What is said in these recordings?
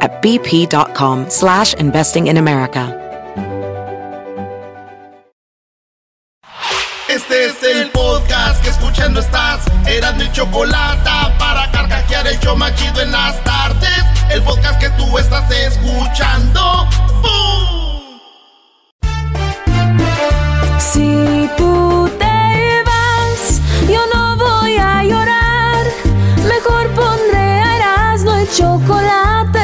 at bp.com slash investing in America. Este es el podcast que escuchando estás. Eran mi chocolate para carcajear el show machido en las tardes. El podcast que tú estás escuchando. ¡Bum! Si tú te vas, yo no voy a llorar. Mejor pondré a Erasmo y chocolate,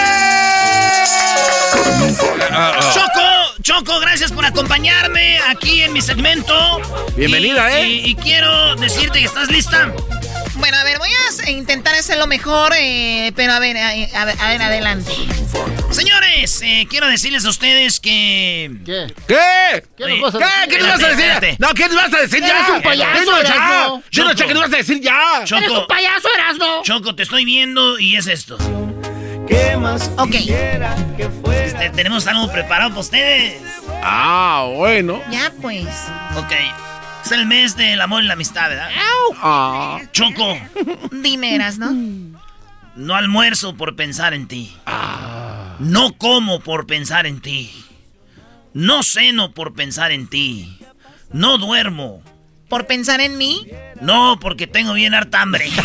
Choco, Choco, gracias por acompañarme aquí en mi segmento. Bienvenida, Y- ¿eh? Y, y quiero decirte que estás lista. Bueno, a ver, voy a intentar hacer lo mejor, eh, pero a ver, a, a ver, a ver, adelante. Señores, eh, quiero decirles a ustedes que... ¿Qué? ¿Qué? ¿Qué nos vas a ¿Qué? decir? ¿Qué nos vas a decir? Espérate. No, ¿qué nos vas a decir ya? Eres un payaso. Erasmo. Yo no sé Choco. qué nos vas a decir ya. Choco, ¡Eres un payaso, Erasmo! Choco, te estoy viendo y es esto. Ok, Este, tenemos algo preparado para ustedes. Ah, bueno. ya pues. Ok. Es el mes del amor y la amistad, ¿verdad? Ah. Choco, Dime, Eras, ¿no? no almuerzo por pensar en ti. No como por pensar en ti. No ceno por pensar en ti. No duermo. Por pensar en mí. No, porque tengo bien harta hambre.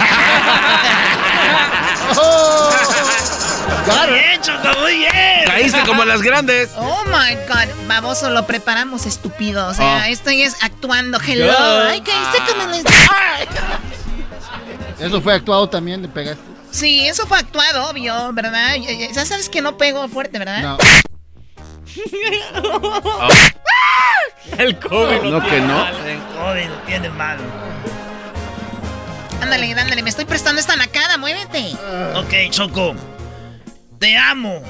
Muy bien, Choco, muy bien. Caíste como las grandes. Oh my god, baboso, lo preparamos, estúpido. O sea, Ah. estoy es actuando. Hello. Ay, caíste como les. Eso fue actuado también, le pegaste. Sí, eso fue actuado, obvio, ¿verdad? Ya, sabes que no pego fuerte, ¿verdad? No. El COVID. No, que no. El COVID lo tiene mal. Ándale, ándale, me estoy prestando esta nacada, muévete. Ok, Choco. Te amo.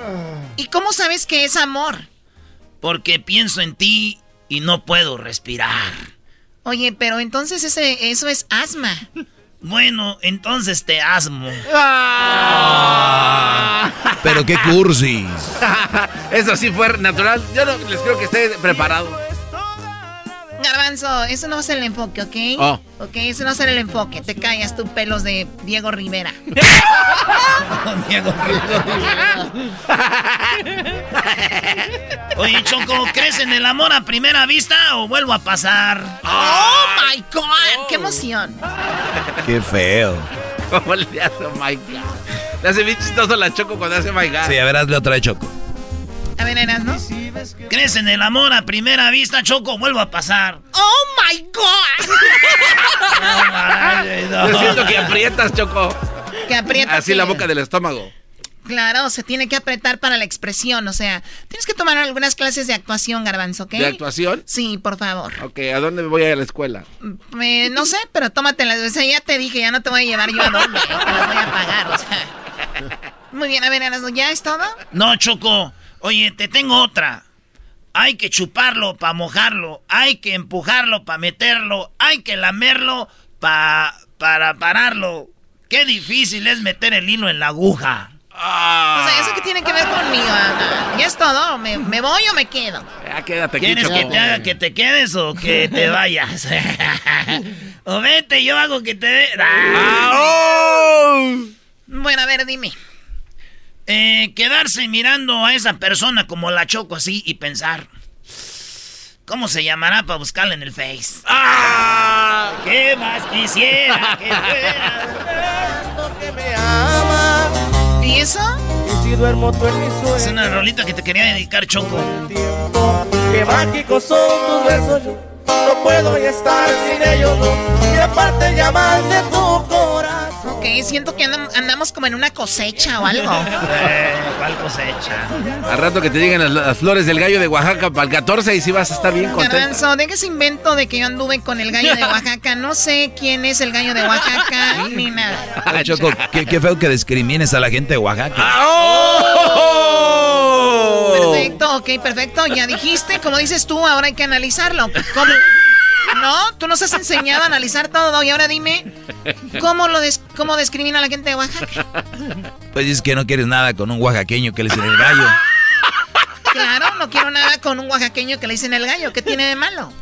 ¿Y cómo sabes que es amor? Porque pienso en ti y no puedo respirar. Oye, pero entonces ese, eso es asma. Bueno, entonces te asmo. Pero qué cursi. Eso sí fue natural. Yo no les creo que esté preparado. Garbanzo, eso no va a ser el enfoque, ¿ok? Oh. Ok, eso no va a ser el enfoque. Te callas tú, pelos de Diego Rivera. Diego Oye, Choco, ¿crees en el amor a primera vista o vuelvo a pasar? ¡Oh, my God! ¡Qué emoción! Qué feo. ¿Cómo le hace my God? Le hace bien chistoso la Choco cuando hace my God. Sí, a ver, hazle otra de Choco. A ver, Eras, ¿no? ¿Crees en el amor a primera vista, Choco? Vuelvo a pasar. ¡Oh, my God! No. Yo siento que aprietas, Choco. Que aprieta. Así la boca del estómago. Claro, se tiene que apretar para la expresión. O sea, tienes que tomar algunas clases de actuación, Garbanzo, ¿ok? ¿De actuación? Sí, por favor. Ok, ¿a dónde voy a ir a la escuela? Eh, no sé, pero tómatelas. O sea, ya te dije, ya no te voy a llevar yo a dónde. Te las voy a pagar, o sea. Muy bien, a ver, ¿ya es todo? No, Choco. Oye, te tengo otra. Hay que chuparlo para mojarlo. Hay que empujarlo para meterlo. Hay que lamerlo pa- para pararlo. Qué difícil es meter el hilo en la aguja. O sea, ¿eso qué tiene que ver conmigo, Ana? Ya es todo. ¿Me, me voy o me quedo? Ya quédate aquí, ¿Quieres que te haga que te quedes o que te vayas? o vete, yo hago que te... ¡Ah, oh! Bueno, a ver, dime. Eh, quedarse mirando a esa persona como la choco así y pensar... ¿Cómo se llamará para buscarla en el Face? ¡Ah! ¿Qué más quisiera que fuera? ¿Y eso? Y si duermo tú en mi sueño. Es una rolita que te quería dedicar, Choco. Qué mágicos son tus besos. Yo no puedo estar sin ellos. No. Y aparte llaman de tu corazón. Ok, siento que andam- andamos como en una cosecha o algo. Eh, ¿Cuál cosecha? Al rato que te lleguen las, las flores del gallo de Oaxaca para el 14 y sí vas a estar bien contento. Garbanzo, deja ese invento de que yo anduve con el gallo de Oaxaca. No sé quién es el gallo de Oaxaca ni nada. Ay, Choco, qué, qué feo que discrimines a la gente de Oaxaca. ¡Oh! Perfecto, ok, perfecto. Ya dijiste, como dices tú, ahora hay que analizarlo. ¿Cómo? No, tú nos has enseñado a analizar todo y ahora dime, ¿cómo, lo des- cómo discrimina a la gente de Oaxaca? Pues es que no quieres nada con un oaxaqueño que le dicen el gallo. Claro, no quiero nada con un oaxaqueño que le dicen el gallo. ¿Qué tiene de malo?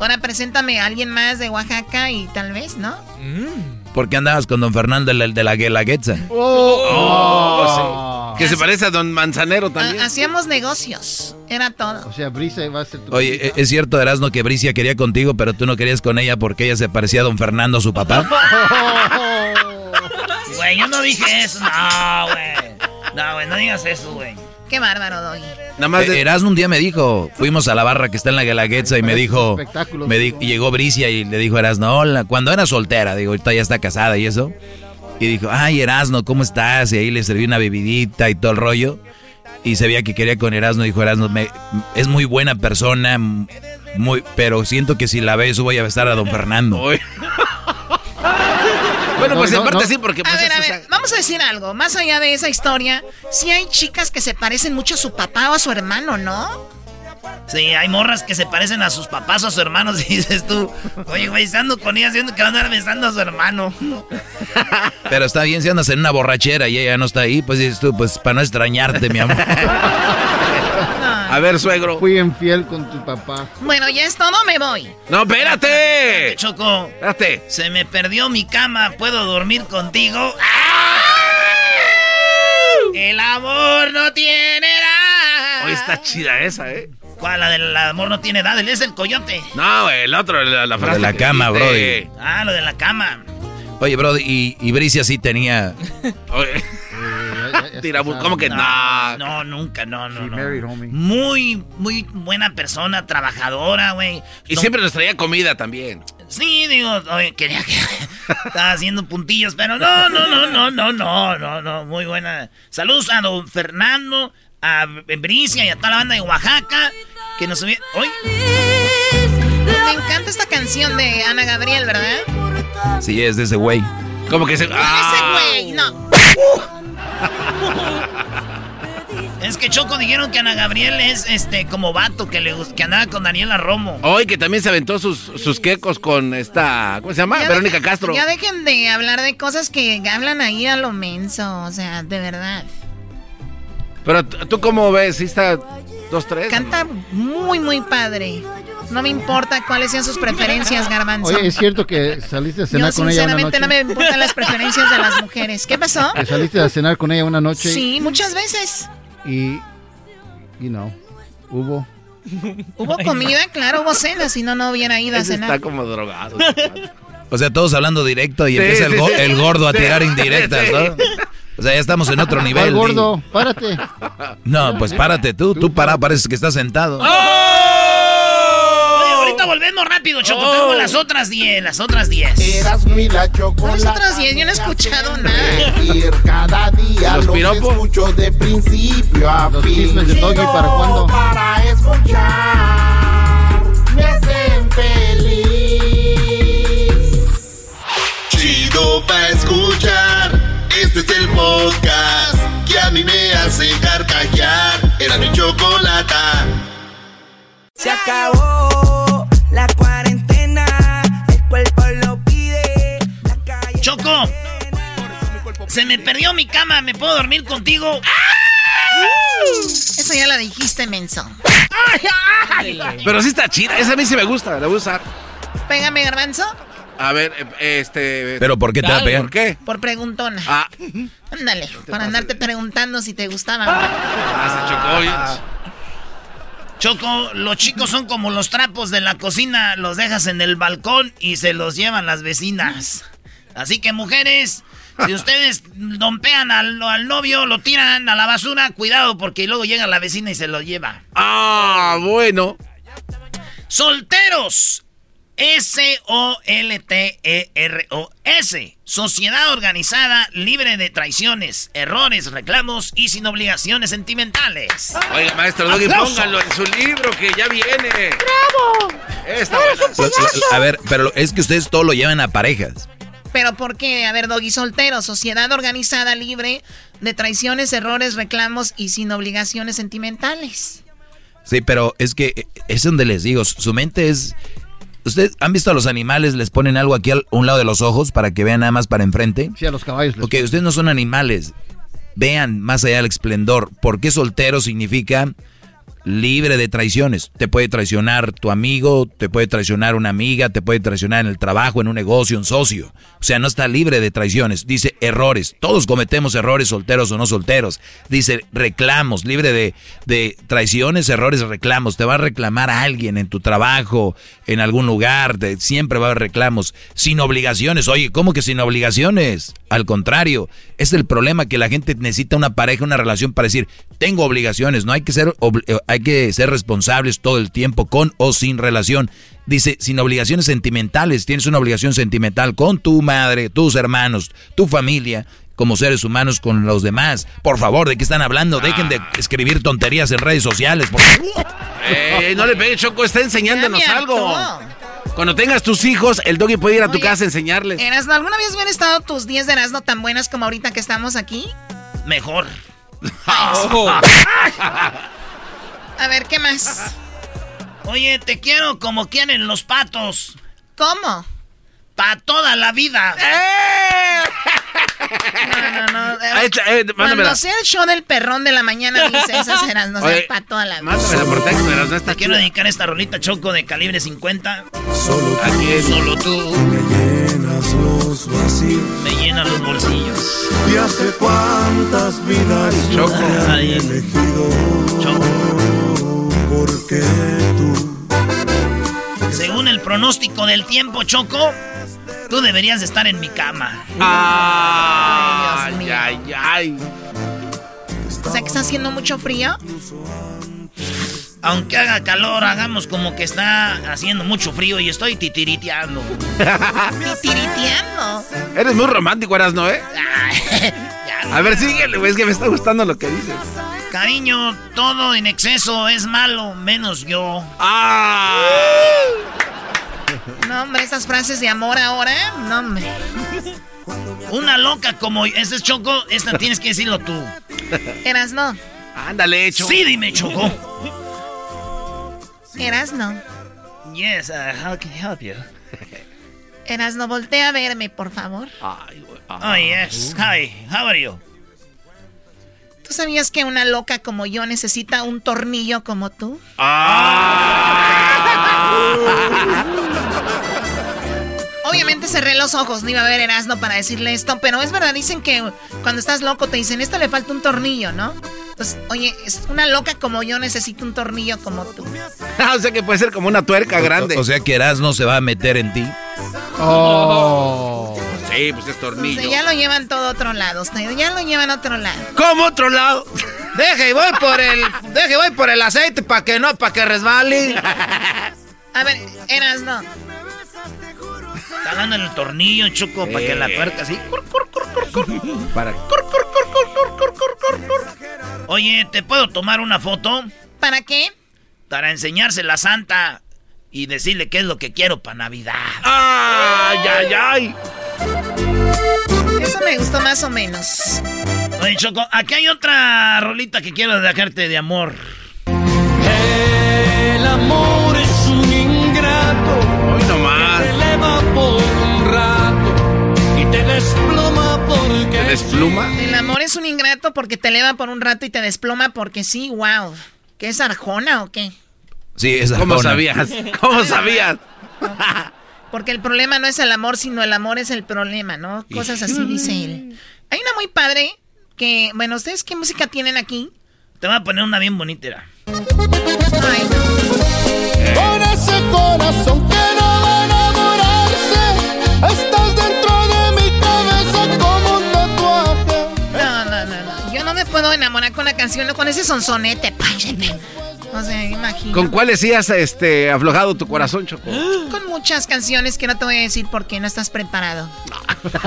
Ahora preséntame a alguien más de Oaxaca y tal vez, ¿no? ¿Por qué andabas con don Fernando el de la Guelaguetza? Oh, sí. Que se parece a Don Manzanero también. Ah, hacíamos negocios, era todo. O sea, Brisa va a ser tu. Oye, ¿e- ¿es cierto, Erasmo, que Bricia quería contigo, pero tú no querías con ella porque ella se parecía a don Fernando, su papá? Güey, yo no dije eso. No, güey. No, güey, no digas eso, güey. Qué bárbaro, Doggy. Nada más de- Eh, Erasmo un día me dijo, fuimos a la barra que está en la Guelaguetza y me dijo, me di- y llegó Bricia y le dijo a Erasmo, hola, cuando era soltera, digo, ahorita ya está casada y eso. Y dijo, ay, Erasmo, ¿cómo estás? Y ahí le serví una bebidita y todo el rollo. Y se veía que quería con Erasmo, dijo Erasmo, me- es muy buena persona, muy, pero siento que si la beso voy a besar a don Fernando. Bueno, pues No, en no, parte no. sí, porque pues, A ver, a ver, sea, vamos a decir algo. Más allá de esa historia, sí hay chicas que se parecen mucho a su papá o a su hermano, ¿no? Sí, hay morras que se parecen a sus papás o a sus hermanos y dices tú, oye, güey, estando con ella haciendo que van a andar besando a su hermano. Pero está bien si andas en una borrachera y ella no está ahí, pues dices tú, pues para no extrañarte, mi amor. a ver, suegro. Fui infiel con tu papá. Bueno, ya es todo, me voy. No, espérate. Choco, Espérate. se me perdió mi cama, ¿puedo dormir contigo? El amor no tiene edad. Hoy está chida esa, ¿eh? ¿Cuál? La del amor no tiene edad, él es el coyote. No, el otro, la, la Lo frase. de la cama, brody. Ah, lo de la cama. Oye, bro, y, y Bricia sí tenía... Oye, ya- ya- ya tira, está ¿cómo que no? No, nunca, no, no, She no. married, homie. Muy, muy buena persona, trabajadora, güey. Y No- siempre nos traía comida también. Sí, digo, oye, quería que estaba haciendo puntillos, pero no, no, no, no, no, no, no, no, muy buena. Saludos a don Fernando, a Bricia y a toda la banda de Oaxaca que nos subieron. Hoy, Me encanta esta canción de Ana Gabriel, ¿verdad? Sí, es de ese güey. Como que se. Ah. ese güey, no. Es que Choco dijeron que Ana Gabriel es este como vato que le que andaba con Daniela Romo. Hoy que también se aventó sus, sus quecos con esta. ¿Cómo se llama? Ya Verónica Castro. Ya dejen de hablar de cosas que hablan ahí a lo menso, o sea, de verdad. Pero tú, ¿cómo ves? ¿Sí está dos, tres? Canta muy, muy padre. No me importa cuáles sean sus preferencias, Garbanzo. Oye, ¿es cierto que saliste a Yo cenar con ella una sinceramente noche? no me importan las preferencias de las mujeres. ¿Qué pasó? Que saliste a cenar con ella una noche Sí, muchas veces. y... Y no, hubo... Hubo comida, claro, hubo cena, si no, no hubiera ido a Ese cenar. está como drogado. O sea, todos hablando directo y Sí, empieza el, sí, go- sí. el gordo a Sí. tirar indirectas, Sí. ¿no? O sea, ya estamos en otro ¿Cuál nivel. gordo? Párate. di. No, pues párate tú, tú para, pareces que estás sentado. Oye, ahorita volvemos rápido, Choco. Oh. Tengo las otras 10, las otras 10. Eras mi la chocolate. Las otras 10, yo no he escuchado nada. Cada día ¿Los los piropos? escucho de principio a Los fin. chismes de Doggy, Chido ¿para cuándo? Para escuchar, me hacen feliz. Chido para escuchar, este es el podcast que a mí me hace carcajear. Era mi chocolata. Se acabó la cuarentena, el cuerpo lo pide, la calle. Choco, Se me perdió mi cama, ¿me puedo dormir contigo? Eso ya la dijiste, menso. Pero sí está chida, esa a mí sí me gusta, la voy a usar. Pégame, garbanzo. A ver, eh, este... ¿Pero por qué te va a pegar? ¿Por qué? Por preguntona. Ah. Ándale, para andarte preguntando si te gustaba. Ah, Choco, los chicos son como los trapos de la cocina, los dejas en el balcón y se los llevan las vecinas. Así que mujeres, si ustedes dompean al, al novio, lo tiran a la basura, cuidado porque luego llega la vecina y se lo lleva. Ah, bueno. Solteros. S-O-L-T-E-R-O-S. Sociedad organizada, libre de traiciones, errores, reclamos y sin obligaciones sentimentales. Oiga, maestro Doggy, pónganlo en su libro que ya viene. ¡Bravo! Esta ¡Eres un Lo- lo- payaso! a ver, pero es que ustedes todo lo llevan a parejas. Pero ¿por qué? A ver, Doggy soltero, sociedad organizada, libre de traiciones, errores, reclamos y sin obligaciones sentimentales. Sí, pero es que eh, es donde les digo, su mente es... ¿Ustedes han visto a los animales, les ponen algo aquí a un lado de los ojos para que vean nada más para enfrente? Sí, a los caballos. les Ok, ustedes no son animales. Vean más allá del esplendor. ¿Por qué soltero significa libre de traiciones? Te puede traicionar tu amigo, te puede traicionar una amiga, te puede traicionar en el trabajo, en un negocio, un socio. O sea, no está libre de traiciones. Dice errores. Todos cometemos errores, solteros o no solteros. Dice reclamos, libre de, de traiciones, errores, reclamos. Te va a reclamar a alguien en tu trabajo, en algún lugar. siempre va a haber reclamos. Sin obligaciones. Oye, ¿cómo que sin obligaciones? Al contrario, es el problema que la gente necesita una pareja, una relación para decir, tengo obligaciones. No hay que ser, eh, hay que ser responsables todo el tiempo con o sin relación. Dice, sin obligaciones sentimentales. Tienes una obligación sentimental con tu madre, tus hermanos, tu familia, como seres humanos con los demás. Por favor, ¿de qué están hablando? Dejen de escribir tonterías en redes sociales. Eh, no le pegue, Choco, está enseñándonos algo. Cuando tengas tus hijos, el doggy puede ir a tu Oye, casa a enseñarles. Erasno, ¿alguna vez hubieran estado tus 10 de Erasno tan buenas como ahorita que estamos aquí? Mejor. A ver, ¿qué más? Oye, te quiero como quieren los patos. ¿Cómo? Pa' toda la vida. No, no, no. Echa, eh. Cuando sea el show del perrón de la mañana, dice esas Erasno, Oye, para toda la vida. Mándamela por texto, Erasno, está Te quiero dedicar esta rolita choco de calibre 50. Solo ¿A quién? Solo tú me llenas los vacíos. me llenas los bolsillos. Y hace cuántas vidas yo he elegido. Choco. Porque tú Según el pronóstico del tiempo, Choco, tú deberías de estar en mi cama. Ay, Dios mío. ay, ay. O sea que está haciendo mucho frío. Aunque haga calor, hagamos como que está haciendo mucho frío y estoy titiriteando. Titiriteando. Eres muy romántico, Erasno, ¿eh? Ya. A ver, síguele, güey, es que me está gustando lo que dices. Cariño, todo en exceso es malo, menos yo. ¡Ah! No, hombre, esas frases de amor ahora. No, hombre. Una loca como... Esta es Choco, esta tienes que decirlo tú. Erasno. Ándale, hecho. Sí, dime, Choco. Erasno. Yes, uh, how can I help you? Erasno, voltea a verme, por favor. Ay. Oh, yes. Hi, how are you? ¿Tú sabías que una loca como yo necesita un tornillo como tú? Obviamente cerré los ojos, no iba a ver Erasno para decirle esto, pero es verdad, dicen que cuando estás loco te dicen, esto le falta un tornillo, ¿no? Pues, oye, es una loca como yo necesita un tornillo como tú. o sea que puede ser como una tuerca grande. O, o sea que Erasmo se va a meter en ti. Oh. Sí, pues es O tornillo. sea, ya lo llevan todo a otro lado, ustedes ya lo llevan a otro lado. ¿Cómo otro lado? Deje, voy por el... Deje, voy por el aceite para que no, para que resbale. A ver, Erasno, Está dando el tornillo, Choco, para que la tuerca así... cur, cur, cur, cur, cur. Para. Oye, ¿te puedo tomar una foto? ¿para qué? Para enseñársela a Santa y decirle qué es lo que quiero para Navidad. ¡Ay, ay, ay! Eso me gustó más o menos. Oye, Choco, aquí hay otra rolita que quiero dejarte de amor. El amor es un ingrato. Hoy nomás. Te eleva por un rato y te desploma porque ¿Te despluma? porque te eleva por un rato y te desploma porque sí, wow. ¿Qué es Arjona o qué? Sí, es ¿Cómo Arjona. sabías? ¿Cómo sabías? Porque el problema no es el amor, sino el amor es el problema, ¿no? Cosas así dice él. Hay una muy padre que, bueno, ¿ustedes qué música tienen aquí? Te voy a poner una bien bonita. Ay, no. Con ese corazón que no va a enamorarse, estás dentro de mi cabeza como un tatuaje. No, no, no, no. Yo no me puedo enamorar con la canción, no con ese sonsonete. O sea, imagino. ¿Con cuáles sí has este, aflojado tu corazón, Choco? Con muchas canciones que no te voy a decir porque no estás preparado.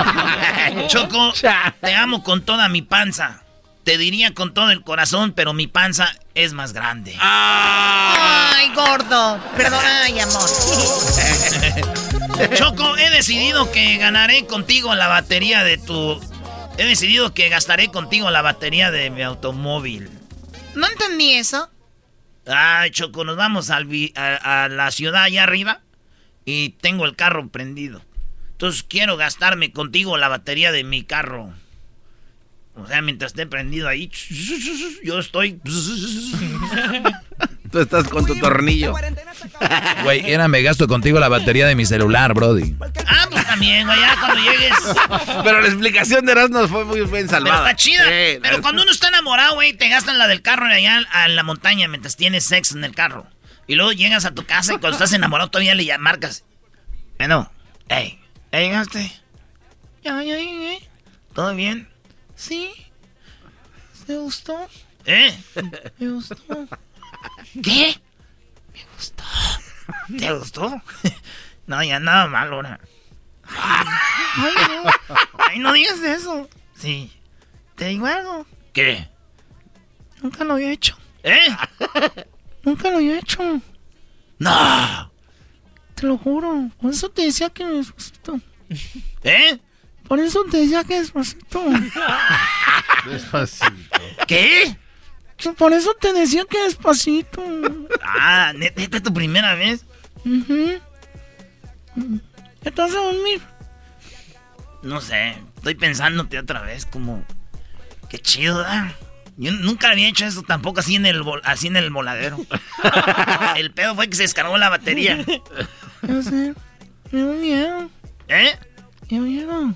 Choco, te amo con toda mi panza. Te diría con todo el corazón, pero mi panza es más grande. Ay, gordo. Perdona, ay, amor. Choco, he decidido que ganaré contigo la batería de tu... He decidido que gastaré contigo la batería de mi automóvil. No entendí eso. Ay, Choco, nos vamos al a, a la ciudad allá arriba y tengo el carro prendido. Entonces quiero gastarme contigo la batería de mi carro. O sea, mientras esté prendido ahí, yo estoy... Tú estás con tu tornillo. Güey, era me gasto contigo la batería de mi celular, Brody. Ah, pues también, güey, ya cuando llegues... Pero la explicación de Erasmo fue muy bien Pero salvada. está chida. Sí, Pero cuando uno está enamorado, güey, te gastan la del carro allá a la montaña mientras tienes sexo en el carro. Y luego llegas a tu casa y cuando estás enamorado todavía le marcas. Bueno, hey, ¿ya llegaste? Ya, ya llegué. ¿Todo bien? Sí. ¿Te gustó? ¿Eh? Me gustó. ¿Qué? Me gustó. ¿Te gustó? No, ya nada mal ahora. Ay, no. Ay, no digas eso. Sí. ¿Te digo algo? ¿Qué? Nunca lo había hecho. ¿Eh? Nunca lo había hecho. No. Te lo juro. Por eso te decía que despacito. ¿Eh? Por eso te decía que despacito. Despacito. ¿Qué? Por eso te decía que despacito. Ah, ¿net- ¿neta es tu primera vez? ¿Ya te vas a dormir? No sé, estoy pensándote otra vez, como... Qué chido, ¿verdad? Yo nunca había hecho eso tampoco así en el, así en el voladero. el pedo fue que se descargó la batería. Ya sé. Me dio miedo. ¿Eh? Me dio miedo.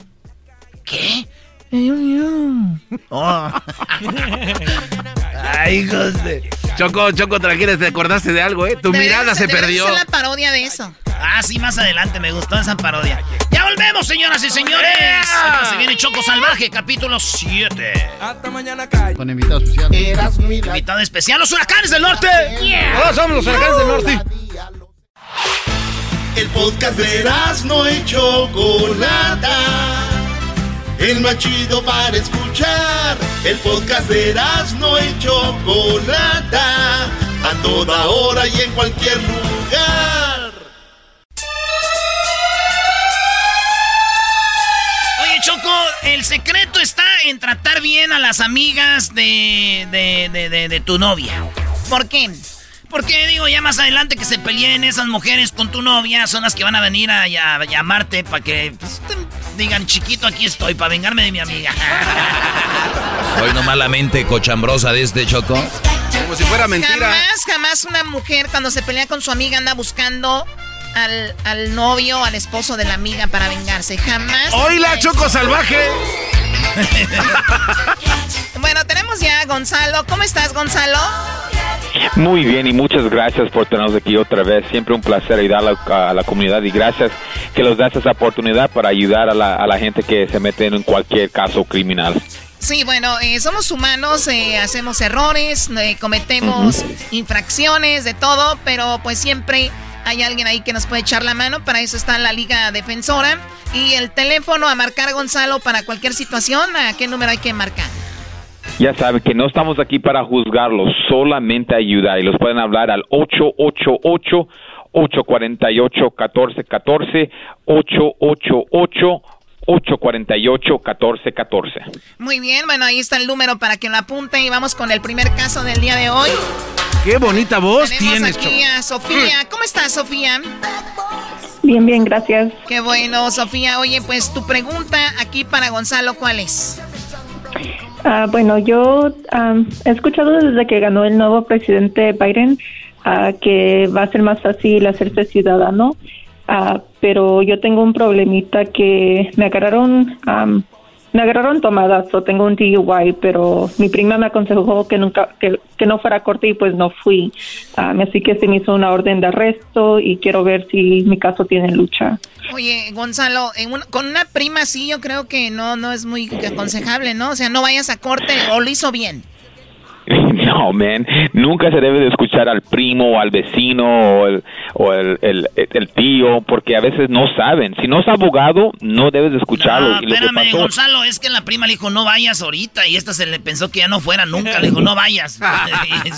¿Qué? Me dio miedo. Oh. Ay, hijos de... Choco, Choco, tranquila, te acordaste de algo, ¿eh? Tu mirada se perdió. hacer la parodia de eso. Ah, sí, más adelante me gustó esa parodia. Ya volvemos, señoras y señores. Se viene Choco Salvaje, capítulo 7. Hasta mañana, calle. Con invitado especial. Eras mi la Invitado especial, los huracanes del norte. Todos somos los huracanes del norte. El podcast de Erasmo y Chocolata. El más chido para escuchar. El podcast de Erasmo y Chocolata. A toda hora y en cualquier lugar. Oye, Choco, el secreto está en tratar bien a las amigas de, de, de, de- de tu novia. ¿Por qué? Porque digo, ya más adelante que se peleen esas mujeres con tu novia, son las que van a venir a, llamarte para que pues, te digan, chiquito, aquí estoy, para vengarme de mi amiga. Hoy no malamente cochambrosa de este Choco. Como si fuera mentira. Jamás, jamás una mujer cuando se pelea con su amiga anda buscando al, al novio, al esposo de la amiga para vengarse. Jamás. ¡Hoy la Choco Salvaje! Bueno, tenemos ya a Gonzalo. ¿Cómo estás, Gonzalo? Muy bien y muchas gracias por tenernos aquí otra vez. Siempre un placer ayudar a la, a la comunidad y gracias que nos das esa oportunidad para ayudar a la, a la gente que se mete en cualquier caso criminal. Sí, bueno, eh, somos humanos, eh, hacemos errores, eh, cometemos infracciones, de todo, pero pues siempre hay alguien ahí que nos puede echar la mano. Para eso está la Liga Defensora. Y el teléfono a marcar, Gonzalo, para cualquier situación, ¿a qué número hay que marcar? Ya saben que no estamos aquí para juzgarlos, solamente ayudar y los pueden hablar al 888 848 1414 888 848 1414 Muy bien, bueno, ahí está el número para que lo apunte y vamos con el primer caso del día de hoy. ¡Qué bonita voz Tenemos tienes, aquí Choco! a Sofía. ¿Cómo estás, Sofía? Bien, bien, gracias. Qué bueno, Sofía. Oye, pues tu pregunta aquí para Gonzalo, ¿cuál es? Ah, bueno, yo he escuchado desde que ganó el nuevo presidente Biden ah, que va a ser más fácil hacerse ciudadano, Ah, pero yo tengo un problemita que me agarraron, me agarraron tomadas o tengo un DUI, pero mi prima me aconsejó que nunca, que, no fuera a corte y pues no fui. Así que se me hizo una orden de arresto y quiero ver si mi caso tiene lucha. Oye, Gonzalo, en un- con una prima así yo creo que no, no es muy aconsejable, ¿no? O sea, no vayas a corte o lo hizo bien. No, man, nunca se debe de escuchar al primo o al vecino o el, o el, el- el tío, porque a veces no saben. Si no es abogado, no debes de escucharlo. No, y lo que espérame, pasó- Gonzalo, es que la prima le dijo, no vayas ahorita. Y esta se le pensó que ya no fuera nunca. Le dijo, no vayas.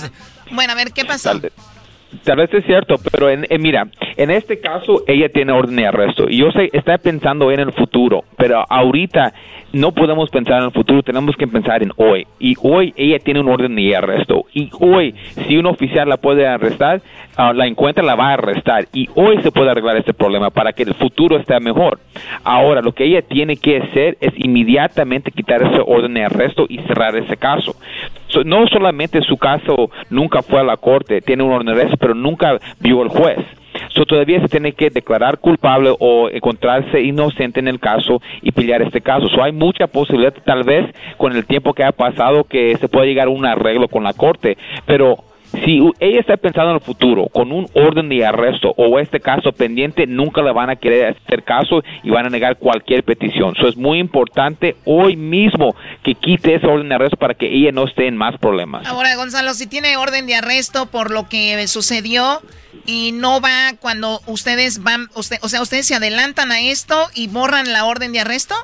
Bueno, a ver, ¿qué pasó? Tal, tal vez es cierto, pero en, en- mira, en este caso ella tiene orden de arresto y yo sé, está pensando en el futuro, pero ahorita no podemos pensar en el futuro, tenemos que pensar en hoy. Y hoy ella tiene un orden de arresto y hoy si un oficial la puede arrestar, ah, la encuentra, la va a arrestar y hoy se puede arreglar este problema para que el futuro esté mejor. Ahora, lo que ella tiene que hacer es inmediatamente quitar ese orden de arresto y cerrar ese caso. No solamente su caso nunca fue a la corte, tiene un orden de pero nunca vio el juez. So, todavía se tiene que declarar culpable o encontrarse inocente en el caso y pelear este caso. So, hay mucha posibilidad, tal vez, con el tiempo que ha pasado, que se pueda llegar a un arreglo con la corte. Pero si ella está pensando en el futuro, con un orden de arresto o este caso pendiente, nunca le van a querer hacer caso y van a negar cualquier petición. Eso es muy importante hoy mismo que quite ese orden de arresto para que ella no esté en más problemas. Ahora, Gonzalo, si tiene orden de arresto por lo que sucedió y no va cuando ustedes van, usted, o sea, ustedes se adelantan a esto y borran la orden de arresto.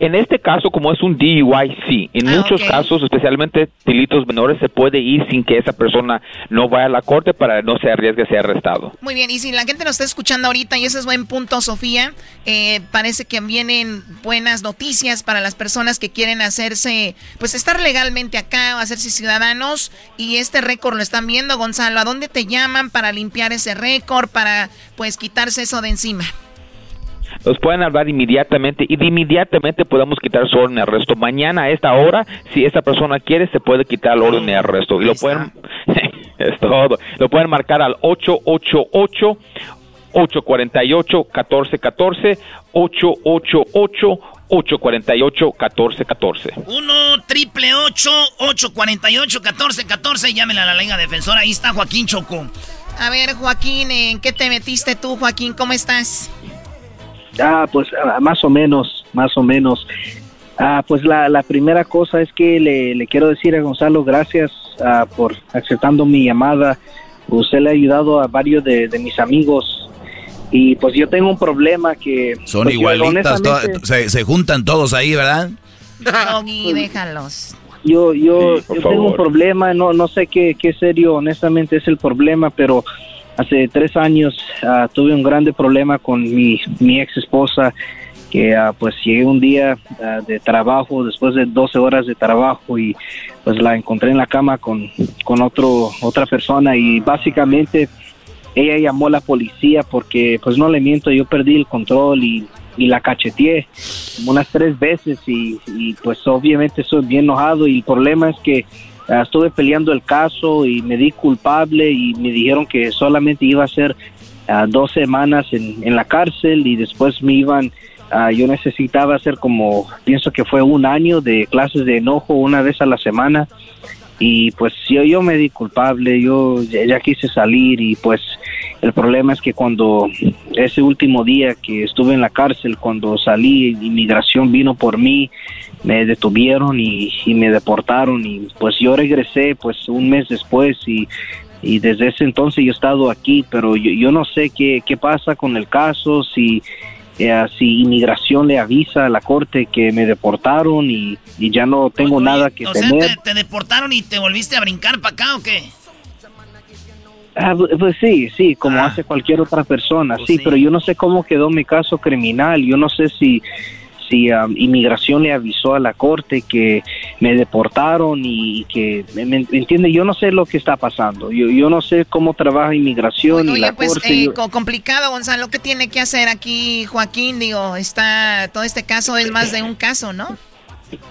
En este caso, como es un DUI, sí. En Ah, muchos casos, especialmente delitos menores, se puede ir sin que esa persona no vaya a la corte para no se arriesgue a ser arrestado. Muy bien, y si la gente nos está escuchando ahorita, y ese es buen punto, Sofía, eh, parece que vienen buenas noticias para las personas que quieren hacerse, pues estar legalmente acá o hacerse ciudadanos, y este récord lo están viendo, Gonzalo, ¿a dónde te llaman para limpiar ese récord, para pues quitarse eso de encima? Nos pueden hablar inmediatamente y de inmediatamente podemos quitar su orden de arresto. Mañana a esta hora, si esa persona quiere, se puede quitar el orden de arresto. Y lo pueden, es todo, lo pueden marcar al 888 848 1414 888 848 1414 1 triple 848 1414 Llámenle a la Liga Defensora. Ahí está Joaquín Choco. A ver, Joaquín, ¿en qué te metiste tú, Joaquín? ¿Cómo estás? Ah, pues ah, más o menos, más o menos. Ah, pues la, la primera cosa es que le, le quiero decir a Gonzalo gracias ah, por aceptando mi llamada. Usted le ha ayudado a varios de, de mis amigos y pues yo tengo un problema que... Son pues, yo igualitas, se, se juntan todos ahí, ¿verdad? Doggy, déjalos. Yo, yo, Sí, yo tengo un problema, no, no sé qué, qué serio honestamente es el problema, pero hace tres años ah, tuve un grande problema con mi, mi ex esposa, que ah, pues llegué un día ah, de trabajo, después de 12 horas de trabajo y pues la encontré en la cama con, con otro, otra persona y básicamente ella llamó a la policía porque pues no le miento, yo perdí el control y, y la cacheteé unas tres veces y, y, pues obviamente estoy bien enojado y el problema es que ah, estuve peleando el caso y me di culpable y me dijeron que solamente iba a ser ah, dos semanas en, en la cárcel y después me iban ah, yo necesitaba hacer como pienso que fue un año de clases de enojo una vez a la semana. Y pues yo, yo me di culpable, yo ya, ya quise salir y pues el problema es que cuando ese último día que estuve en la cárcel, cuando salí, inmigración vino por mí, me detuvieron y, y me deportaron y pues yo regresé pues un mes después y, y desde ese entonces yo he estado aquí, pero yo, yo no sé qué, qué pasa con el caso, si eh, si inmigración le avisa a la corte que me deportaron y, y ya no tengo nada que O sea, te, te deportaron y te volviste a brincar para acá o qué? Ah, pues sí, sí, como hace cualquier otra persona, sí, pero yo no sé cómo quedó mi caso criminal, yo no sé si si um, inmigración le avisó a la corte que me deportaron y que, ¿me, me entiende? Yo no sé lo que está pasando, yo, yo no sé cómo trabaja inmigración y la pues corte. eh, yo- co- complicado, Gonzalo. ¿Qué tiene que hacer aquí Joaquín? Digo, está todo este caso es más de un caso, ¿no?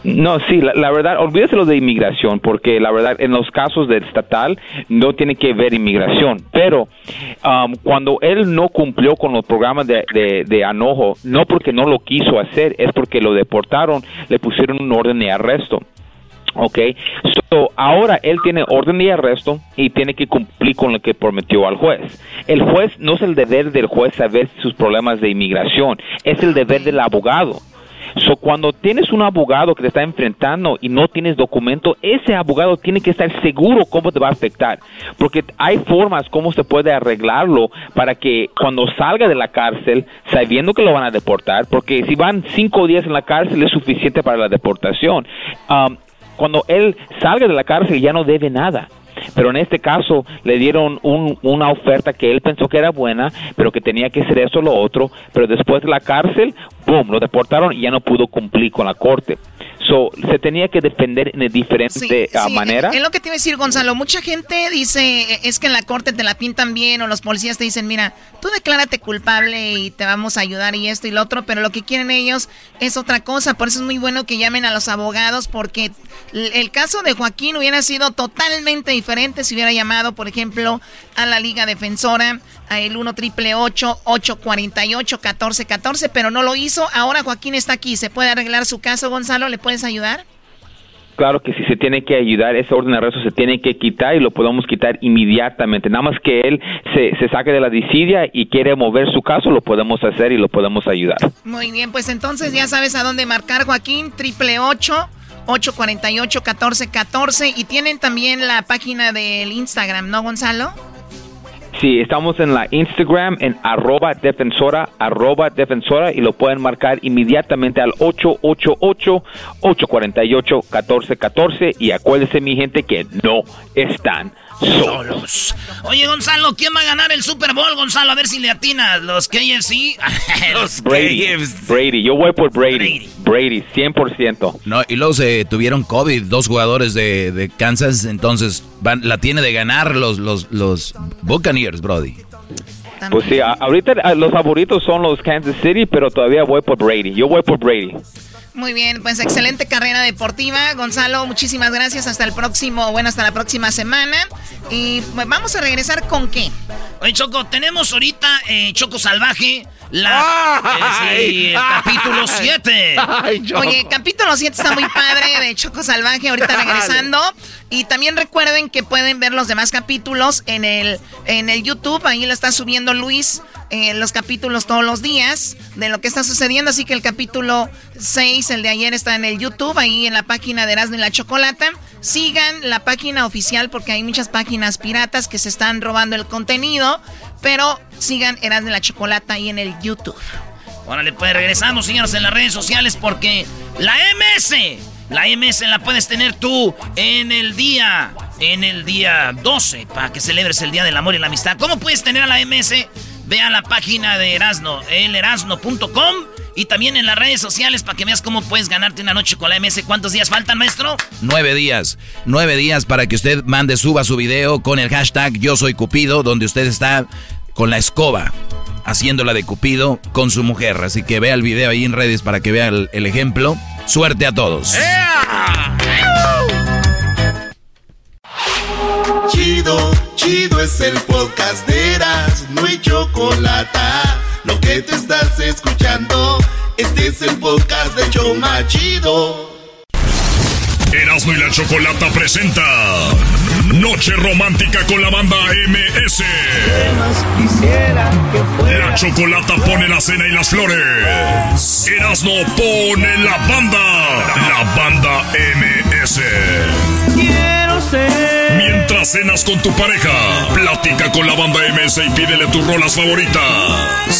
No, sí, la, verdad, olvídese lo de inmigración, porque la verdad, en los casos del estatal no tiene que ver inmigración. Pero um, cuando él no cumplió con los programas de, de, de anojo, no porque no lo quiso hacer, es porque lo deportaron, le pusieron un orden de arresto. Ok, so, ahora él tiene orden de arresto y tiene que cumplir con lo que prometió al juez. El juez no es el deber del juez saber sus problemas de inmigración, es el deber del abogado. So, cuando tienes un abogado que te está enfrentando y no tienes documento, ese abogado tiene que estar seguro cómo te va a afectar. Porque hay formas cómo se puede arreglarlo para que cuando salga de la cárcel, sabiendo que lo van a deportar, porque si van cinco días en la cárcel es suficiente para la deportación. Um, cuando él salga de la cárcel ya no debe nada. Pero en este caso le dieron un- una oferta que él pensó que era buena, pero que tenía que ser eso o lo otro. Pero después de la cárcel, boom, lo deportaron y ya no pudo cumplir con la corte. So, se tenía que defender de diferente Sí, manera. Es lo que te iba a decir, Gonzalo. Mucha gente dice, eh, es que en la corte te la pintan bien o los policías te dicen, mira, tú declárate culpable y te vamos a ayudar y esto y lo otro, pero lo que quieren ellos es otra cosa. Por eso es muy bueno que llamen a los abogados porque el caso de Joaquín hubiera sido totalmente diferente si hubiera llamado, por ejemplo, a la Liga Defensora, a el 1 triple 848 1414, pero no lo hizo. Ahora Joaquín está aquí. ¿Se puede arreglar su caso, Gonzalo? ¿Le puedes ayudar? Claro que si se tiene que ayudar, ese orden de arresto se tiene que quitar y lo podemos quitar inmediatamente. Nada más que él se, se saque de la disidia y quiere mover su caso, lo podemos hacer y lo podemos ayudar. Muy bien, pues entonces ya sabes a dónde marcar, Joaquín, triple ocho, 848 1414 y tienen también la página del Instagram, ¿no, Gonzalo? Sí, estamos en la Instagram en arroba defensora, arroba defensora y lo pueden marcar inmediatamente al 888-848-1414 y acuérdense mi gente que no están solos. Oye, Gonzalo, ¿quién va a ganar el Super Bowl, Gonzalo? A ver si le atinas. ¿Los KFC? los Brady, Brady, yo voy por Brady, Brady, 100%. No, y luego se tuvieron COVID, dos jugadores de, de Kansas, entonces van, la tiene de ganar los, los, los Buccaneers, Brody. Pues sí, ahorita los favoritos son los Kansas City, pero todavía voy por Brady, yo voy por Brady. Muy bien, pues excelente carrera deportiva. Gonzalo, muchísimas gracias. Hasta el próximo, bueno, hasta la próxima semana. Y pues, vamos a regresar con qué. Oye, Choco, tenemos ahorita eh, Choco Salvaje, la, eh, sí, el capítulo 7. Oye, capítulo 7 está muy padre de Choco Salvaje, ahorita regresando. Y también recuerden que pueden ver los demás capítulos en el, en el YouTube. Ahí lo está subiendo Luis, eh, los capítulos todos los días de lo que está sucediendo. Así que el capítulo 6, el de ayer, está en el YouTube, ahí en la página de Erasmo y la Chocolata. Sigan la página oficial porque hay muchas páginas piratas que se están robando el contenido. Pero sigan Erasmo y la Chocolata ahí en el YouTube. Órale, pues regresamos, señores, en las redes sociales porque la MS, la MS la puedes tener tú en el día, en el día 12, para que celebres el Día del Amor y la Amistad. ¿Cómo puedes tener a la MS? Ve a la página de Erasno, elerasno.com y también en las redes sociales para que veas cómo puedes ganarte una noche con la MS. ¿Cuántos días faltan, maestro? Nueve días, nueve días para que usted mande, suba su video con el hashtag Yo Soy Cupido, donde usted está con la escoba, haciéndola de Cupido con su mujer. Así que vea el video ahí en redes para que vea el, el ejemplo. Suerte a todos. Chido, chido es el podcast de Eras, no hay chocolate. Lo que te estás escuchando, este es el podcast de Choma Chido. Erasmo y la Chocolata presenta Noche Romántica con la banda MS. La Chocolata pone la cena y las flores. Erasmo pone la banda. La banda MS. Quiero ser. Cenas con tu pareja, platica con la banda MS y pídele tus rolas favoritas.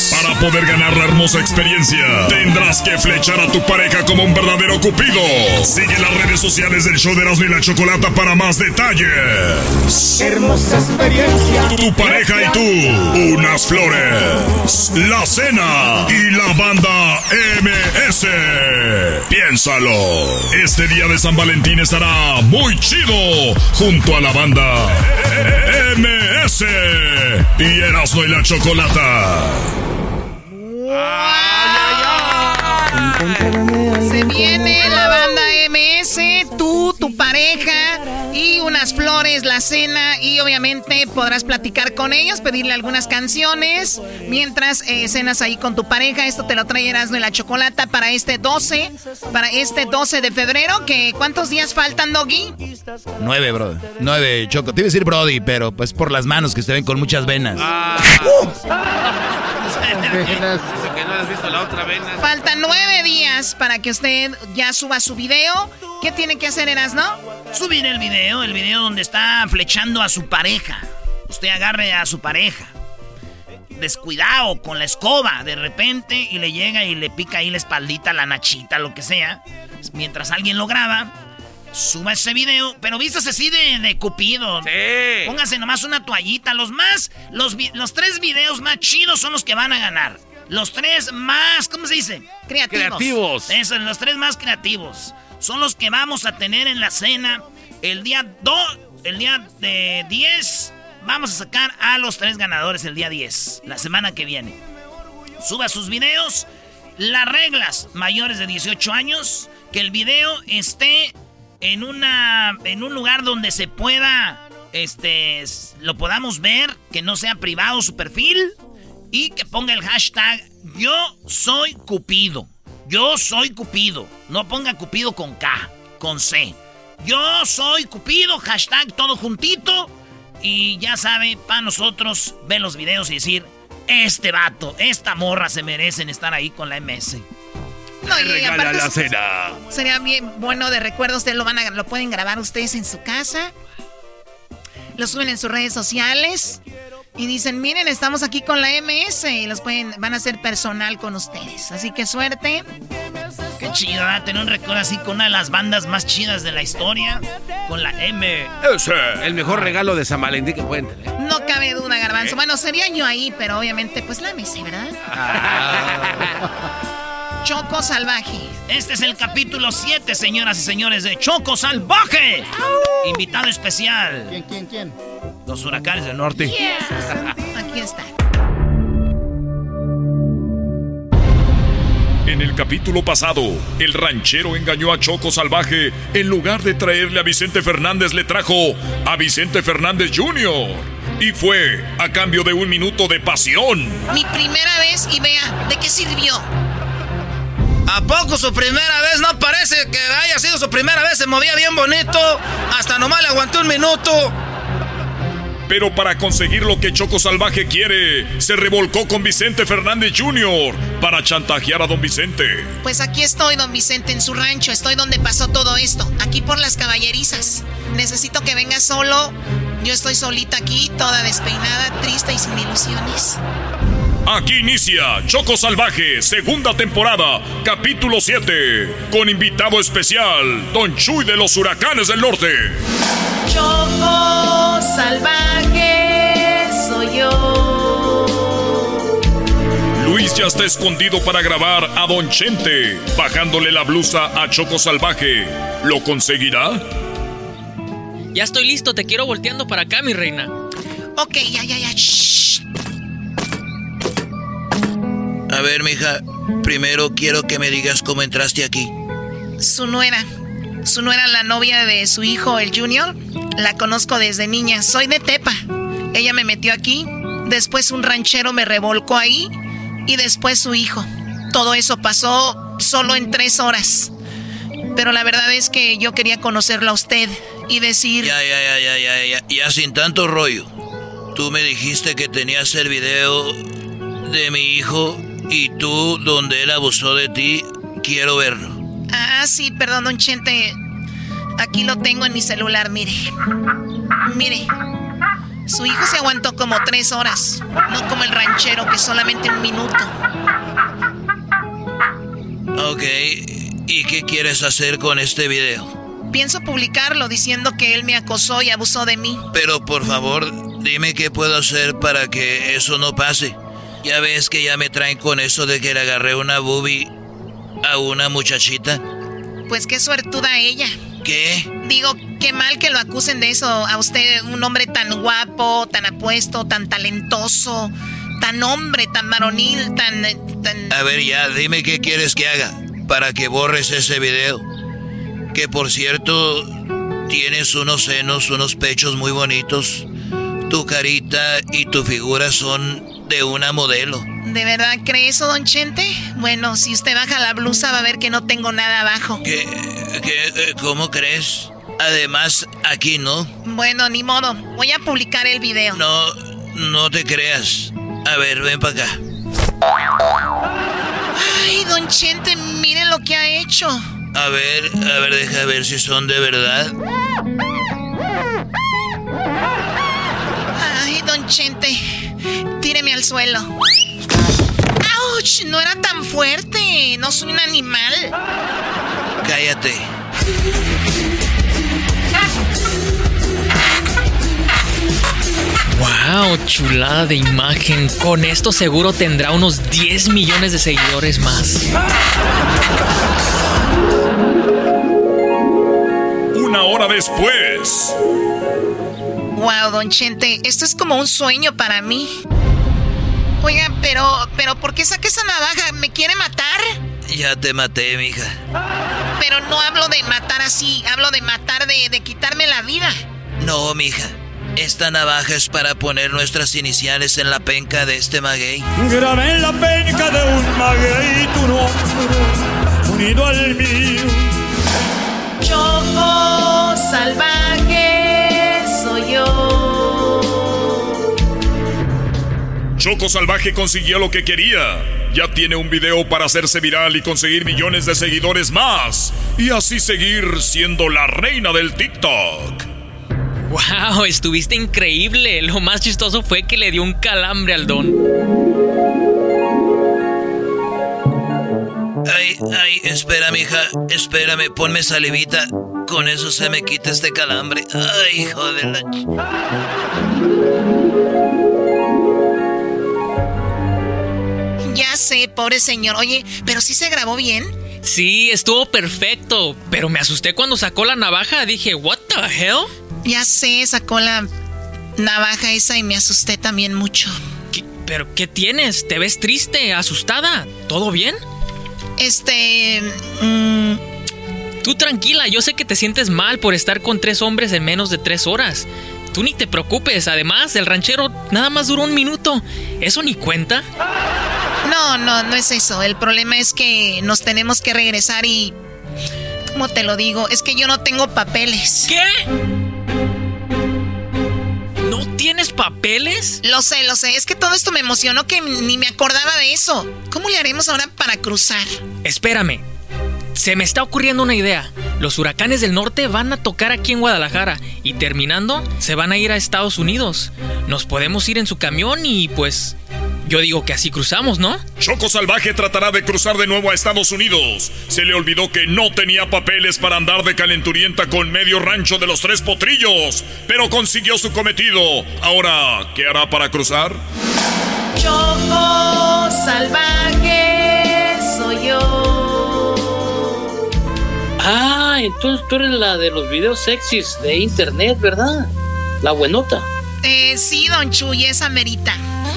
Para poder ganar la hermosa experiencia, tendrás que flechar a tu pareja como un verdadero cupido. Sigue las redes sociales del show de Erasmo y la Chocolata para más detalles. Hermosa experiencia. Tu pareja y tú, unas flores, la cena y la banda MS. Piénsalo. Este día de San Valentín estará muy chido junto a la banda MS y Erasmo y la Chocolata. Se viene la banda tu pareja y unas flores, la cena y obviamente podrás platicar con ellos, pedirle algunas canciones mientras eh, cenas ahí con tu pareja. Esto te lo trae Erasmo y la Chocolata para este 12, para este 12 de febrero. Que, ¿Cuántos días faltan, Doggy? Nueve, bro. Nueve, Choco. Te iba a decir Brody, pero pues por las manos que se ven con muchas venas. Ah. que no has visto la otra vena. Faltan nueve días para que usted ya suba su video. ¿Qué tiene que hacer, Erasno? Subir el video, el video donde está flechando a su pareja. Usted agarre a su pareja. Descuidado con la escoba de repente y le llega y le pica ahí la espaldita, la nachita, lo que sea. Mientras alguien lo graba, suba ese video, pero vistas así de, de cupido. Sí. Póngase nomás una toallita. Los más, los tres videos más chidos son los que van a ganar. Los tres más, ¿cómo se dice? Creativos. Creativos. Eso, los tres más creativos. Son los que vamos a tener en la cena el día 2, el día de 10. Vamos a sacar a los tres ganadores el día 10, la semana que viene. Suba sus videos. Las reglas mayores de 18 años, que el video esté en una en un lugar donde se pueda este lo podamos ver, que no sea privado su perfil y que ponga el hashtag yo soy Cupido. Yo soy Cupido. No ponga Cupido con K, con C. Yo soy Cupido, hashtag todo juntito. Y ya sabe, para nosotros ver los videos y decir, este vato, esta morra se merecen estar ahí con la MS. No, y Regala aparte la cena. Sería bien bueno de recuerdo. Ustedes lo van a, lo pueden grabar ustedes en su casa. Lo suben en sus redes sociales. Y dicen, miren, estamos aquí con la MS. Y los pueden, van a hacer personal con ustedes. Así que suerte. Qué chido, ¿verdad? Tener un recuerdo así con una de las bandas más chidas de la historia. Con la M. Ese. El mejor regalo de San Valentín que pueden tener. No cabe duda, Garbanzo. Bueno, sería yo ahí, pero obviamente, pues la MS, ¿verdad? Choco Salvaje. Este es el capítulo 7, señoras y señores, de Choco Salvaje. Invitado especial. ¿Quién, quién, quién? Los huracanes del norte. Aquí está. En el capítulo pasado, el ranchero engañó a Choco Salvaje. En lugar de traerle a Vicente Fernández, le trajo a Vicente Fernández Jr. Y fue a cambio de un minuto de pasión. Mi primera vez y vea, ¿de qué sirvió? ¿A poco su primera vez no parece que haya sido su primera vez? Se movía bien bonito. Hasta nomás le aguanté un minuto. Pero para conseguir lo que Choco Salvaje quiere, se revolcó con Vicente Fernández Jr. para chantajear a don Vicente. Pues aquí estoy, don Vicente, en su rancho. Estoy donde pasó todo esto. Aquí por las caballerizas. Necesito que venga solo. Yo estoy solita aquí, toda despeinada, triste y sin ilusiones. Aquí inicia Choco Salvaje, segunda temporada, capítulo 7, con invitado especial, Don Chuy de los Huracanes del Norte. Choco salvaje soy yo. Luis ya está escondido para grabar a Don Chente, bajándole la blusa a Choco Salvaje. ¿Lo conseguirá? Ya estoy listo, te quiero volteando para acá, mi reina. Ok, ya, ya, ya. shh. A ver, mija, primero quiero que me digas cómo entraste aquí. Su nuera. Su nuera, la novia de su hijo, el Junior. La conozco desde niña. Soy de Tepa. Ella me metió aquí. Después un ranchero me revolcó ahí. Y después su hijo. Todo eso pasó solo en tres horas. Pero la verdad es que yo quería conocerlo a usted y decir... Ya, ya, ya, ya, ya, ya, ya sin tanto rollo. Tú me dijiste que tenías el video de mi hijo y tú, donde él abusó de ti, quiero verlo. Ah, sí, perdón, don Chente. Aquí lo tengo en mi celular, mire. Mire. Su hijo se aguantó como tres horas, no como el ranchero que solamente un minuto. Ok, ¿y qué quieres hacer con este video? Pienso publicarlo diciendo que él me acosó y abusó de mí. Pero por favor, dime qué puedo hacer para que eso no pase. Ya ves que ya me traen con eso de que le agarré una boobie a una muchachita. Pues qué suertuda ella. ¿Qué? Digo, qué mal que lo acusen de eso a usted, un hombre tan guapo, tan apuesto, tan talentoso, tan hombre, tan varonil, tan... tan... A ver ya, dime qué quieres que haga para que borres ese video. Que por cierto, tienes unos senos, unos pechos muy bonitos. Tu carita y tu figura son de una modelo. ¿De verdad cree eso, don Chente? Bueno, si usted baja la blusa va a ver que no tengo nada abajo. ¿Qué, qué, eh, cómo crees? Además, aquí no. Bueno, ni modo. Voy a publicar el video. No, no te creas. A ver, ven para acá. Ay, don Chente, mire lo que ha hecho. A ver, a ver, deja ver si son de verdad. Ay, don Chente, tíreme al suelo. ¡Auch! No era tan fuerte. No soy un animal. Cállate. ¡Wow! Chulada de imagen. Con esto seguro tendrá unos 10 millones de seguidores más. Una hora después. Wow, don Chente, esto es como un sueño para mí. Oiga, pero, pero ¿por qué saca esa navaja? ¿Me quiere matar? Ya te maté, mija. Pero no hablo de matar así, hablo de matar de, de quitarme la vida. No, mija. Esta navaja es para poner nuestras iniciales en la penca de este maguey. Grabé en la penca de un maguey tu nombre, unido al mío. Choco salvaje Choco Salvaje consiguió lo que quería. Ya tiene un video para hacerse viral y conseguir millones de seguidores más. Y así seguir siendo la reina del TikTok. ¡Wow! Estuviste increíble. Lo más chistoso fue que le dio un calambre al don. Ay, ay, espera, mija. Espérame, ponme salivita. Con eso se me quita este calambre. Ay, hijo de la... pobre señor. Oye, pero sí se grabó bien. Sí, estuvo perfecto. Pero me asusté cuando sacó la navaja. Dije, ¿What the hell? Ya sé, sacó la navaja esa y me asusté también mucho. ¿Qué- ¿Pero qué tienes? ¿Te ves triste, asustada? ¿Todo bien? Este... mm, Tú tranquila, yo sé que te sientes mal por estar con tres hombres en menos de tres horas. Tú ni te preocupes, además, el ranchero nada más duró un minuto. ¿Eso ni cuenta? No, no, no es eso. El problema es que nos tenemos que regresar y... ¿Cómo te lo digo? Es que yo no tengo papeles. ¿Qué? ¿No tienes papeles? Lo sé, lo sé. Es que todo esto me emocionó que ni me acordaba de eso. ¿Cómo le haremos ahora para cruzar? Espérame. Se me está ocurriendo una idea. Los huracanes del norte van a tocar aquí en Guadalajara y terminando se van a ir a Estados Unidos. Nos podemos ir en su camión y pues yo digo que así cruzamos, ¿no? Choco Salvaje tratará de cruzar de nuevo a Estados Unidos. Se le olvidó que no tenía papeles para andar de calenturienta con medio rancho de los tres potrillos, pero consiguió su cometido. Ahora, ¿qué hará para cruzar? Choco salvaje soy yo. Ah, entonces tú eres la de los videos sexys de internet, ¿verdad? La buenota. Eh, sí, don Chuy, esa merita.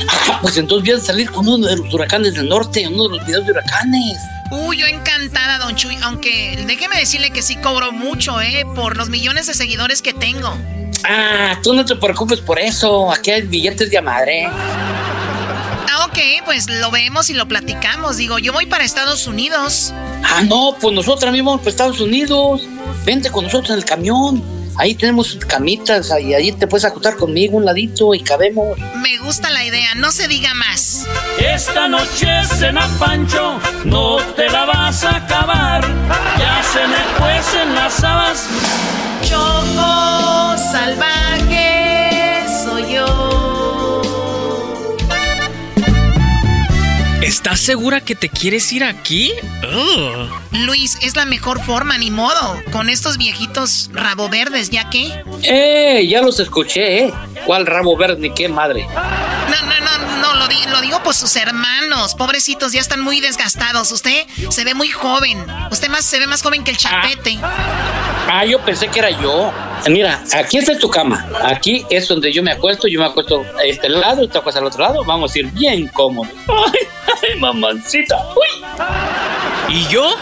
Ah, pues entonces voy a salir con uno de los huracanes del norte, uno de los videos de huracanes. Uy, yo encantada, don Chuy, aunque déjeme decirle que sí cobro mucho, ¿eh? Por los millones de seguidores que tengo. Ah, tú no te preocupes por eso. Aquí hay billetes de madre. Ah, ok, pues lo vemos y lo platicamos. Digo, yo voy para Estados Unidos. Ah, no, pues nosotros mismos vamos para Estados Unidos. Vente con nosotros en el camión. Ahí tenemos camitas y ahí te puedes acostar conmigo un ladito y cabemos. Me gusta la idea, no se diga más. Esta noche cena Pancho, no te la vas a acabar. Ya se me cuecen las habas. Choco salvaje ¿Estás segura que te quieres ir aquí? Ugh. Luis, es la mejor forma, ni modo. Con estos viejitos rabo verdes, ¿ya qué? ¡Eh! Ya los escuché, ¿eh? ¿Cuál rabo verde ni qué madre? No, no, no, no, lo, di- lo digo por sus hermanos. Pobrecitos, ya están muy desgastados. Usted se ve muy joven. Usted más se ve más joven que el chapete. Ah, yo pensé que era yo. Mira, aquí está tu cama. Aquí es donde yo me acuesto. Yo me acuesto a este lado, te acuestas al otro lado. Vamos a ir bien cómodos. ¡Ay, ay, mamancita! ¡Uy! ¿Y yo?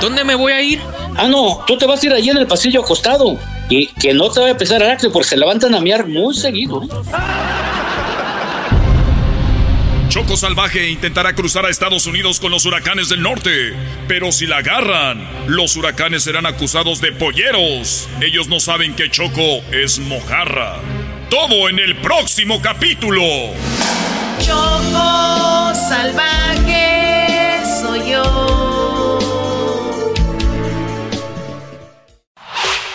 ¿Dónde me voy a ir? Ah, no, tú te vas a ir allí en el pasillo acostado. Y que no te vaya a pesar porque se levantan a miar muy seguido. ¿eh? Choco Salvaje intentará cruzar a Estados Unidos con los huracanes del norte, pero si la agarran, los huracanes serán acusados de polleros. Ellos no saben que Choco es mojarra. Todo en el próximo capítulo. Choco salvaje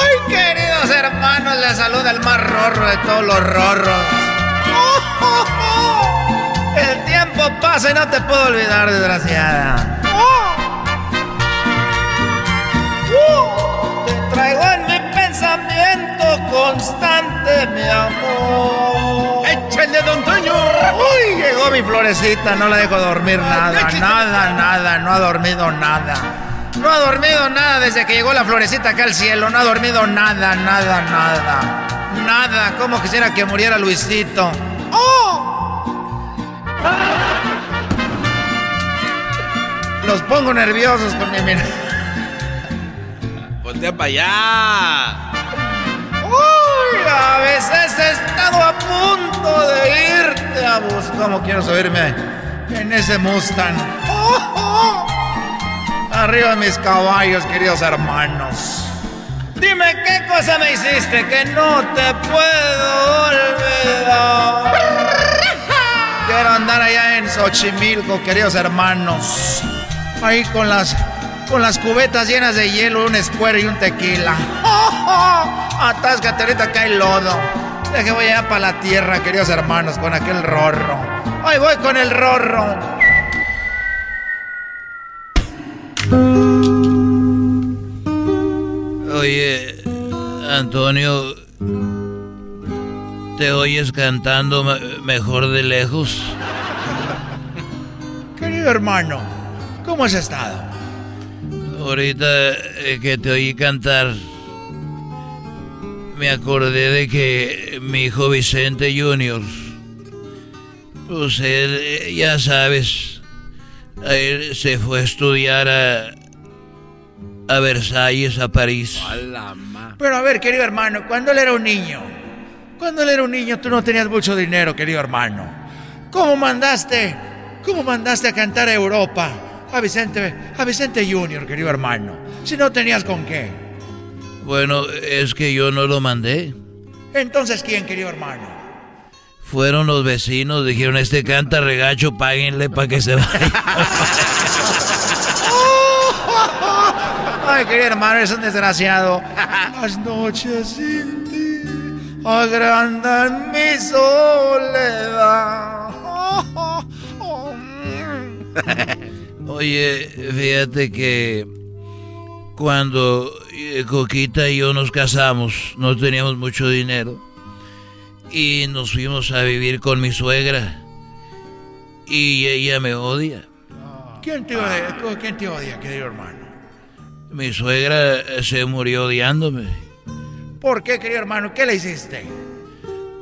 Ay, queridos hermanos, les saluda el más rorro de todos los rorros. El tiempo pasa y no te puedo olvidar, desgraciada. Te traigo en mi pensamiento constante, mi amor. ¡Échale, don! Uy, llegó mi florecita, no la dejo dormir nada, nada, nada, no ha dormido nada. No ha dormido nada desde que llegó la florecita acá al cielo, no ha dormido nada, nada, nada. Nada, como quisiera que muriera Luisito. ¡Oh! Los pongo nerviosos con mi mirada. Voltea para allá. A veces he estado a punto de irte a buscar. ¿Cómo quiero subirme en ese Mustang? ¡Oh, oh! Arriba mis caballos, queridos hermanos. Dime qué cosa me hiciste que no te puedo olvidar. Quiero andar allá en Xochimilco, queridos hermanos. Ahí con las con las cubetas llenas de hielo, un escuero y un tequila. Atáscate ahorita que hay lodo. Ya que voy allá para la tierra, queridos hermanos, con aquel rorro. Hoy voy con el rorro. Oye, Antonio, ¿te oyes cantando me- mejor de lejos? Querido hermano, ¿cómo has estado? Ahorita eh, que te oí cantar, me acordé de que mi hijo Vicente Junior, pues él, eh, ya sabes, él se fue a estudiar a, a Versalles, a París. Pero a ver, querido hermano, cuando él era un niño, cuando él era un niño tú no tenías mucho dinero, querido hermano. ¿Cómo mandaste, cómo mandaste a cantar a Europa a Vicente, a Vicente Junior, querido hermano? Si no tenías con qué. Bueno, es que yo no lo mandé. Entonces, ¿quién, querido hermano? Fueron los vecinos, dijeron, este canta regacho, páguenle para que se vaya. Ay, querido hermano, eres un desgraciado. Las noches sin ti agrandan mi soledad. Oye, fíjate que cuando Coquita y yo nos casamos, no teníamos mucho dinero y nos fuimos a vivir con mi suegra y ella me odia. ¿Quién te odia, ¿Quién te odia, querido hermano? Mi suegra eh, se murió odiándome ¿Por qué, querido hermano? ¿Qué le hiciste?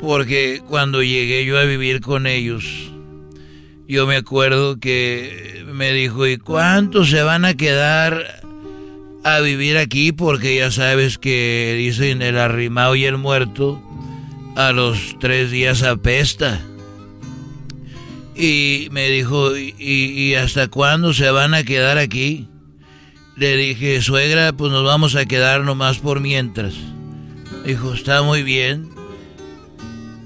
porque cuando llegué yo a vivir con ellos, yo me acuerdo que me dijo, ¿y cuántos se van a quedar a vivir aquí? Porque ya sabes que dicen el arrimado y el muerto a los tres días apesta. Y me dijo, ¿y, hasta cuándo se van a quedar aquí? Le dije, suegra, pues nos vamos a quedar nomás por mientras. Dijo, está muy bien.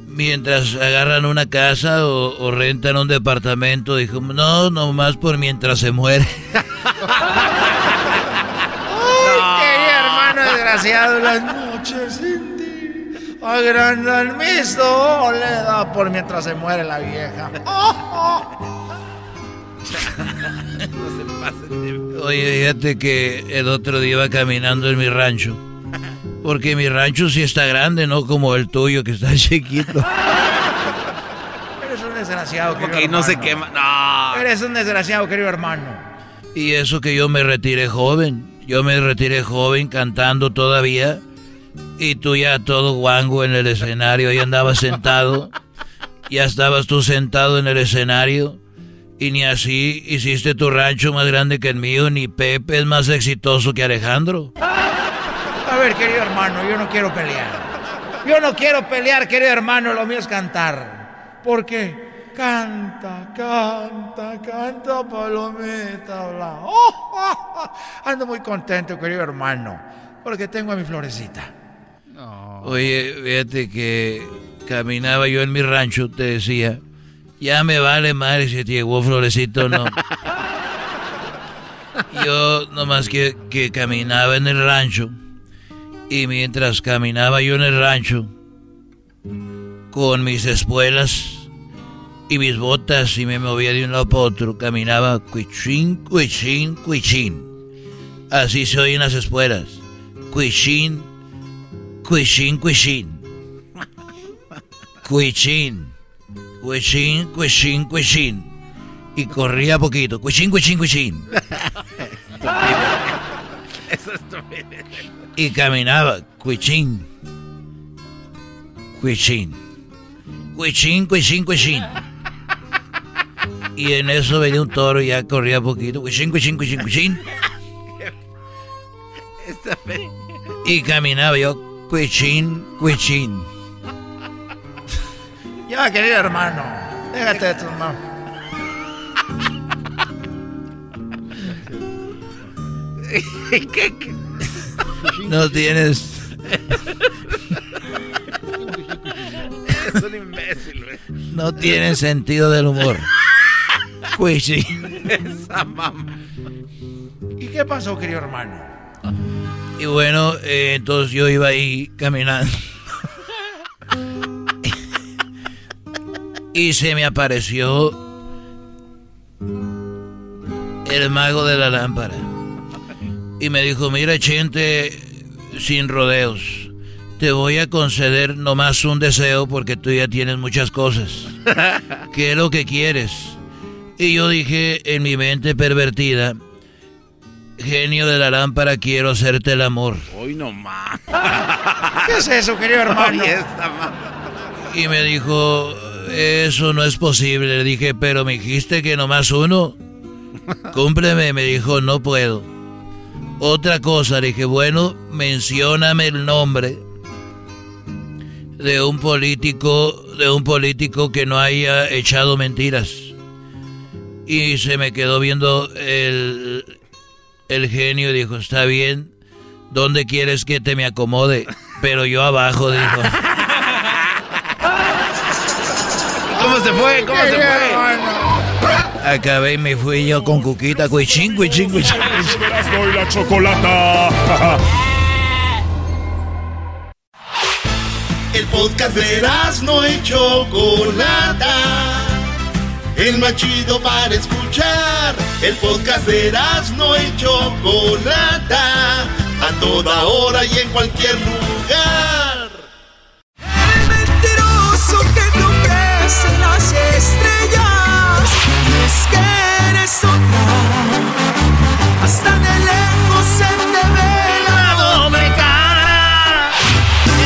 Mientras agarran una casa o, o rentan un departamento, dijo, no, nomás por mientras se muere. Ay, querido hermano desgraciado, las noches sin ti agrandan mi soledad por mientras se muere la vieja. Oye, fíjate que el otro día iba caminando en mi rancho. Porque mi rancho sí está grande, no como el tuyo que está chiquito. Eres un desgraciado, querido Ok, no se hermano. quema. No. Eres un desgraciado, querido hermano. Y eso que yo me retiré joven. Yo me retiré joven cantando todavía. Y tú ya todo guango en el escenario. Ahí andabas sentado. Ya estabas tú sentado en el escenario. Y ni así hiciste tu rancho más grande que el mío. Ni Pepe es más exitoso que Alejandro. A ver, querido hermano, yo no quiero pelear. Yo no quiero pelear, querido hermano, lo mío es cantar. Porque canta, canta, canta, palomita, bla. Oh, oh, oh. Ando muy contento, querido hermano, porque tengo a mi florecita. Oye, fíjate que caminaba yo en mi rancho, te decía, ya me vale madre si te llegó florecito o no. Yo nomás que, que caminaba en el rancho y mientras caminaba yo en el rancho con mis espuelas y mis botas y me movía de un lado para otro, caminaba cuichín, cuichín, cuichín. Así se oyen las espuelas. Cuichín, cuichín, cuichín. Cuichín, cuichín, cuichín, cuichín. Y corría poquito. Cuichín, cuichín, cuichín. Y caminaba. Cuichín. Cuichín. Cuichín, cuichín, cuichín. Y en eso venía un toro y ya corría poquito. Cuichín, cuichín. Esta fe- Y caminaba yo. Cuichín, cuichín. Ya, querido hermano, déjate de tus manos. No tienes. Es un imbécil. No tienes sentido del humor. Cuichín. Esa mamá. ¿Y qué pasó, querido hermano? Y bueno, eh, entonces yo iba ahí caminando. y se me apareció el mago de la lámpara. Y me dijo, mira, Chente, sin rodeos, te voy a conceder nomás un deseo porque tú ya tienes muchas cosas. ¿Qué es lo que quieres? Y yo dije en mi mente pervertida, genio de la lámpara, quiero hacerte el amor. Hoy no más. ¿Qué es eso, querido hermano? Y me dijo, eso no es posible. Le dije, pero me dijiste que nomás uno. Cúmpleme. Me dijo, no puedo. Otra cosa, le dije, bueno, mencióname el nombre de un político, de un político que no haya echado mentiras. Y se me quedó viendo el, el genio y dijo, está bien, ¿dónde quieres que te me acomode? Pero yo abajo, dijo. ¿Cómo se fue? ¿Cómo se fue? Acabé y me fui yo con cuquita, cuichín, cuichín, cuichín. Erasmo y la chocolata. El podcast de no y Chocolata. El más chido para escuchar. El podcast de no y Chocolata. A toda hora y en cualquier lugar. mentiroso que no crees en las estrellas. Es que eres otra. Hasta de lejos se te ve la doble cara.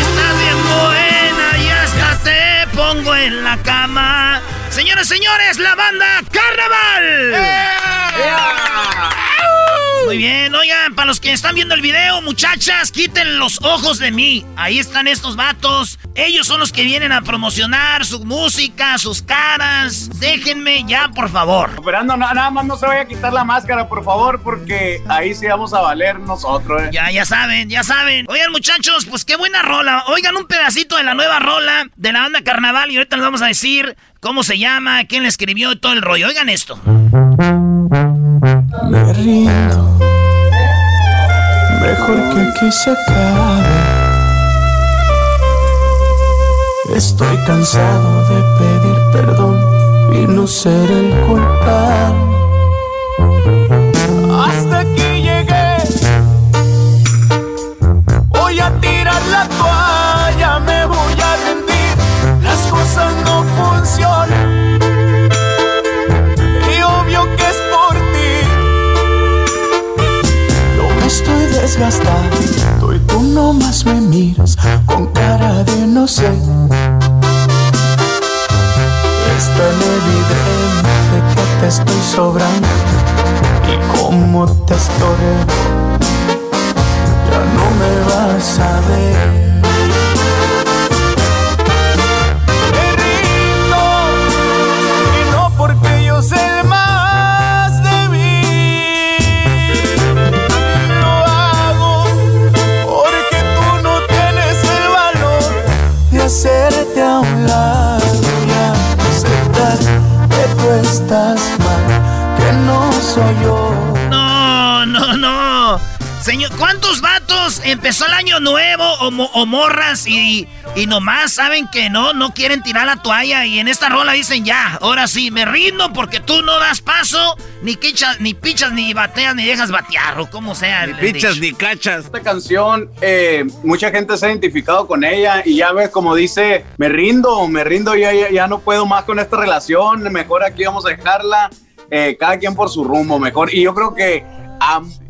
Estás bien buena y hasta te pongo en la cama. Señores, señores, la banda Carnaval. Muy bien, oigan, para los que están viendo el video, muchachas, quiten los ojos de mí. Ahí están estos vatos. Ellos son los que vienen a promocionar su música, sus caras. Déjenme ya, por favor. Esperando, na- nada más no se vaya a quitar la máscara, por favor, porque ahí sí vamos a valer nosotros, ¿eh? Ya, ya saben, ya saben. Oigan, muchachos, pues qué buena rola. Oigan un pedacito de la nueva rola de la banda Carnaval y ahorita les vamos a decir cómo se llama, quién la escribió y todo el rollo. Oigan esto. Me rindo. Que aquí se acabe. Estoy cansado de pedir perdón y no ser el culpable. Desgastado y tú nomás me miras con cara de no sé. Es tan evidente que te estoy sobrando y como te estorbo ya no me vas a ver. Soy yo. No, no, no. Señor, ¿cuántos vatos empezó el año nuevo o, mo- o morras y, y nomás saben que no, no quieren tirar la toalla y en esta rola dicen ya, ahora sí, me rindo porque tú no das paso, ni, quicha- ni pichas, ni bateas, ni dejas batear o como sea. el dicho. ni cachas. Esta canción, eh, mucha gente se ha identificado con ella y ya ves como dice, me rindo, me rindo, ya, ya, ya no puedo más con esta relación, mejor aquí vamos a dejarla, eh, cada quien por su rumbo, mejor. Y yo creo que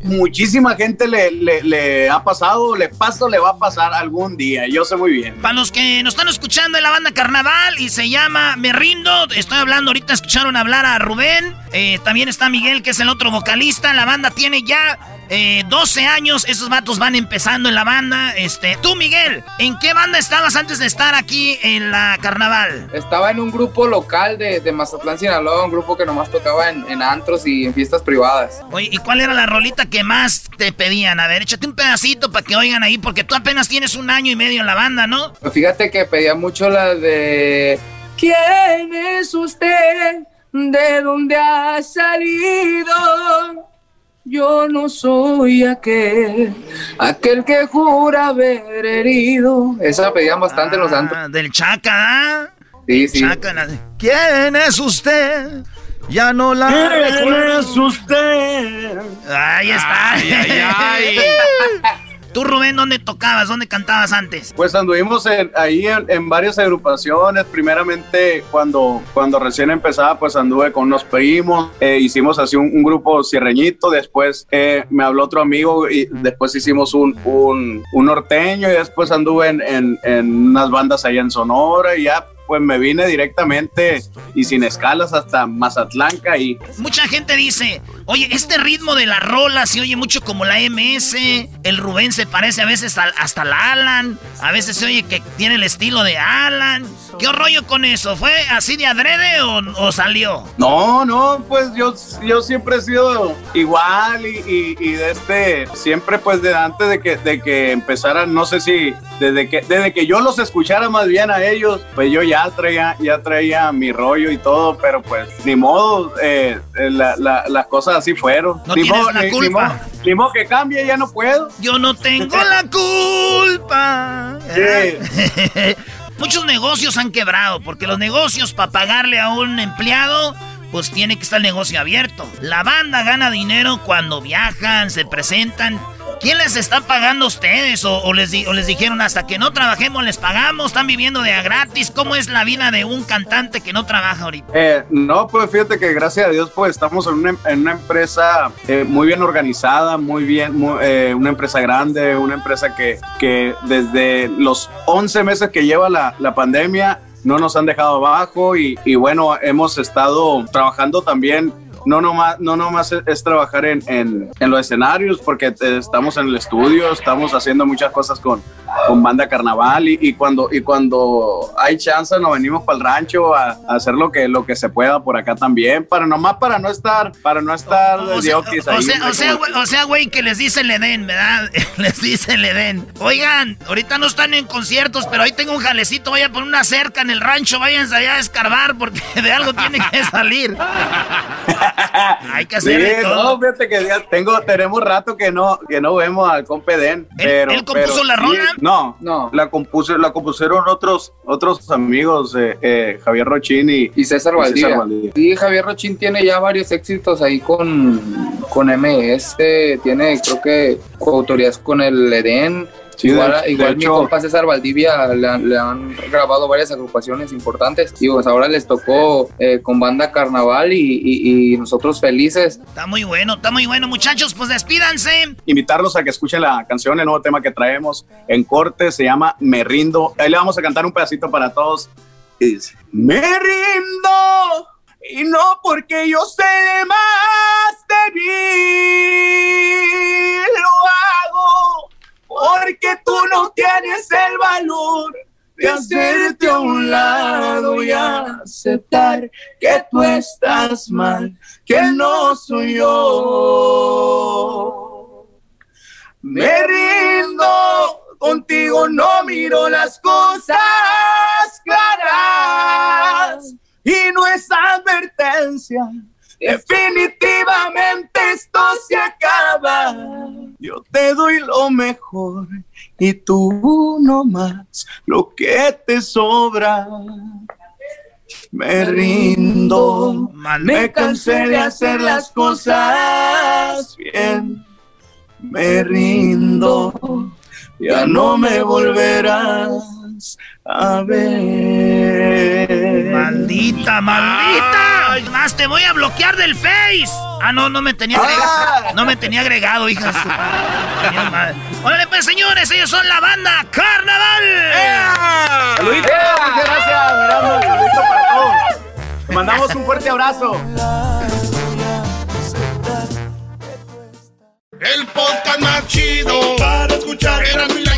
muchísima gente le, le- le ha pasado, le pasa o le va a pasar algún día, yo sé muy bien. Para los que nos están escuchando en la banda Carnaval y se llama Me Rindo, estoy hablando ahorita, escucharon hablar a Rubén, eh, también está Miguel que es el otro vocalista, la banda tiene ya eh, 12 años, esos vatos van empezando en la banda, este, tú Miguel, ¿en qué banda estabas antes de estar aquí en la Carnaval? Estaba en un grupo local de, de Mazatlán, Sinaloa, un grupo que nomás tocaba en, en antros y en fiestas privadas. Oye, ¿y cuál era la rolita que más te pedían? A ver, échate un pedacito para que oigan ahí, porque tú apenas tienes un año y medio en la banda, ¿no? Fíjate que pedía mucho la de... ¿Quién es usted? ¿De dónde ha salido? Yo no soy aquel, aquel que jura haber herido. Esa pedían bastante los antros. Ah, Del Chaca, ¿ah? Sí, sí. Chaca, la- ¿Quién es usted? Ya no la ¿Quién recuerdo. es usted? Ahí está. Ay, ay, ay. Tú, Rubén, ¿dónde tocabas? ¿Dónde cantabas antes? Pues anduvimos en- ahí en, en varias agrupaciones. Primeramente, cuando, cuando recién empezaba, pues anduve con unos primos. eh, hicimos así un, un grupo cierreñito. Después eh, me habló otro amigo y después hicimos un, un, un norteño. Y después anduve en, en, en unas bandas allá en Sonora. Y ya, pues me vine directamente y sin escalas hasta Mazatlanca. Y Mucha gente dice, oye, este ritmo de la rola se oye mucho como la MS. El Rubén se parece a veces al- hasta al Alan. A veces se oye que tiene el estilo de Alan. ¿Qué rollo con eso? ¿Fue así de adrede o, o salió? No, no, pues yo, yo siempre he sido igual y, y- y de este, siempre pues de antes de que, de que empezaran, no sé si desde que, desde que yo los escuchara más bien a ellos, pues yo ya traía, ya traía mi rollo y todo, pero pues ni modo, eh, eh, la- la- las cosas así fueron. No ni tienes modo, la ni- ni culpa. modo- ni modo que cambie, ya no puedo. Yo no tengo la culpa. Muchos negocios han quebrado porque los negocios para pagarle a un empleado pues tiene que estar el negocio abierto. La banda gana dinero cuando viajan, se presentan. ¿Quién les está pagando a ustedes? ¿O, les, di- o les dijeron hasta que no trabajemos les pagamos? ¿Están viviendo de a gratis? ¿Cómo es la vida de un cantante que no trabaja ahorita? Eh, no, pues fíjate que gracias a Dios pues estamos en una, en una empresa eh, muy bien organizada, muy bien, muy, eh, una empresa grande, una empresa que, que desde los 11 meses que lleva la, la pandemia no nos han dejado abajo y bueno, hemos estado trabajando también. No nomás, no nomás es, trabajar en, en, en los escenarios, porque eh, estamos en el estudio, estamos haciendo muchas cosas con, con banda carnaval y, y cuando, y cuando hay chance nos venimos para el rancho a, a hacer lo que, lo que se pueda por acá también, para nomás para no estar, para no estar O de sea, o ahí, sea, hombre, o sea, güey, o sea, güey, que les dice el Edén, ¿verdad? les dice el Edén. Oigan, ahorita no están en conciertos, pero ahí tengo un jalecito, voy a poner una cerca en el rancho, váyanse allá a escarbar porque de algo tiene que salir. Hay que Sí, hacerle todo. no, fíjate que ya tengo, tenemos rato que no, que no vemos al compeden. Pero, él compuso pero la sí, rola? No, no. La, compuse, la compusieron otros, otros amigos, eh, eh, Javier Rochín y, y César Valdivia. Sí, Javier Rochín tiene ya varios éxitos ahí con, con MS, tiene creo que coautorías con el Edén. Sí, igual de- de igual mi hecho- compa César Valdivia le, han- le han grabado varias agrupaciones importantes y pues ahora les tocó eh, con banda Carnaval y, y- y nosotros felices. Está muy bueno, está muy bueno, muchachos. Pues despídanse. invitarlos a que escuchen la canción, el nuevo tema que traemos en corte, se llama Me Rindo. Ahí le vamos a cantar un pedacito para todos. Me rindo, y no porque yo sé más de mí, lo hago porque tú no tienes el valor de hacerte a un lado y aceptar que tú estás mal, que no soy yo. Me rindo, contigo no miro las cosas claras y no es advertencia. Definitivamente esto se acaba. Yo te doy lo mejor y tú no más lo que te sobra. Me rindo, me cansé de hacer las cosas bien. Me rindo, ya no me volverás a ver. Maldita, maldita. Más te voy a bloquear del Face. Ah, no, no me tenía agregado. No me tenía agregado, hija. Órale, pues, señores, ellos son la banda Carnaval. Saluditos, muchas gracias, saludito para todos. Te mandamos un fuerte abrazo. El podcast más chido para escuchar. Era mi la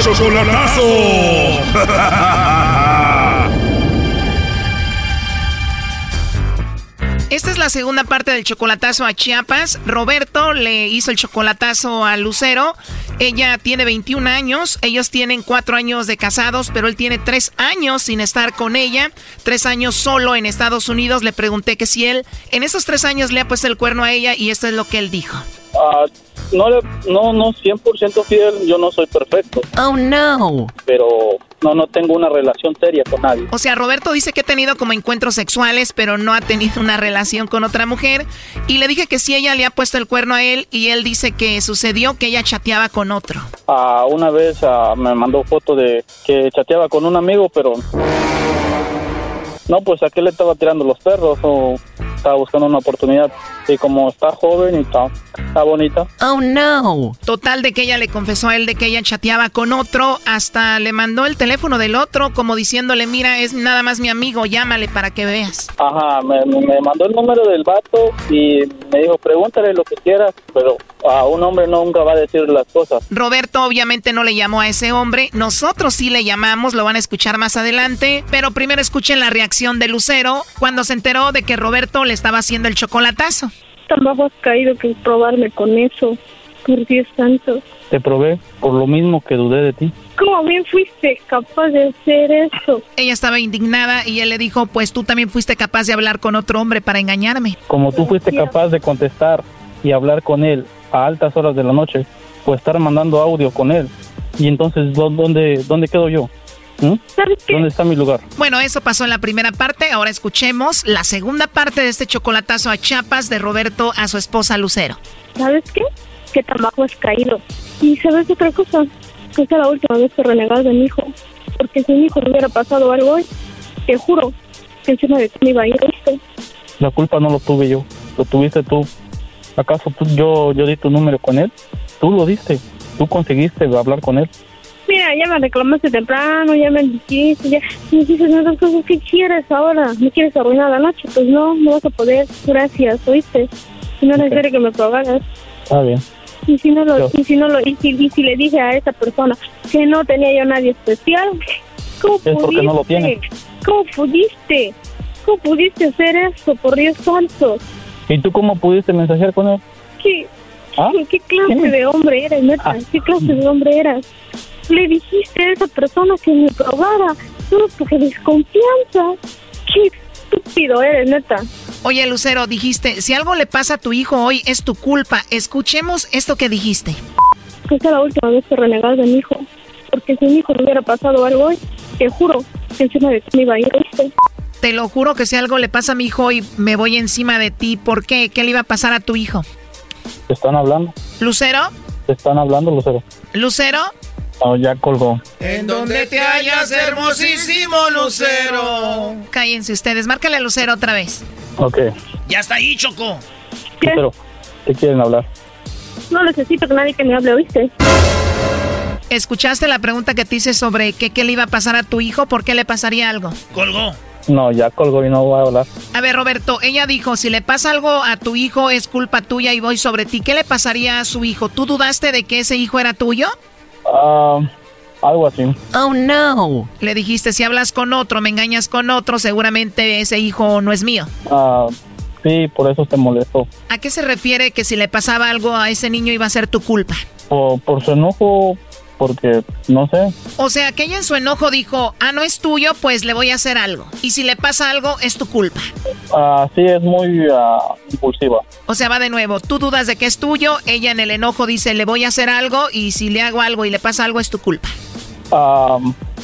Chocolatazo. Esta es la segunda parte del chocolatazo a Chiapas. Roberto le hizo el chocolatazo a Lucero. Ella tiene 21 años, ellos tienen 4 años de casados, pero él tiene 3 años sin estar con ella, 3 años solo en Estados Unidos. Le pregunté que si él en esos 3 años le ha puesto el cuerno a ella y esto es lo que él dijo. Ah, no, le- no, no, 100% fiel, yo no soy perfecto. Oh no. Pero no, no tengo una relación seria con nadie. O sea, Roberto dice que ha tenido como encuentros sexuales, pero no ha tenido una relación con otra mujer. Y le dije que si ella le ha puesto el cuerno a él y él dice que sucedió que ella chateaba con otro. Ah, una vez ah, me mandó foto de que chateaba con un amigo, pero no, pues a qué le estaba tirando los perros o estaba buscando una oportunidad. Y como está joven y está, está bonita, Oh no. Total de que ella le confesó a él de que ella chateaba con otro, hasta le mandó el teléfono del otro como diciéndole, mira, es nada más mi amigo, llámale para que veas. Ajá, me, me mandó el número del vato y me dijo, pregúntale lo que quieras, pero a un hombre nunca va a decir las cosas. Roberto obviamente no le llamó a ese hombre, nosotros sí le llamamos, lo van a escuchar más adelante, pero primero escuchen la reacción de Lucero cuando se enteró de que Roberto le estaba haciendo el chocolatazo. Tan bajo has caído que probarme con eso por 10 tantos. Te probé por lo mismo que dudé de ti. ¿Cómo bien fuiste capaz de hacer eso? Ella estaba indignada y él le dijo, pues tú también fuiste capaz de hablar con otro hombre para engañarme. Como tú fuiste capaz de contestar y hablar con él a altas horas de la noche, o estar mandando audio con él, y entonces ¿dó- ¿dónde, dónde quedo yo? ¿Mm? ¿Dónde está mi lugar? Bueno, eso pasó en la primera parte. Ahora escuchemos la segunda parte de este chocolatazo a Chiapas de Roberto a su esposa Lucero. ¿Sabes qué? Que tan bajo has caído. Y sabes otra cosa, que esta es la última vez que renegas de mi hijo. Porque si mi hijo le hubiera pasado algo hoy, te juro que encima de ti me iba a ir esto. La culpa no lo tuve yo, lo tuviste tú. ¿Acaso tú- yo, yo di tu número con él? Tú lo diste, tú conseguiste hablar con él. Mira, ya me reclamaste temprano, ya me dijiste, ya me dices no, cosas ¿qué quieres ahora? ¿Me quieres arruinar la noche? Pues no, no vas a poder, gracias, ¿oíste? Si no es necesario que me pagaras. Está bien. Y si no lo, y si no lo, y si, y si le dije a esa persona que no tenía yo nadie especial, ¿cómo Es pudiste? no lo tiene. ¿Cómo pudiste? ¿Cómo pudiste hacer eso? Por Dios santo. ¿Y tú cómo pudiste mensajear con él? ¿Qué, ¿Ah? qué, clase de hombre eres, neta? Ah. ¿Qué clase de hombre eras? Le dijiste a esa persona que me probara, solo porque desconfianza. Qué estúpido eres, neta. Oye, Lucero, dijiste, si algo le pasa a tu hijo hoy es tu culpa. Escuchemos esto que dijiste. Esa es la última vez que renegas de mi hijo. Porque si mi hijo le hubiera pasado algo hoy, te juro que encima de ti me iba a ir, ¿oíste? Te lo juro que si algo le pasa a mi hijo hoy, me voy encima de ti. ¿Por qué? ¿Qué le iba a pasar a tu hijo? ¿Te están hablando? ¿Lucero? ¿Te están hablando, Lucero? ¿Lucero? No, ya colgó. En donde te hallas, hermosísimo lucero. Cállense ustedes. Márcale a Lucero otra vez. Ok. Ya está ahí, Choco. Lucero, ¿qué quieren hablar? No necesito que nadie que me hable, ¿oíste? ¿Escuchaste la pregunta que te hice sobre qué, qué le iba a pasar a tu hijo? ¿Por qué le pasaría algo? Colgó. No, ya colgó y no voy a hablar. A ver, Roberto, ella dijo, si le pasa algo a tu hijo es culpa tuya y voy sobre ti. ¿Qué le pasaría a su hijo? ¿Tú dudaste de que ese hijo era tuyo? Ah, algo así. Oh, no. Le dijiste, si hablas con otro, me engañas con otro, seguramente ese hijo no es mío. Ah, sí, por eso te molestó. ¿A qué se refiere que si le pasaba algo a ese niño iba a ser tu culpa? Por, por su enojo, porque no sé. O sea, que ella en su enojo dijo, ah, no es tuyo, pues le voy a hacer algo. Y si le pasa algo, es tu culpa. Ah, sí, es muy ah, impulsiva. O sea, va de nuevo, tú dudas de que es tuyo, ella en el enojo dice, le voy a hacer algo, y si le hago algo y le pasa algo, es tu culpa. Ah,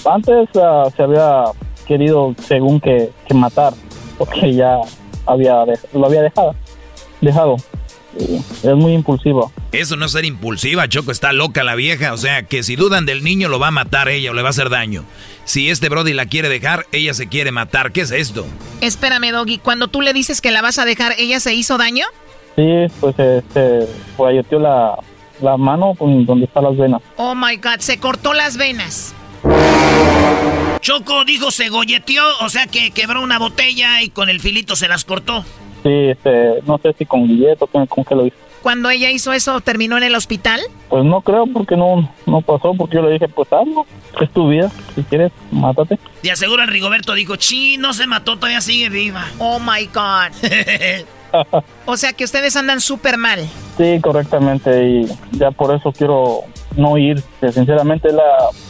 antes ah, se había querido, según que, que matar, porque ya había lo había dejado. Dejado. Es muy impulsiva. Eso no es ser impulsiva, Choco, está loca la vieja. O sea, que si dudan del niño, lo va a matar ella o le va a hacer daño. Si este Brody la quiere dejar, ella se quiere matar. ¿Qué es esto? Espérame, Doggy, cuando tú le dices que la vas a dejar, ¿ella se hizo daño? Sí, pues este, guayeteó la, la mano con donde están las venas. Oh my god, se cortó las venas. Choco dijo se golleteó, o sea que quebró una botella y con el filito se las cortó. Sí, este, no sé si con billete o con, con qué lo hizo. Cuando ella hizo eso, ¿terminó en el hospital? Pues no creo porque no, no pasó, porque yo le dije, pues hazlo, es tu vida, si quieres, mátate. De aseguro el Rigoberto dijo, chi, no se mató, todavía sigue viva. Oh my god. O sea que ustedes andan súper mal. Sí, correctamente, y ya por eso quiero no ir, que sinceramente es la,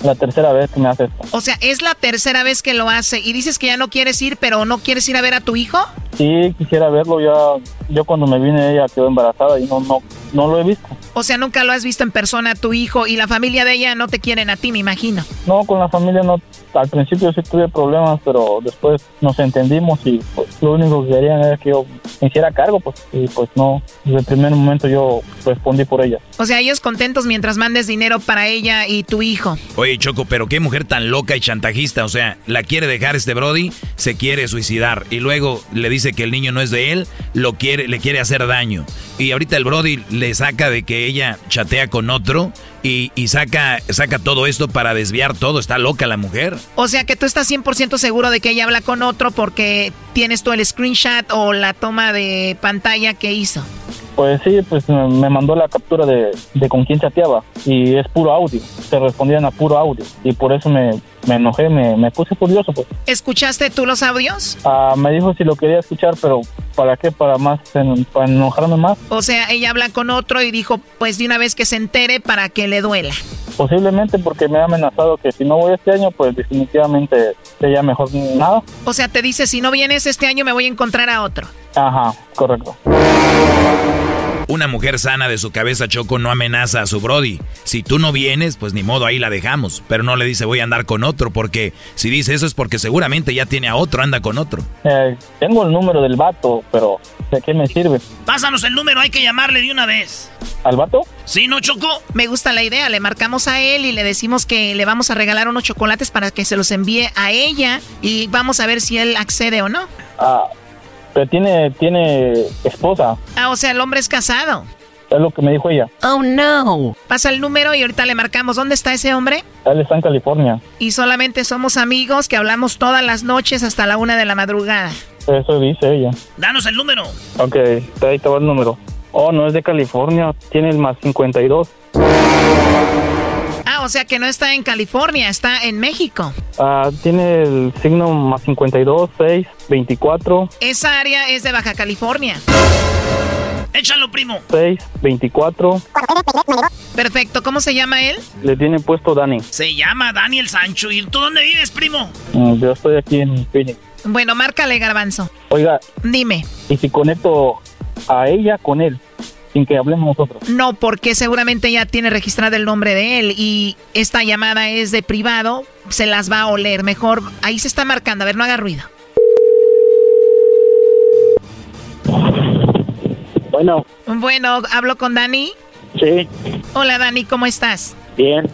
la tercera vez que me hace esto. O sea, es la tercera vez que lo hace y dices que ya no quieres ir, pero no quieres ir a ver a tu hijo. Sí, quisiera verlo, ya, yo cuando me vine ella quedó embarazada y no, no, no lo he visto. O sea, nunca lo has visto en persona a tu hijo y la familia de ella no te quieren a ti, me imagino. No, con la familia no, al principio sí tuve problemas, pero después nos entendimos y pues lo único que querían era que yo me hiciera cargo, pues, y pues no, desde el primer momento yo respondí por ella. O sea, ellos contentos mientras mandes dinero para ella y tu hijo. Oye, Choco, pero qué mujer tan loca y chantajista. O sea, la quiere dejar este Brody, se quiere suicidar. Y luego le dice que el niño no es de él, lo quiere, le quiere hacer daño. Y ahorita el Brody le saca de que ella chatea con otro y, y saca, saca todo esto para desviar todo. Está loca la mujer. O sea que tú estás 100% seguro de que ella habla con otro porque tienes tú el screenshot o la toma de pantalla que hizo. Pues sí, pues me me mandó la captura de, de con quién chateaba y es puro audio, se respondían a puro audio y por eso me, me enojé, me, me puse furioso pues. ¿Escuchaste tú los audios? Ah, me dijo si lo quería escuchar, pero ¿para qué? Para más, en- para enojarme más. O sea, ella habla con otro y dijo, pues de una vez que se entere para que le duela. Posiblemente porque me ha amenazado que si no voy este año, pues definitivamente sería mejor nada. O sea, te dice, si no vienes este año me voy a encontrar a otro. Ajá, correcto. Una mujer sana de su cabeza Choco no amenaza a su Brody. Si tú no vienes, pues ni modo, ahí la dejamos. Pero no le dice voy a andar con otro, porque si dice eso es porque seguramente ya tiene a otro, anda con otro. Eh, tengo el número del vato, pero ¿de qué me sirve? Pásanos el número, hay que llamarle de una vez. ¿Al vato? ¿Sí, no, Choco? Me gusta la idea, le marcamos a él y le decimos que le vamos a regalar unos chocolates para que se los envíe a ella y vamos a ver si él accede o no. Ah, pero tiene, tiene esposa. Ah, o sea, el hombre es casado. Es lo que me dijo ella. Oh, no. Pasa el número y ahorita le marcamos. ¿Dónde está ese hombre? Él está en California. Y solamente somos amigos que hablamos todas las noches hasta la una de la madrugada. Eso dice ella. Danos el número. Ok, ahí te va el número. Oh, no es de California, tiene el más 52. Ah, o sea que no está en California, está en México. Ah, tiene el signo más 52, 6, 24. Esa área es de Baja California. Échalo, primo. 6, 24. Perfecto, ¿cómo se llama él? Le tiene puesto Dani. Se llama Daniel Sancho. ¿Y tú dónde vives, primo? Mm, Yo estoy aquí en Phoenix. Bueno, márcale, Garbanzo. Oiga. Dime. ¿Y si conecto a ella con él? Sin que hablemos nosotros. No, porque seguramente ya tiene registrado el nombre de él y esta llamada es de privado, se las va a oler. Mejor, ahí se está marcando, a ver, no haga ruido. Bueno. Bueno, ¿hablo con Dani? Sí. Hola Dani, ¿cómo estás? Bien.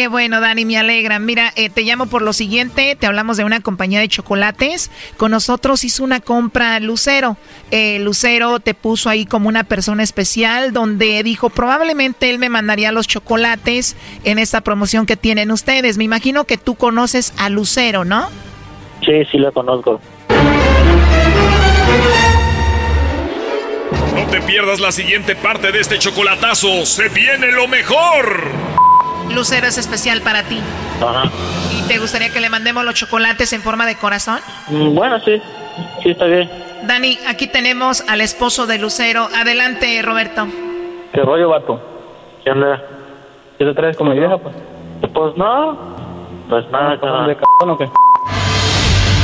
Qué bueno, Dani, me alegra. Mira, eh, te llamo por lo siguiente, te hablamos de una compañía de chocolates. Con nosotros hizo una compra Lucero. Eh, Lucero te puso ahí como una persona especial donde dijo probablemente él me mandaría los chocolates en esta promoción que tienen ustedes. Me imagino que tú conoces a Lucero, ¿no? Sí, sí lo conozco. No te pierdas la siguiente parte de este chocolatazo. Se viene lo mejor. Lucero es especial para ti. Ajá. ¿Y te gustaría que le mandemos los chocolates en forma de corazón? Mm, Bueno, sí. Sí, está bien. Dani, aquí tenemos al esposo de Lucero. Adelante, Roberto. ¿Qué rollo, vato? ¿Qué onda? ¿Qué te traes como vieja, pues? Pues no. Pues nada, cabrón. ¿De cabrón o qué?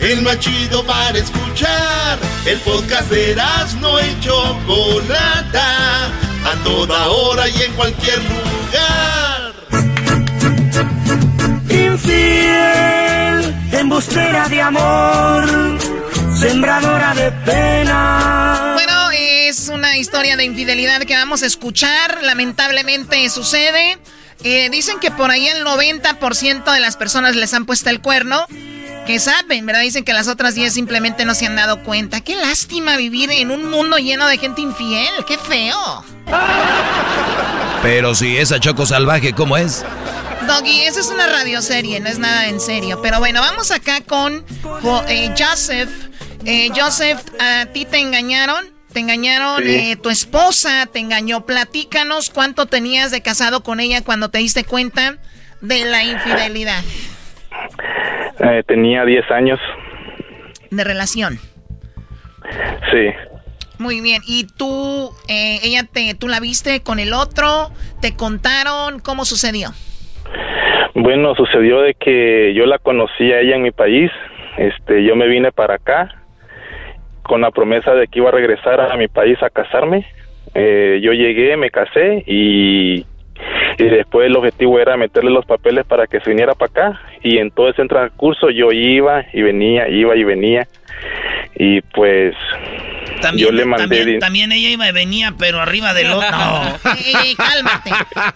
El más chido para escuchar. El podcast de no y Chocolata. A toda hora y en cualquier lugar. Infiel, embustera de amor, sembradora de pena. Bueno, es una historia de infidelidad que vamos a escuchar. Lamentablemente sucede. Eh, dicen que por ahí el 90% de las personas les han puesto el cuerno. Que saben, ¿verdad? Dicen que las otras 10 simplemente no se han dado cuenta. Qué lástima vivir en un mundo lleno de gente infiel. Qué feo. Pero si esa choco salvaje, ¿cómo es? Doggy, eso es una radioserie, no es nada en serio. Pero bueno, vamos acá con Jo- eh, Joseph. Eh, Joseph, ¿a ti te engañaron? ¿Te engañaron? Sí. eh, tu esposa te engañó. Platícanos cuánto tenías de casado con ella cuando te diste cuenta de la infidelidad Eh, tenía 10 años. de relación. Sí. Muy bien. ¿Y tú, eh, ella te, tú la viste con el otro? ¿Te contaron cómo sucedió? Bueno, sucedió de que yo la conocí a ella en mi país. Este, yo me vine para acá con la promesa de que iba a regresar a mi país a casarme. Eh, yo llegué, me casé y, y después el objetivo era meterle los papeles para que se viniera para acá. Y en todo ese transcurso yo iba y venía, iba y venía. Y pues yo le mandé... también, ella iba y venía, pero arriba del otro. No. Ey, ey, cálmate.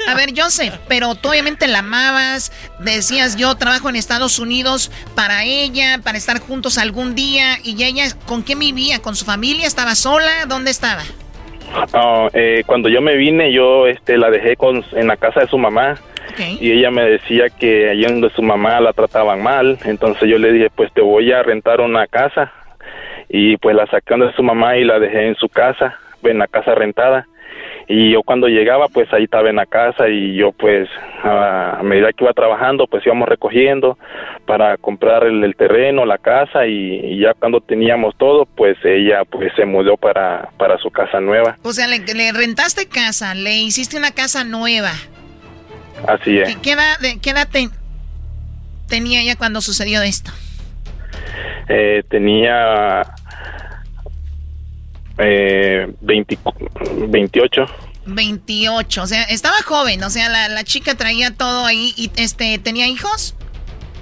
A ver, Joseph, pero tú obviamente la amabas. Decías, yo trabajo en Estados Unidos para ella, para estar juntos algún día. ¿Y ella con quién vivía? ¿Con su familia? ¿Estaba sola? ¿Dónde estaba? Ah, eh, cuando yo me vine, yo este, la dejé con, en la casa de su mamá. Y ella me decía que allí donde su mamá la trataban mal. Entonces yo le dije, pues te voy a rentar una casa. Y pues la saqué de su mamá y la dejé en su casa, en la casa rentada. Y yo cuando llegaba, pues ahí estaba en la casa y yo pues a medida que iba trabajando, pues íbamos recogiendo para comprar el, el terreno, la casa y, y ya cuando teníamos todo, pues ella pues se mudó para, para su casa nueva. O sea, le, le rentaste casa, le hiciste una casa nueva. Así es. ¿Qué, qué edad, qué edad te- tenía ella cuando sucedió esto? Eh, tenía eh, 20 28. 28, o sea, estaba joven, o sea, la, la chica traía todo ahí y este, ¿tenía hijos?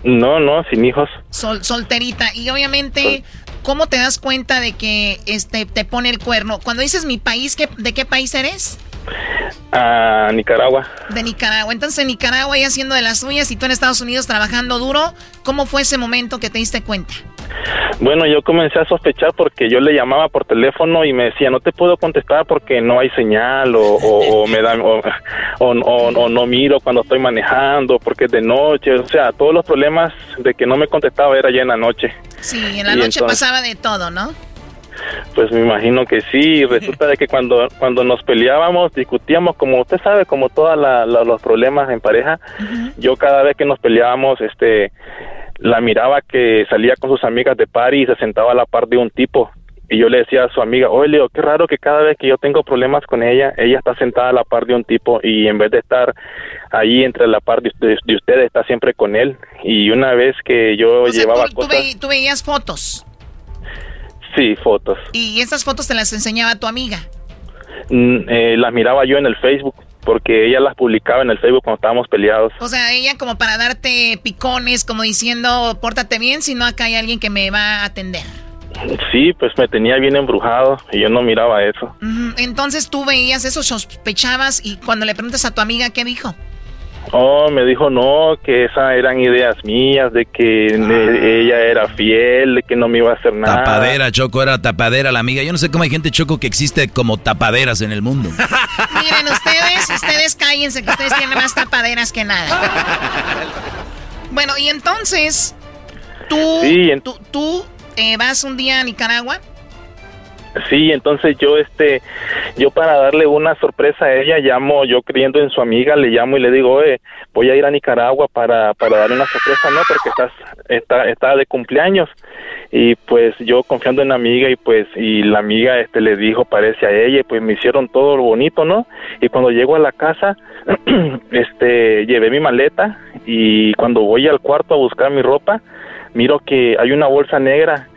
No, no, sin hijos. Sol, solterita. Y obviamente, ¿cómo te das cuenta de que este te pone el cuerno? Cuando dices mi país, ¿qué, ¿de qué país eres? A Nicaragua. De Nicaragua. Entonces, en Nicaragua ya haciendo de las suyas y tú en Estados Unidos trabajando duro, ¿cómo fue ese momento que te diste cuenta? Bueno, yo comencé a sospechar porque yo le llamaba por teléfono y me decía, no te puedo contestar porque no hay señal o, o, me da, o, o, no miro cuando estoy manejando porque es de noche. O sea, todos los problemas de que no me contestaba era ya en la noche. Sí, en la noche pasaba de todo, ¿no? Pues me imagino que sí. Resulta de que cuando, cuando nos peleábamos, discutíamos, como usted sabe, como todos los problemas en pareja, yo cada vez que nos peleábamos, este la miraba que salía con sus amigas de party y se sentaba a la par de un tipo. Y yo le decía a su amiga, oye Leo, qué raro que cada vez que yo tengo problemas con ella, ella está sentada a la par de un tipo y en vez de estar ahí entre la par de, ustedes, está siempre con él. Y una vez que yo llevaba cosas... ¿tú, veías fotos? Sí, fotos. ¿Y esas fotos te las enseñaba tu amiga? Mm, eh, las miraba yo en el Facebook porque ella las publicaba en el Facebook cuando estábamos peleados. O sea, ella como para darte picones, como diciendo, pórtate bien, si no acá hay alguien que me va a atender. Sí, pues me tenía bien embrujado y yo no miraba eso. Entonces tú veías eso, sospechabas y cuando le preguntas a tu amiga, ¿qué dijo? Oh, me dijo no, que esas eran ideas mías, de que ella era fiel, de que no me iba a hacer nada. Tapadera, Choco, era tapadera la amiga. Yo no sé cómo hay gente, Choco, que existe como tapaderas en el mundo. Miren, ustedes, ustedes cállense, que ustedes tienen más tapaderas que nada. Bueno, y entonces, tú, tú, tú eh, vas un día a Nicaragua. Sí, entonces yo este, yo para darle una sorpresa a ella llamo, yo creyendo en su amiga, le llamo y le digo, voy a ir a Nicaragua para, para darle una sorpresa, ¿no? Porque estás, está, está de cumpleaños y pues yo confiando en la amiga y pues y la amiga este le dijo parece a ella y pues me hicieron todo lo bonito, ¿no? Y cuando llego a la casa, este, llevé mi maleta y cuando voy al cuarto a buscar mi ropa, miro que hay una bolsa negra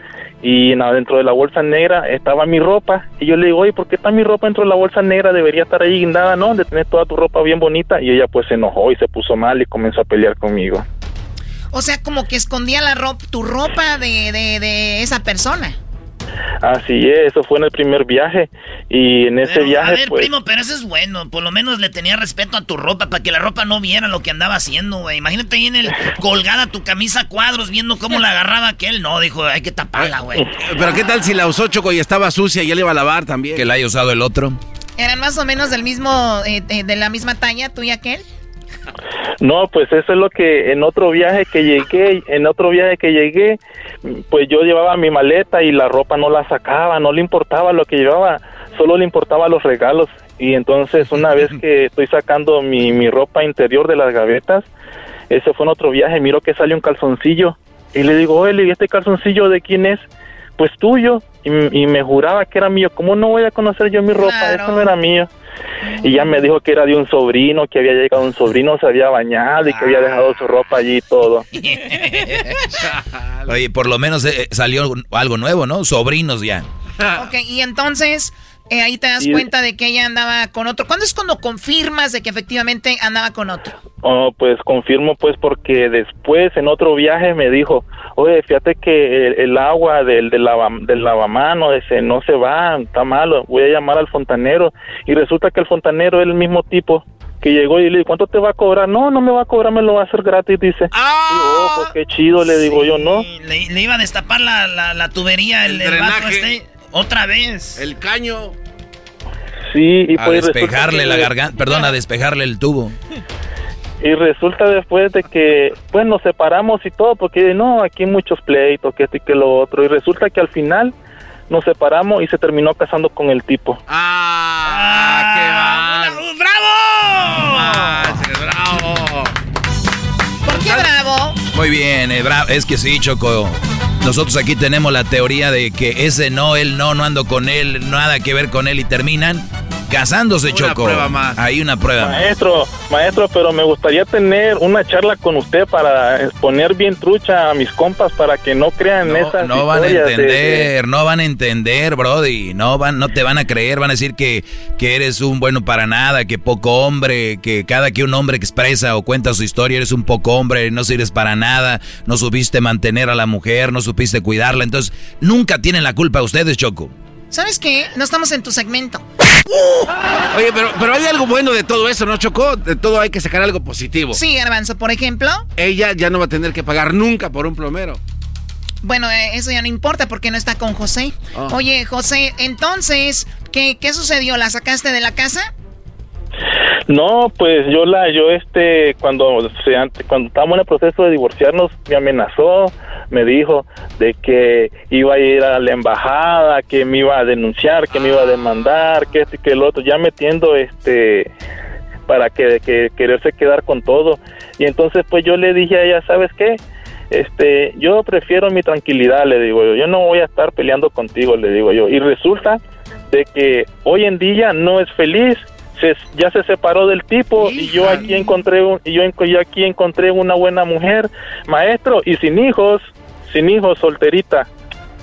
y dentro de la bolsa negra estaba mi ropa y yo le digo, ¿por qué está mi ropa dentro de la bolsa negra? Debería estar ahí guindada, ¿no? De tener toda tu ropa bien bonita y ella pues se enojó y se puso mal y comenzó a pelear conmigo. O sea, como que escondía la ropa, tu ropa de, de, de esa persona. Así es, eso fue en el primer viaje. Y en ese viaje. A ver, pues, primo, pero eso es bueno. Por lo menos le tenía respeto a tu ropa para que la ropa no viera lo que andaba haciendo, güey. Imagínate ahí en el colgada tu camisa a cuadros viendo cómo la agarraba aquel. No, dijo, hay que taparla, güey. Pero ¿qué tal si la usó Choco y estaba sucia y él iba a lavar también? Que la haya usado el otro. ¿Eran más o menos del mismo, eh, eh, de la misma talla, tú y aquel? No, pues eso es lo que en otro viaje que llegué, en otro viaje que llegué, pues yo llevaba mi maleta y la ropa no la sacaba, no le importaba lo que llevaba, solo le importaba los regalos. Y entonces una vez que estoy sacando mi, mi ropa interior de las gavetas, ese fue en otro viaje, miro que sale un calzoncillo y le digo, oye, ¿y este calzoncillo de quién es? Pues tuyo. Y, me juraba que era mío. ¿Cómo no voy a conocer yo mi ropa? Eso no era mío. Y ya me dijo que era de un sobrino, que había llegado un sobrino, se había bañado y que había dejado su ropa allí y todo. Oye, por lo menos eh, salió algo nuevo, ¿no? Sobrinos ya. ok, y entonces eh, ahí te das cuenta de que ella andaba con otro. ¿Cuándo es cuando confirmas de que efectivamente andaba con otro? Oh, pues confirmo pues porque después en otro viaje me dijo, oye, fíjate que el, agua del, del, del lavamano ese no se va, está malo, voy a llamar al fontanero. Y resulta que el fontanero es el mismo tipo que llegó y le dijo, ¿cuánto te va a cobrar? No, no me va a cobrar, me lo va a hacer gratis, dice. ¡Ah! oh, pues qué chido, le digo yo, ¿no? Le, iba a destapar la, la, tubería, el, el, este. Otra vez. El caño. Sí, y a pues despejarle la garganta, perdón, a despejarle el tubo. Y resulta después de que, pues nos separamos y todo, porque no, aquí hay muchos pleitos, que esto y que lo otro. Y resulta que al final nos separamos y se terminó casando con el tipo. ¡Ah! ¡Qué mal! ¡Bravo! ¡Bravo! ¿Por qué bravo? Muy bien, eh, es que sí, Choco. Nosotros aquí tenemos la teoría de que ese no, él no, no ando con él, nada que ver con él y terminan Casándose, Una Choco. prueba más. Hay una prueba más. Maestro, maestro, pero me gustaría tener una charla con usted para exponer bien trucha a mis compas para que no crean No, esas no van a de- entender, no van a entender, Brody. No van, no te van a creer, van a decir que, que eres un bueno para nada, que poco hombre, que cada que un hombre expresa o cuenta su historia eres un poco hombre, no sirves para nada, no supiste mantener a la mujer, no supiste cuidarla. Entonces, nunca tienen la culpa ustedes, Choco. ¿Sabes qué? No estamos en tu segmento. Oye, pero, pero hay algo bueno de todo eso, ¿no, Chocó? De todo hay que sacar algo positivo. Sí, Garbanzo, por ejemplo. Ella ya no va a tener que pagar nunca por un plomero. Bueno, eh, eso ya no importa porque no está con José. Ah. Oye, José, entonces, ¿qué, ¿qué sucedió? ¿La sacaste de la casa? No, pues yo la, yo este, cuando se, ante- cuando estábamos en el proceso de divorciarnos, me amenazó, me dijo de que iba a ir a la embajada, que me iba a denunciar, que me iba a demandar, que este que el otro, ya metiendo este para que, que quererse quedar con todo. Y entonces pues yo le dije a ella, ¿sabes qué? Este, yo prefiero mi tranquilidad, le digo yo, yo no voy a estar peleando contigo, le digo yo. Y resulta de que hoy en día no es feliz, se, ya se separó del tipo y yo aquí encontré un, y yo, aquí encontré una buena mujer, maestro, y sin hijos, sin hijos, solterita.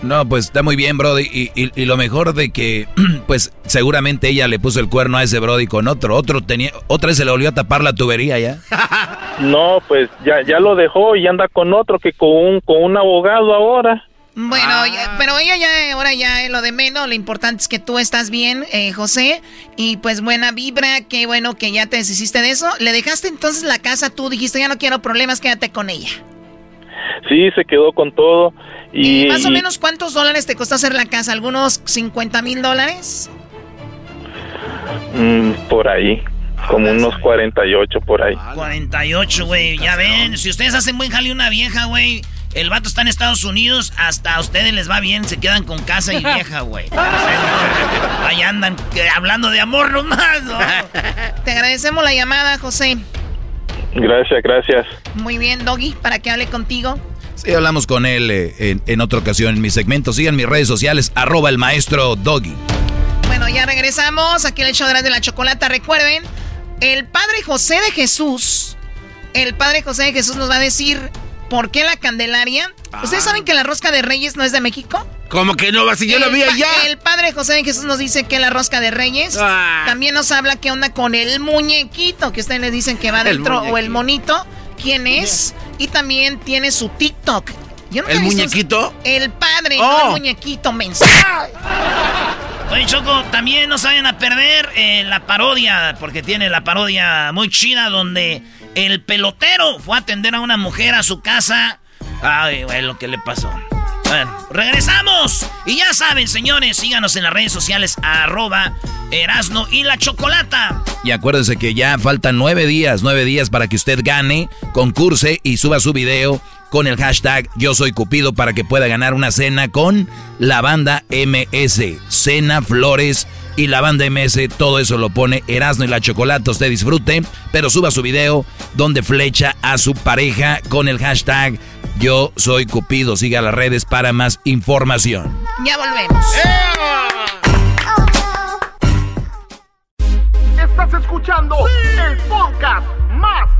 No, pues está muy bien, Brody. Y, y- y lo mejor de que, pues seguramente ella le puso el cuerno a ese Brody con otro. Otro tenía, otra vez se le volvió a tapar la tubería ya. No, pues ya, ya lo dejó y anda con otro que con un, con un abogado ahora. Bueno, Ah. ya- pero ella ya, ahora ya es lo de menos. Lo importante es que tú estás bien, eh, José. Y pues buena vibra, qué bueno que ya te deshiciste de eso. ¿Le dejaste entonces la casa tú? Dijiste, ya no quiero problemas, quédate con ella. Sí, se quedó con todo. Y, ¿Y más o menos cuántos dólares te costó hacer la casa? ¿Algunos 50 mil dólares? mm, por ahí, como unos 48 por ahí. 48, güey. Ya ven, si ustedes hacen buen jale una vieja, güey. El vato está en Estados Unidos, hasta a ustedes les va bien, se quedan con casa y vieja, güey. Ahí andan que, hablando de amor nomás, ¿no? Te agradecemos la llamada, José. Gracias, gracias. Muy bien, Doggy, para que hable contigo. Sí, hablamos con él eh, en, en otra ocasión en mi segmento. Sigan mis redes sociales, arroba el maestro Doggy. Bueno, ya regresamos. Aquí el show de la chocolata. Recuerden, el Padre José de Jesús, el Padre José de Jesús nos va a decir por qué la Candelaria. ¿Ustedes saben que la rosca de Reyes no es de México? Como que no, si yo lo El vi pa- allá. El Padre José de Jesús nos dice que la rosca de Reyes. Ah. También nos habla qué onda con el muñequito, que ustedes le dicen que va El dentro, o el monito. ¿Quién es? Y también tiene su TikTok. Yo ¿El muñequito? El padre, Oh. no el muñequito, mensaje. Oye, Choco, también no saben a perder eh, la parodia, porque tiene la parodia muy chida donde el pelotero fue a atender a una mujer a su casa. Ay, güey, lo que le pasó. Bueno, regresamos. Y ya saben, señores, síganos en las redes sociales, arroba Erasno y la Chocolata. Y acuérdense que ya faltan nueve días, nueve días para que usted gane, concurse y suba su video con el hashtag Yo Soy Cupido para que pueda ganar una cena con la banda MS. Cena, flores y la banda MS. Todo eso lo pone Erasno y la Chocolata. Usted disfrute, pero suba su video donde flecha a su pareja con el hashtag Yo Soy Cupido. Siga las redes para más información. Ya volvemos. Estás escuchando el podcast más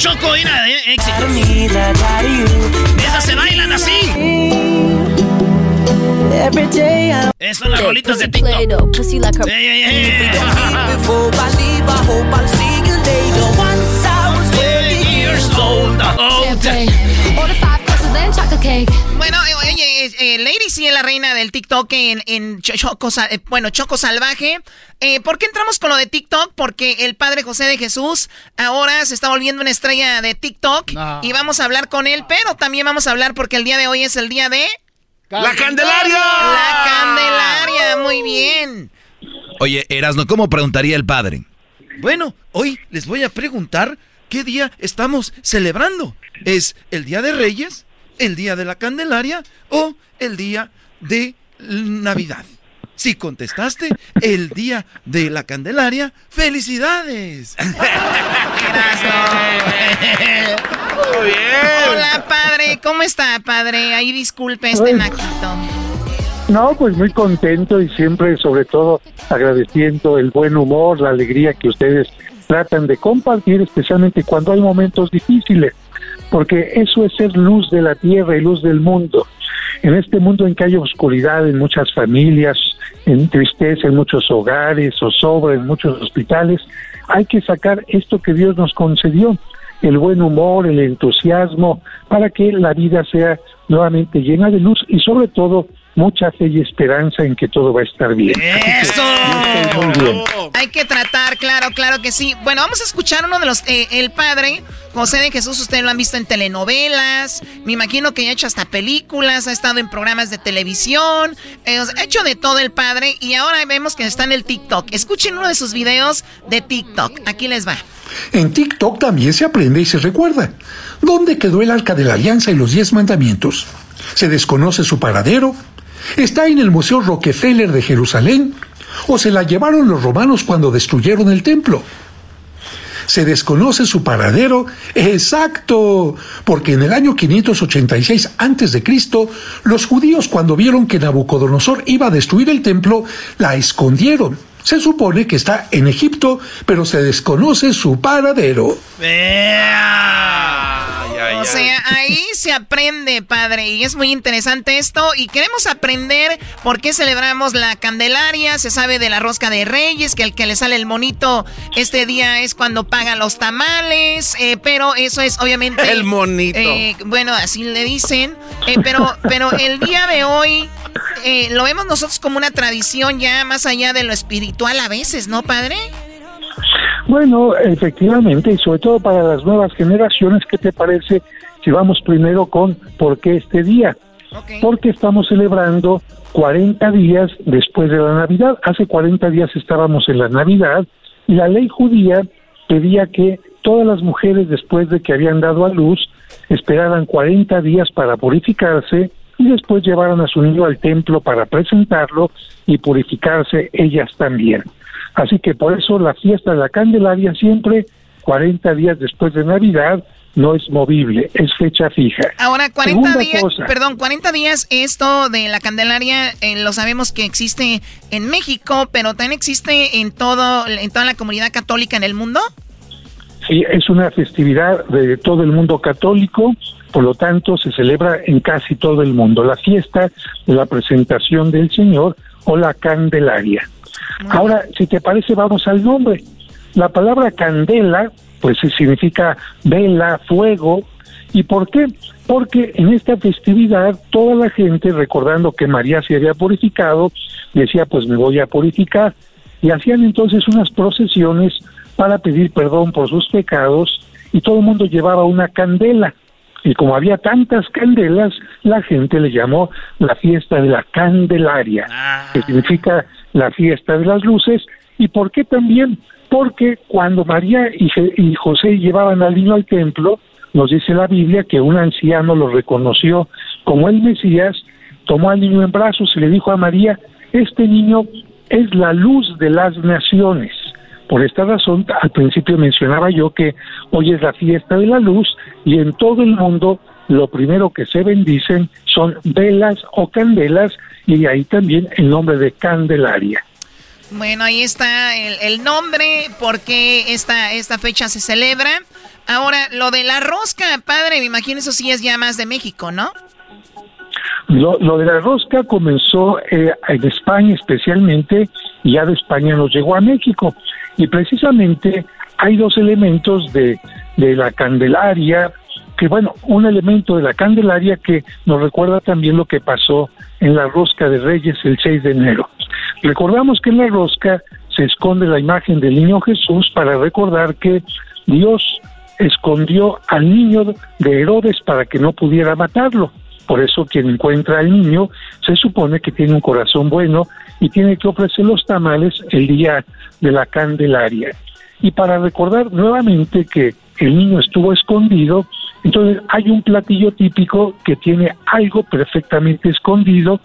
Choco, mira, eh, éxito. Esas se bailan así. Esas son las rolitas de TikTok. Ey, ey, ey. Bueno, eh, Lady sí es la reina del TikTok en, en Choco, eh, bueno, Choco Salvaje. Eh, ¿Por qué entramos con lo de TikTok? Porque el Padre José de Jesús ahora se está volviendo una estrella de TikTok y vamos a hablar con él, pero también vamos a hablar porque el día de hoy es el día de... ¡La Candelaria! ¡La Candelaria! Muy bien. Oye, Erasno, ¿cómo preguntaría el padre? Bueno, hoy les voy a preguntar qué día estamos celebrando. ¿Es el Día de Reyes, el Día de la Candelaria o el Día de Navidad? Si contestaste el Día de la Candelaria, ¡felicidades! Muy bien. Hola, padre. ¿Cómo está, padre? Ahí disculpe este naquito. No, pues muy contento y siempre, sobre todo, agradeciendo el buen humor, la alegría que ustedes tratan de compartir, especialmente cuando hay momentos difíciles, porque eso es ser luz de la tierra y luz del mundo. En este mundo en que hay oscuridad en muchas familias, en tristeza en muchos hogares, zozobra en muchos hospitales, hay que sacar esto que Dios nos concedió, el buen humor, el entusiasmo, para que la vida sea nuevamente llena de luz y sobre todo mucha fe y esperanza en que todo va a estar bien. ¡Eso! Hay que tratar, claro, claro que sí. Bueno, vamos a escuchar uno de los... Eh, el padre, José de Jesús, ustedes lo han visto en telenovelas, me imagino que ha hecho hasta películas, ha estado en programas de televisión, eh, ha hecho de todo el padre y ahora vemos que está en el TikTok. Escuchen uno de sus videos de TikTok. Aquí les va. En TikTok también se aprende y se recuerda. ¿Dónde quedó el arca de la alianza y los diez mandamientos? Se desconoce su paradero, ¿Está en el Museo Rockefeller de Jerusalén? ¿O se la llevaron los romanos cuando destruyeron el templo? Se desconoce su paradero exacto, porque en el año 586 a.C., los judíos cuando vieron que Nabucodonosor iba a destruir el templo, la escondieron. Se supone que está en Egipto, pero se desconoce su paradero. O sea, ahí se aprende, padre, y es muy interesante esto. Y queremos aprender por qué celebramos la Candelaria. Se sabe de la rosca de Reyes, que el que le sale el monito este día es cuando paga los tamales. Eh, pero eso es obviamente. El monito. Eh, bueno, así le dicen. Eh, pero, pero el día de hoy lo vemos nosotros como una tradición ya más allá de lo espiritual a veces, ¿no, padre? Bueno, efectivamente, y sobre todo para las nuevas generaciones, ¿qué te parece si vamos primero con por qué este día? Porque estamos celebrando 40 días después de la Navidad. Hace 40 días estábamos en la Navidad y la ley judía pedía que todas las mujeres después de que habían dado a luz esperaran 40 días para purificarse y después llevaran a su niño al templo para presentarlo y purificarse ellas también. Así que por eso la fiesta de la Candelaria siempre 40 días después de Navidad no es movible, es fecha fija. Ahora, 40 días, perdón, 40 días, esto de la Candelaria eh, lo sabemos que existe en México, pero también existe en todo en toda la comunidad católica en el mundo. Sí, es una festividad de todo el mundo católico, por lo tanto se celebra en casi todo el mundo la fiesta de la presentación del Señor o la Candelaria. Ahora, si te parece, vamos al nombre. La palabra candela, pues significa vela, fuego. ¿Y por qué? Porque en esta festividad toda la gente, recordando que María se había purificado, decía, pues me voy a purificar. Y hacían entonces unas procesiones para pedir perdón por sus pecados y todo el mundo llevaba una candela. Y como había tantas candelas, la gente le llamó la fiesta de la Candelaria, que significa la fiesta de las luces. ¿Y por qué también? Porque cuando María y, José llevaban al niño al templo, nos dice la Biblia que un anciano lo reconoció como el Mesías, tomó al niño en brazos y le dijo a María, este niño es la luz de las naciones. Por esta razón, al principio mencionaba yo que hoy es la fiesta de la luz y en todo el mundo lo primero que se bendicen son velas o candelas y ahí también el nombre de Candelaria. Bueno, ahí está el, nombre, porque esta, esta fecha se celebra. Ahora, lo de la rosca, padre, me imagino eso sí es ya más de México, ¿no? Lo, lo de la rosca comenzó eh, en España especialmente y ya de España nos llegó a México. Y precisamente hay dos elementos de, de la Candelaria que bueno, un elemento de la Candelaria que nos recuerda también lo que pasó en la rosca de Reyes el 6 de enero. Recordamos que en la rosca se esconde la imagen del niño Jesús para recordar que Dios escondió al niño de Herodes para que no pudiera matarlo. Por eso quien encuentra al niño se supone que tiene un corazón bueno y tiene que ofrecer los tamales el día de la Candelaria. Y para recordar nuevamente que el niño estuvo escondido, entonces hay un platillo típico que tiene algo perfectamente escondido,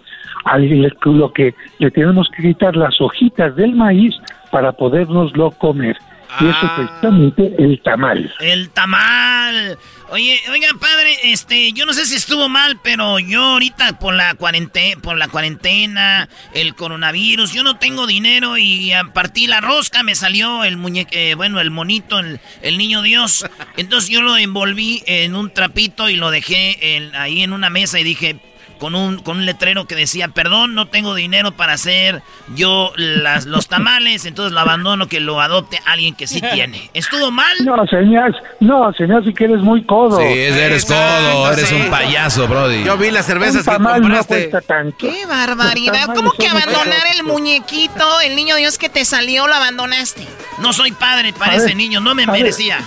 lo que le tenemos que quitar las hojitas del maíz para podérnoslo comer. Y eso es precisamente el tamal. El tamal. Oye, oiga, padre, este, yo no sé si estuvo mal, pero yo ahorita por la cuarentena, por la cuarentena, el coronavirus, yo no tengo dinero y a partir la rosca me salió el muñeque, eh, bueno, el monito, el, el, niño Dios. Entonces yo lo envolví en un trapito y lo dejé en, ahí en una mesa y dije, con un, con un letrero que decía, perdón, no tengo dinero para hacer yo las, los tamales, entonces lo abandono, que lo adopte alguien que sí tiene. ¿Estuvo mal? No, señor, no, señor, si que eres muy codo. Sí, eres codo, eres un payaso, brody. Yo vi las cervezas que compraste. ¡Qué barbaridad! ¿Cómo que abandonar el muñequito, el niño Dios que te salió, lo abandonaste? No soy padre para ese niño, no me merecía.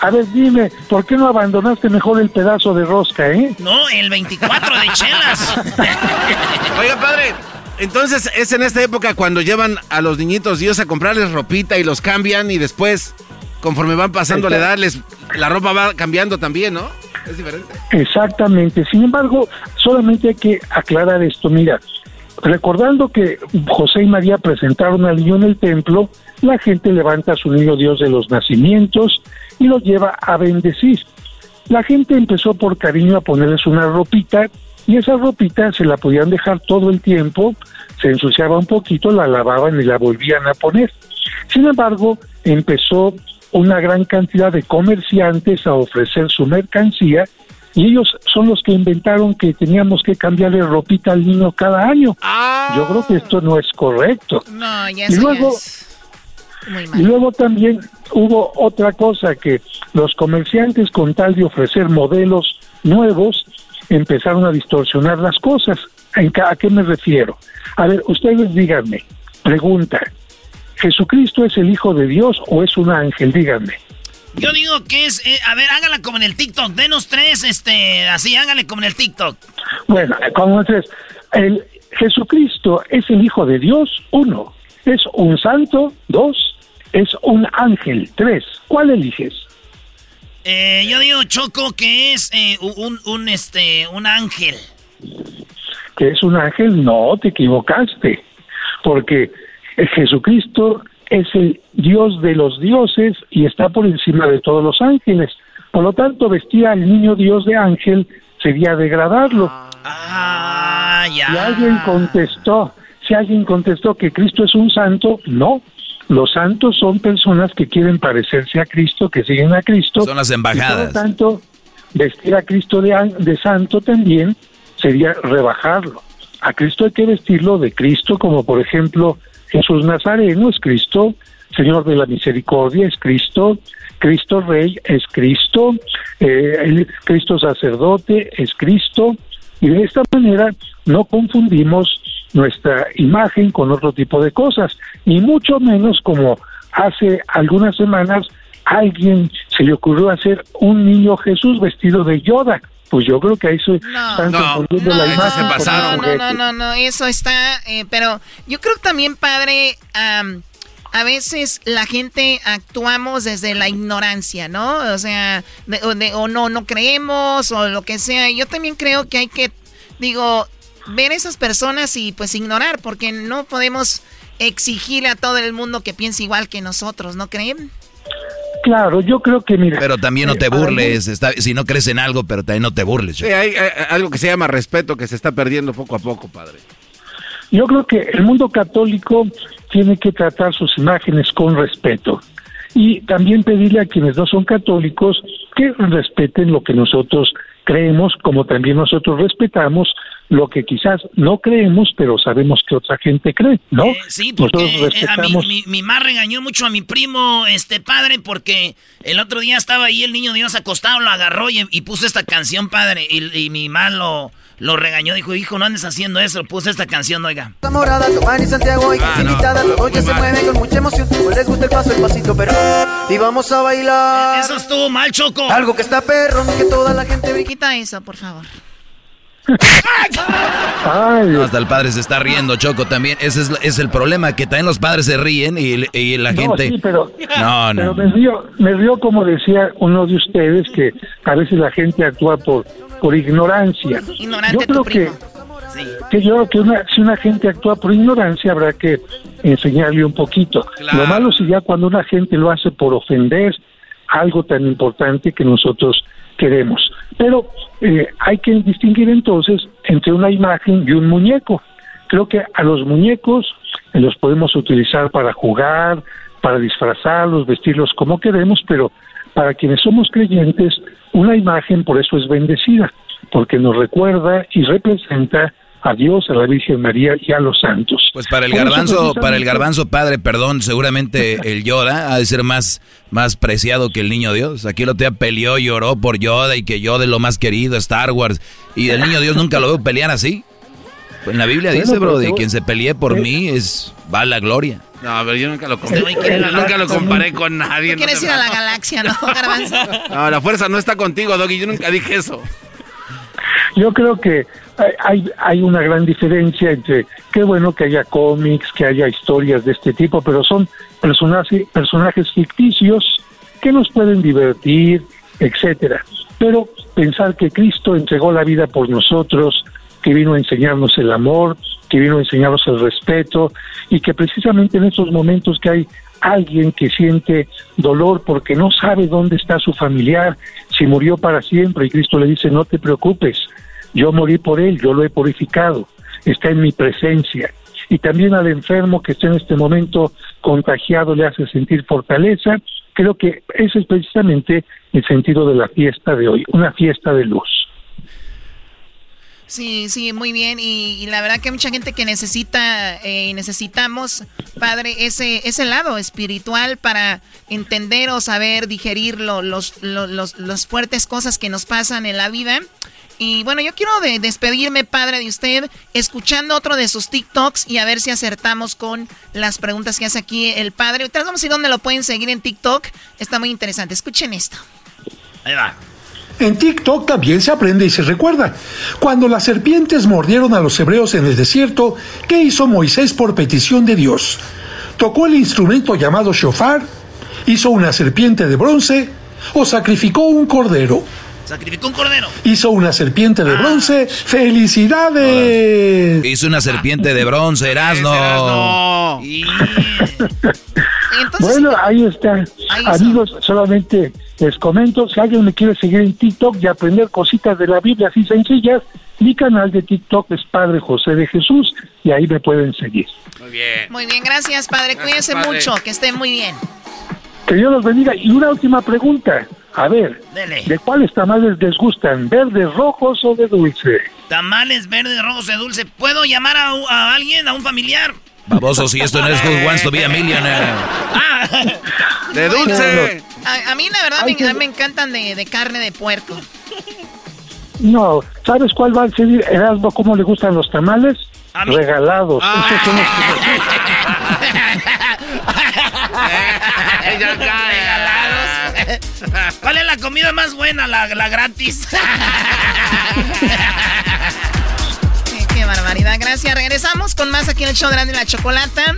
a ver, dime, ¿por qué no abandonaste mejor el pedazo de rosca, eh? No, el 24 de chelas. Oiga, padre, entonces es en esta época cuando llevan a los niñitos Dios a comprarles ropita y los cambian y después, conforme van pasando la edad, les, la ropa va cambiando también, ¿no? Es diferente. Exactamente. Sin embargo, solamente hay que aclarar esto. Mira, recordando que José y María presentaron al niño en el templo, la gente levanta a su niño Dios de los nacimientos y lo lleva a bendecir. La gente empezó por cariño a ponerles una ropita y esa ropita se la podían dejar todo el tiempo, se ensuciaba un poquito, la lavaban y la volvían a poner. Sin embargo, empezó una gran cantidad de comerciantes a ofrecer su mercancía y ellos son los que inventaron que teníamos que cambiarle ropita al niño cada año. Yo creo que esto no es correcto. No, ya y luego, y luego también hubo otra cosa que los comerciantes con tal de ofrecer modelos nuevos empezaron a distorsionar las cosas. ¿A qué me refiero? A ver, ustedes díganme, pregunta, ¿Jesucristo es el Hijo de Dios o es un ángel? Díganme. Yo digo que es, eh, a ver, hágala como en el TikTok, denos tres, este, así, hágale como en el TikTok. Bueno, entonces, el Jesucristo es el Hijo de Dios, uno, es un santo, dos, es un ángel, tres. ¿Cuál eliges? Eh, yo digo, Choco, que es eh, un, un, este, un ángel. ¿Que es un ángel? No, te equivocaste. Porque Jesucristo es el Dios de los dioses y está por encima de todos los ángeles. Por lo tanto, vestir al niño Dios de ángel sería degradarlo. Ah, ya. Si alguien contestó, si alguien contestó que Cristo es un santo, no. Los santos son personas que quieren parecerse a Cristo, que siguen a Cristo. Son las embajadas. por lo tanto, vestir a Cristo de, de santo también sería rebajarlo. A Cristo hay que vestirlo de Cristo, como por ejemplo Jesús Nazareno es Cristo, Señor de la Misericordia es Cristo, Cristo Rey es Cristo, eh, el Cristo Sacerdote es Cristo, y de esta manera no confundimos nuestra imagen con otro tipo de cosas, y mucho menos como hace algunas semanas alguien se le ocurrió hacer un niño Jesús vestido de Yoda. Pues yo creo que ahí se están confundiendo la imagen. No, no, no, no, no, eso está, eh, pero yo creo también, padre, a veces la gente actuamos desde la ignorancia, ¿no? O sea, o no, no creemos o lo que sea. Yo también creo que hay que, digo, ver esas personas y pues ignorar, porque no podemos exigirle a todo el mundo que piense igual que nosotros, ¿no creen? Claro, yo creo que mira. Pero también no te burles, está, si no crees en algo, pero también no te burles. Sí, hay, hay, algo que se llama respeto que se está perdiendo poco a poco, padre. Yo creo que el mundo católico tiene que tratar sus imágenes con respeto y también pedirle a quienes no son católicos que respeten lo que nosotros creemos, como también nosotros respetamos lo que quizás no creemos, pero sabemos que otra gente cree, ¿no? Eh, sí, porque eh, a mí, mi, mi mamá regañó mucho a mi primo, este padre, porque el otro día estaba ahí el niño Dios acostado, lo agarró y, puso esta canción, padre, y, y mi mamá lo, lo regañó, dijo, hijo, no andes haciendo eso, puse esta canción, oiga. Morada, y Santiago y ah, no. se mueve con mucha emoción, pues les gusta el paso, el pasito, pero y vamos a bailar. Eso estuvo mal, Choco. Algo que está perro, que toda la gente... Quita eso, por favor hasta el padre se está riendo, Choco, también. Ese es, el problema, que también los padres se ríen y, la gente... Sí, pero, no, no. me, río, me río como decía uno de ustedes, que a veces la gente actúa por, por ignorancia. yo creo que, que yo creo que una, si una gente actúa por ignorancia habrá que enseñarle un poquito. Lo malo sería cuando una gente lo hace por ofender algo tan importante que nosotros queremos. Pero eh, hay que distinguir entonces entre una imagen y un muñeco. Creo que a los muñecos los podemos utilizar para jugar, para disfrazarlos, vestirlos como queremos, pero para quienes somos creyentes, una imagen por eso es bendecida, porque nos recuerda y representa a Dios, a la Virgen María y a los santos. Pues para el garbanzo, para el garbanzo padre, perdón, seguramente el Yoda ha de ser más, más preciado que el niño Dios. Aquí lo te peleó, lloró por Yoda y que Yoda es lo más querido, Star Wars. Y el niño Dios nunca lo veo pelear así. Pues en la Biblia dice, bro, de quien se pelee por eh. mí es va la gloria. No, pero yo nunca lo, nunca lo comparé con nadie. ¿Tú quieres ir a la galaxia, no, garbanzo? No, la fuerza no está contigo, Doggy. Yo nunca dije eso. Yo creo que hay, hay una gran diferencia entre qué bueno que haya cómics, que haya historias de este tipo, pero son personajes, personajes ficticios que nos pueden divertir, etcétera. Pero pensar que Cristo entregó la vida por nosotros, que vino a enseñarnos el amor, que vino a enseñarnos el respeto y que precisamente en estos momentos que hay alguien que siente dolor porque no sabe dónde está su familiar, si murió para siempre y Cristo le dice no te preocupes, yo morí por él, yo lo he purificado, está en mi presencia. Y también al enfermo que está en este momento contagiado le hace sentir fortaleza. Creo que ese es precisamente el sentido de la fiesta de hoy, una fiesta de luz. Sí, sí, muy bien. Y, la verdad que hay mucha gente que necesita eh, necesitamos, Padre, ese, ese lado espiritual para entender o saber digerir los, los, fuertes cosas que nos pasan en la vida. Y bueno, yo quiero despedirme, padre, de usted, escuchando otro de sus TikToks y a ver si acertamos con las preguntas que hace aquí el padre. Ahorita vamos a dónde lo pueden seguir en TikTok. Está muy interesante. Escuchen esto. Ahí va. En TikTok también se aprende y se recuerda. Cuando las serpientes mordieron a los hebreos en el desierto, ¿qué hizo Moisés por petición de Dios? Tocó el instrumento llamado shofar, hizo una serpiente de bronce o sacrificó un cordero. Sacrificó un cordero. Hizo una serpiente de bronce. ¡Felicidades! Hizo una serpiente de bronce, Erasno. Bueno, ahí está. Amigos, solamente les comento, si alguien me quiere seguir en TikTok y aprender cositas de la Biblia así sencillas, mi canal de TikTok es Padre José de Jesús y ahí me pueden seguir. Muy bien. Muy bien, gracias Padre. Cuídense mucho, que estén muy bien. Que Dios los bendiga. Y una última pregunta. A ver, ¿de cuáles tamales les gustan? ¿Verdes, rojos o de dulce? Tamales verdes, rojos de dulce. ¿Puedo llamar a, alguien, a un familiar? Baboso, si esto no es Who Wants to Be a Millionaire. Ah. ¡De dulce! A, mí, la verdad, me, me, encantan de, carne de puerco. No, ¿sabes cuál va a ser Erasmo? ¿Cómo le gustan los tamales? Regalados. Ah. Esos son ¿Cuál es la comida más buena? La, gratis. barbaridad. Gracias. Regresamos con más aquí en el show de la, la Chocolata.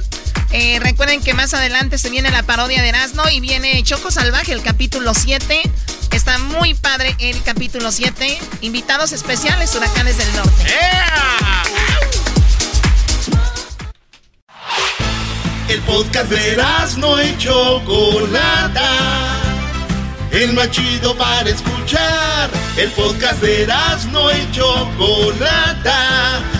Eh, recuerden que más adelante se viene la parodia de Erasmo y viene Choco Salvaje, el capítulo 7. Está muy padre el capítulo 7. Invitados especiales, Huracanes del Norte. El podcast de no y Chocolata. El más chido para escuchar. El podcast de no y Chocolata.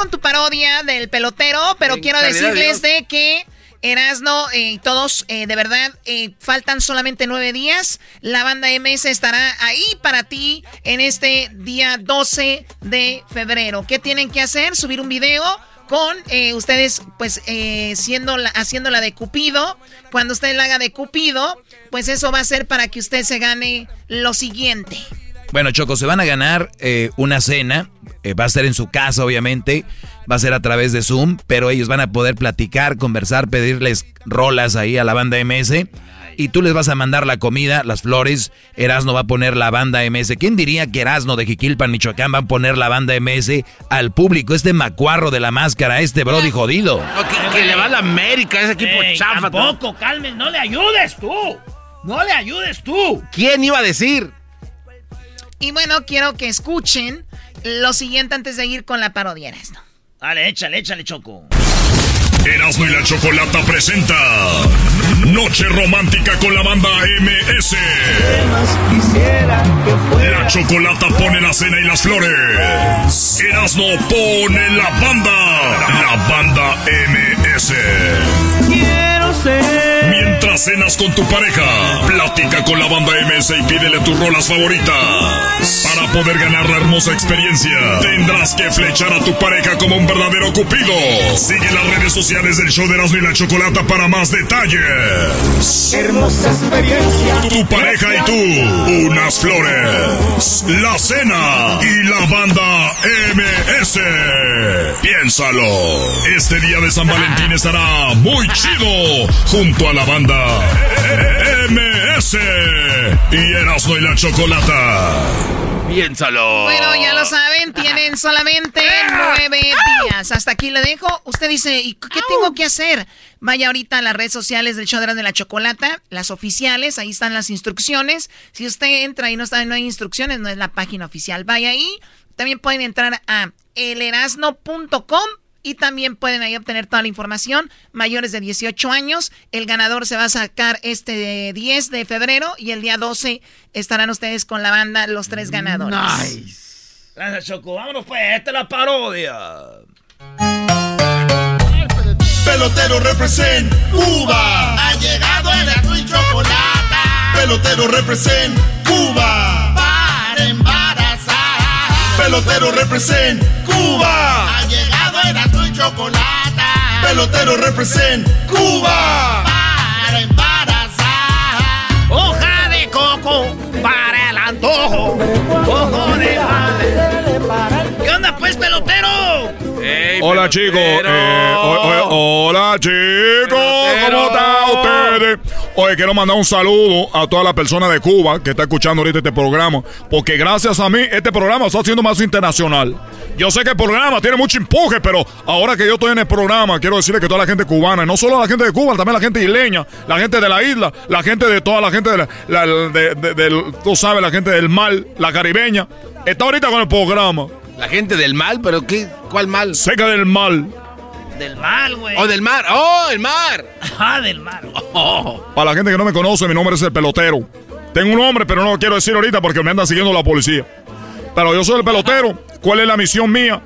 Con tu parodia del pelotero, pero quiero decirles de que Erasno y todos, eh, de verdad, eh, faltan solamente nueve días. La banda MS estará ahí para ti en este día 12 de febrero. ¿Qué tienen que hacer? Subir un video con eh, ustedes, pues, eh, siendo la, haciendo la de Cupido. Cuando usted la haga de Cupido, pues eso va a ser para que usted se gane lo siguiente. Bueno, Choco, se van a ganar eh, una cena. Eh, va a ser en su casa, obviamente. Va a ser a través de Zoom. Pero ellos van a poder platicar, conversar, pedirles rolas ahí a la banda MS. Y tú les vas a mandar la comida, las flores. Erasno va a poner la banda MS. ¿Quién diría que Erasno de Jiquilpan, Michoacán, va a poner la banda MS al público? Este macuarro de la máscara, este brody jodido. que, que le va a la América, ese equipo Ey, chafa. Tampoco, calmen, no le ayudes tú. No le ayudes tú. ¿Quién iba a decir? Y bueno, quiero que escuchen lo siguiente antes de ir con la parodia. Erasno. Dale, échale, échale, Choco. Erasmo y la Chocolata presenta Noche Romántica con la banda MS. La Chocolata pone la cena y las flores. Erasmo pone la banda. La banda MS. Cenas con tu pareja, platica con la banda MS y pídele tus rolas favoritas. Para poder ganar la hermosa experiencia, tendrás que flechar a tu pareja como un verdadero cupido. Sigue las redes sociales del show de Erasmo y la Chocolata para más detalles. Hermosa experiencia. Tu pareja y tú, unas flores, la cena y la banda MS. Piénsalo, este día de San Valentín estará muy chido junto a la banda MS y Erasmo y la Chocolata. Piénsalo. Bueno, ya lo saben, tienen solamente nueve días. Hasta aquí le dejo. Usted dice, ¿y qué tengo que hacer? Vaya ahorita a las redes sociales del show de la Chocolata, las oficiales, ahí están las instrucciones. Si usted entra y no está, no hay instrucciones, no es la página oficial. Vaya ahí. También pueden entrar a elerasno.com y también pueden ahí obtener toda la información. Mayores de 18 años, el ganador se va a sacar este 10 de febrero y el día 12 estarán ustedes con la banda los tres ganadores. Gracias, Choco. Vámonos, pues. Esta es la parodia. Pelotero represent Cuba. Ha llegado el azul y chocolate. Pelotero represent Cuba. Para embarazar. Pelotero represent Cuba. Ha llegado chocolate. Pelotero represent Cuba. Para embarazar. Hoja de coco para el antojo. Ojo de madre. ¿Qué onda, pues, pelotero? Hola chicos, eh, hola chicos, ¿cómo están ustedes? Oye, quiero mandar un saludo a toda la persona de Cuba que está escuchando ahorita este programa, porque gracias a mí este programa está haciendo más internacional. Yo sé que el programa tiene mucho empuje, pero ahora que yo estoy en el programa, quiero decirle que toda la gente cubana, y no solo la gente de Cuba, también la gente isleña, la gente de la isla, la gente de toda la gente de la, la- de- de- del- tú sabes, la gente del mar, la caribeña, está ahorita con el programa. La gente del mal, pero ¿qué? ¿Cuál mal? Seca del mal. Del mal, güey. Oh, del mar. Oh, el mar. Ah, del mar. Para la gente que no me conoce, mi nombre es el pelotero. Tengo un nombre, pero no lo quiero decir ahorita porque me anda siguiendo la policía. Pero yo soy el pelotero. ¿Cuál es la misión mía?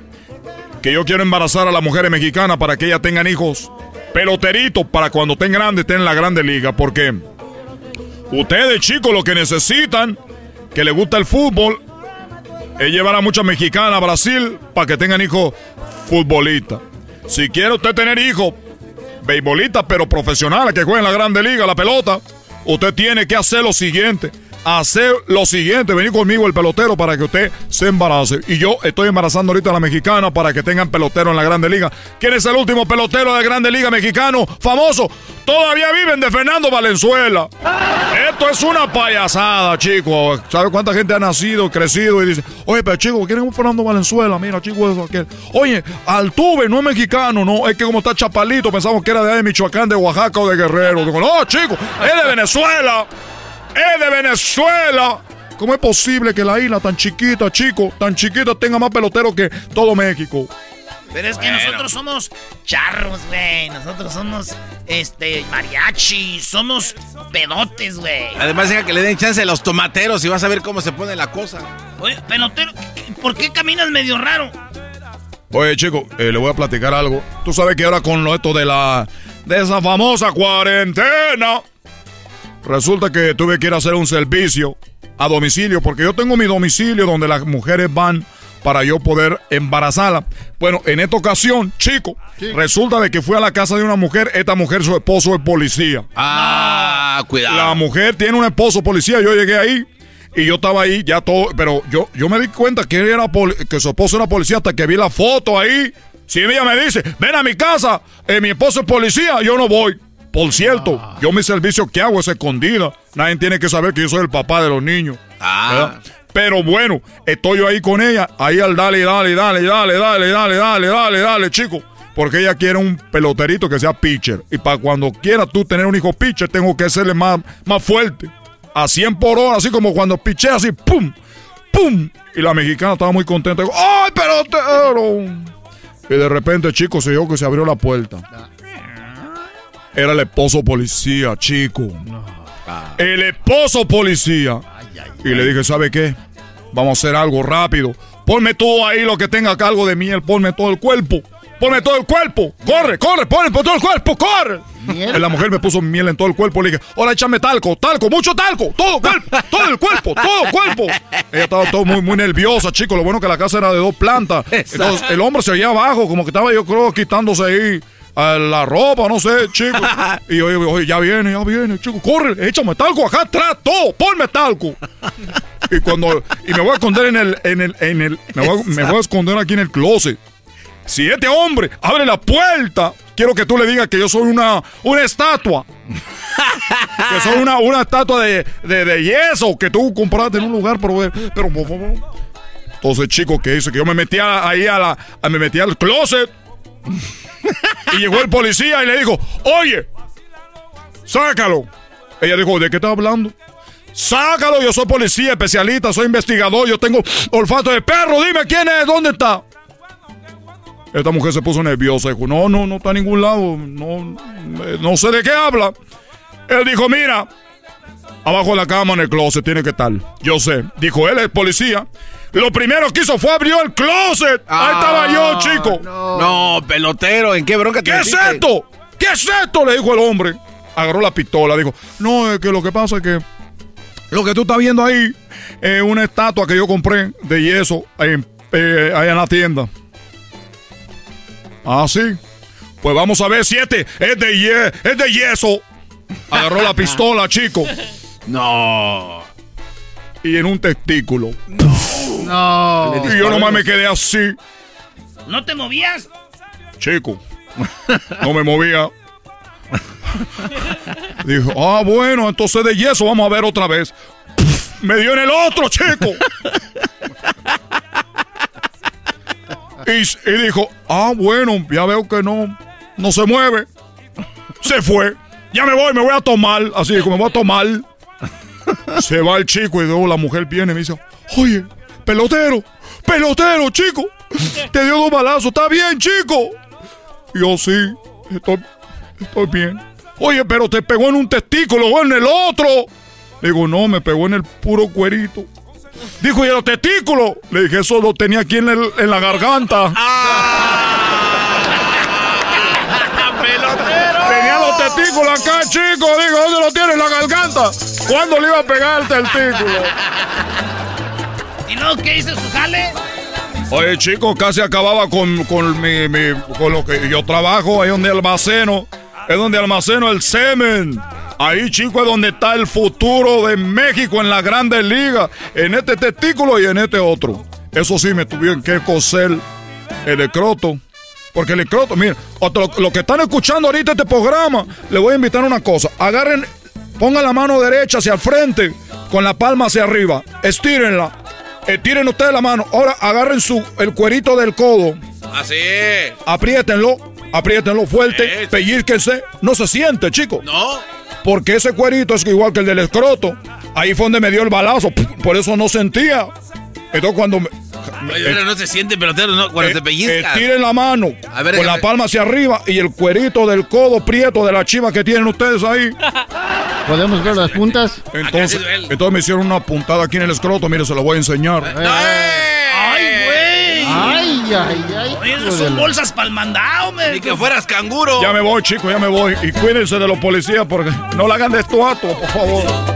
Que yo quiero embarazar a las mujeres mexicanas para que ellas tengan hijos peloteritos para cuando estén grandes estén en la grande liga. Porque ustedes, chicos, lo que necesitan, que les gusta el fútbol, es llevar a muchas mexicanas a Brasil para que tengan hijos futbolistas. Si quiere usted tener hijos beisbolistas, pero profesionales que jueguen en la grande liga, la pelota, usted tiene que hacer lo siguiente. Hacer lo siguiente, venir conmigo el pelotero para que usted se embarace. Y yo estoy embarazando ahorita a la mexicana para que tengan pelotero en la Grande Liga. ¿Quién es el último pelotero de la Grande Liga mexicano famoso? Todavía viven de Fernando Valenzuela. Esto es una payasada, chicos. ¿Sabe cuánta gente ha nacido, crecido y dice, oye, pero chico, ¿quién es Fernando Valenzuela? Mira, chico, eso, aquel. Oye, Altuve no es mexicano, no, es que como está chapalito, pensamos que era de, Michoacán, de Oaxaca o de Guerrero. Digo, no, chico, es de Venezuela. Es de Venezuela. ¿Cómo es posible que la isla tan chiquita, chico, tan chiquita, tenga más peloteros que todo México? Pero es que nosotros somos charros, güey. Nosotros somos, este, mariachi. Somos pedotes, güey. Además, deja que le den chance a los tomateros y vas a ver cómo se pone la cosa. Oye, pelotero, ¿por qué caminas medio raro? Oye, chico, eh, le voy a platicar algo. Tú sabes que ahora con lo esto de la... De esa famosa cuarentena... Resulta que tuve que ir a hacer un servicio a domicilio, porque yo tengo mi domicilio donde las mujeres van para yo poder embarazarla. Bueno, en esta ocasión, chico, resulta de que fui a la casa de una mujer, esta mujer su esposo es policía. Ah, cuidado. La mujer tiene un esposo policía, yo llegué ahí y yo estaba ahí ya todo, pero yo, yo me di cuenta que, él era que su esposo era policía hasta que vi la foto ahí. Si ella me dice, ven a mi casa, eh, mi esposo es policía, yo no voy. Por cierto, yo mi servicio que hago es escondida. Nadie tiene que saber que yo soy el papá de los niños. Ah. Pero bueno, estoy yo ahí con ella, ahí al dale, dale, dale, dale, dale, dale, dale, dale, dale, chico. Porque ella quiere un peloterito que sea pitcher. Y para cuando quieras tú tener un hijo pitcher, tengo que serle más, más fuerte. A 100 por hora, así como cuando piché así, ¡pum! ¡pum! Y la mexicana estaba muy contenta. ¡Ay, pelotero! Y de repente, chico, se dio que se abrió la puerta. Era el esposo policía, chico. El esposo policía. Y le dije, ¿sabe qué? Vamos a hacer algo rápido. Ponme todo ahí lo que tenga cargo de miel. Ponme todo el cuerpo. Ponme todo el cuerpo. Corre, corre, ponme todo el cuerpo, corre. La mujer me puso miel en todo el cuerpo. Le dije, ahora échame talco, talco, mucho talco. Todo cuerpo, todo el cuerpo, todo el cuerpo. Ella estaba todo muy, muy nerviosa, chico. Lo bueno que la casa era de dos plantas. Entonces el hombre se oía abajo, como que estaba yo creo quitándose ahí a la ropa, no sé, chico. Y oye, oye, ya viene, ya viene, chico. Corre, échame talco acá atrás, todo, ponme talco. Y cuando, y me voy a esconder en el, en el, en el, me voy, a- me voy a esconder aquí en el closet. Si este hombre abre la puerta, quiero que tú le digas que yo soy una, una estatua. que soy una, una estatua de, de, de yeso que tú compraste en un lugar, pero, pero por favor. Entonces, chico, ¿qué hice? Que yo me metí a- ahí a la, a- me metí al closet. Y llegó el policía y le dijo, oye, sácalo. Ella dijo, ¿de qué estás hablando? Sácalo, yo soy policía, especialista, soy investigador, yo tengo olfato de perro, dime quién es, ¿dónde está? Esta mujer se puso nerviosa, dijo, no, no, no está en ningún lado, no, eh, no sé de qué habla. Él dijo, mira, abajo de la cama en el closet tiene que estar. Yo sé, dijo él, es policía. Lo primero que hizo fue abrió el closet. Ahí estaba yo, chico. No, pelotero, ¿en qué bronca te ¿Qué es esto? ¿Qué es esto? Le dijo el hombre. Agarró la pistola, dijo, no, es que lo que pasa es que lo que tú estás viendo ahí es una estatua que yo compré de yeso en, eh, allá en la tienda. Ah, sí. Pues vamos a ver si este es de, ye- es de yeso. Agarró la pistola, chico. No. Y en un testículo. No. Y yo nomás me quedé así, ¿No te movías? chico. No me movía. Dijo, ah, bueno, entonces de yeso vamos a ver otra vez. Pff, me dio en el otro, chico. Y, y dijo, ah, bueno, ya veo que no, no se mueve. Se fue. Ya me voy, me voy a tomar. Así dijo, me voy a tomar. Se va el chico y luego la mujer viene y me dice, oye, pelotero, pelotero, chico. Te dio dos balazos, ¿está bien, chico? Yo sí, estoy, estoy bien. Oye, pero te pegó en un testículo o en el otro. Le digo, no, me pegó en el puro cuerito. Dijo, ¿y los testículos? Le dije, eso lo tenía aquí en, el- en la garganta. Tenía los testículos acá, chico. Digo, ¿dónde lo tiene en la garganta? ¿Cuándo le iba a pegar el testículo? ¿Y luego qué hizo su jale? Oye, chico, casi acababa con, con, mi, con lo que yo trabajo, ahí donde almaceno, es donde almaceno el semen Ahí, chico, es donde está el futuro de México en la Grandes Ligas. En este testículo y en este otro. Eso sí, me tuvieron que coser el escroto. Porque el escroto, mira, lo, que están escuchando ahorita este programa, le voy a invitar una cosa. Agarren, pongan la mano derecha hacia el frente, con la palma hacia arriba. Estírenla. Estiren ustedes la mano. Ahora agarren su, el cuerito del codo. Así. Apriétenlo, apriétenlo fuerte, pellizquense. No se siente, chico. No. Porque ese cuerito es igual que el del escroto. Ahí fue donde me dio el balazo. Por eso no sentía. Entonces cuando me, no se siente pelotero no, cuando eh, te pellizcas. Tiren la mano con la palma hacia arriba y el cuerito del codo prieto de la chiva que tienen ustedes ahí. ¿Podemos ver las puntas? Entonces, entonces me hicieron una puntada aquí en el escroto. Mire, se lo voy a enseñar. ¡Ay, güey! ¡Ay, ay, ay! Oye, esas son bolsas para el mandado, me. Ni que fueras canguro. Ya me voy, chicos, ya me voy. Y cuídense de los policías porque no la hagan de estuato, por favor.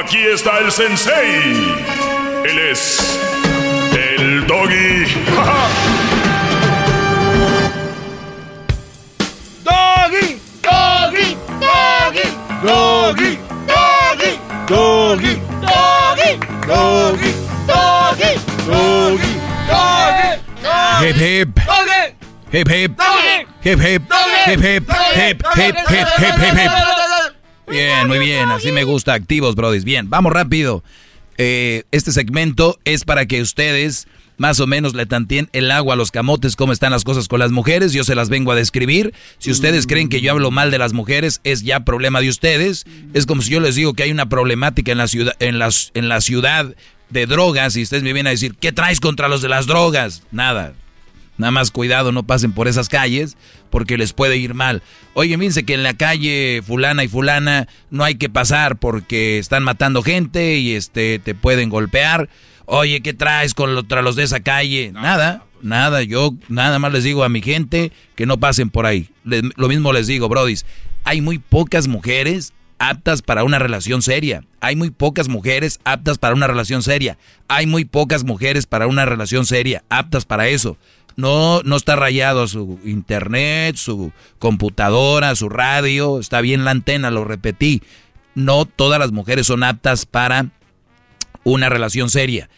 Aquí está el sensei. Él es el doggy. doggy, doggy, doggy, doggy, doggy, doggy, doggy, doggy, doggy, doggy, doggy. Hip hip. Hip hip. Hip hip. Hip hip. Hip hip. Hip hip. Hip hip. Bien, muy bien, así me gusta, activos, brodis. Bien, vamos rápido. Eh, este segmento es para que ustedes más o menos le tantien el agua a los camotes, cómo están las cosas con las mujeres. Yo se las vengo a describir. Si ustedes creen que yo hablo mal de las mujeres, es ya problema de ustedes. Es como si yo les digo que hay una problemática en la ciudad, en las, en la ciudad de drogas y ustedes me vienen a decir, ¿qué traes contra los de las drogas? Nada. Nada más cuidado, no pasen por esas calles porque les puede ir mal. Oye, fíjense que en la calle fulana y fulana no hay que pasar porque están matando gente y este te pueden golpear. Oye, ¿qué traes contra los de esa calle? Nada, nada. Yo nada más les digo a mi gente que no pasen por ahí. lo mismo les digo, brodis. Hay muy pocas mujeres aptas para una relación seria. Hay muy pocas mujeres aptas para una relación seria. Hay muy pocas mujeres para una relación seria aptas para eso. No, no está rayado su internet, su computadora, su radio, está bien la antena, lo repetí. No todas las mujeres son aptas para una relación seria.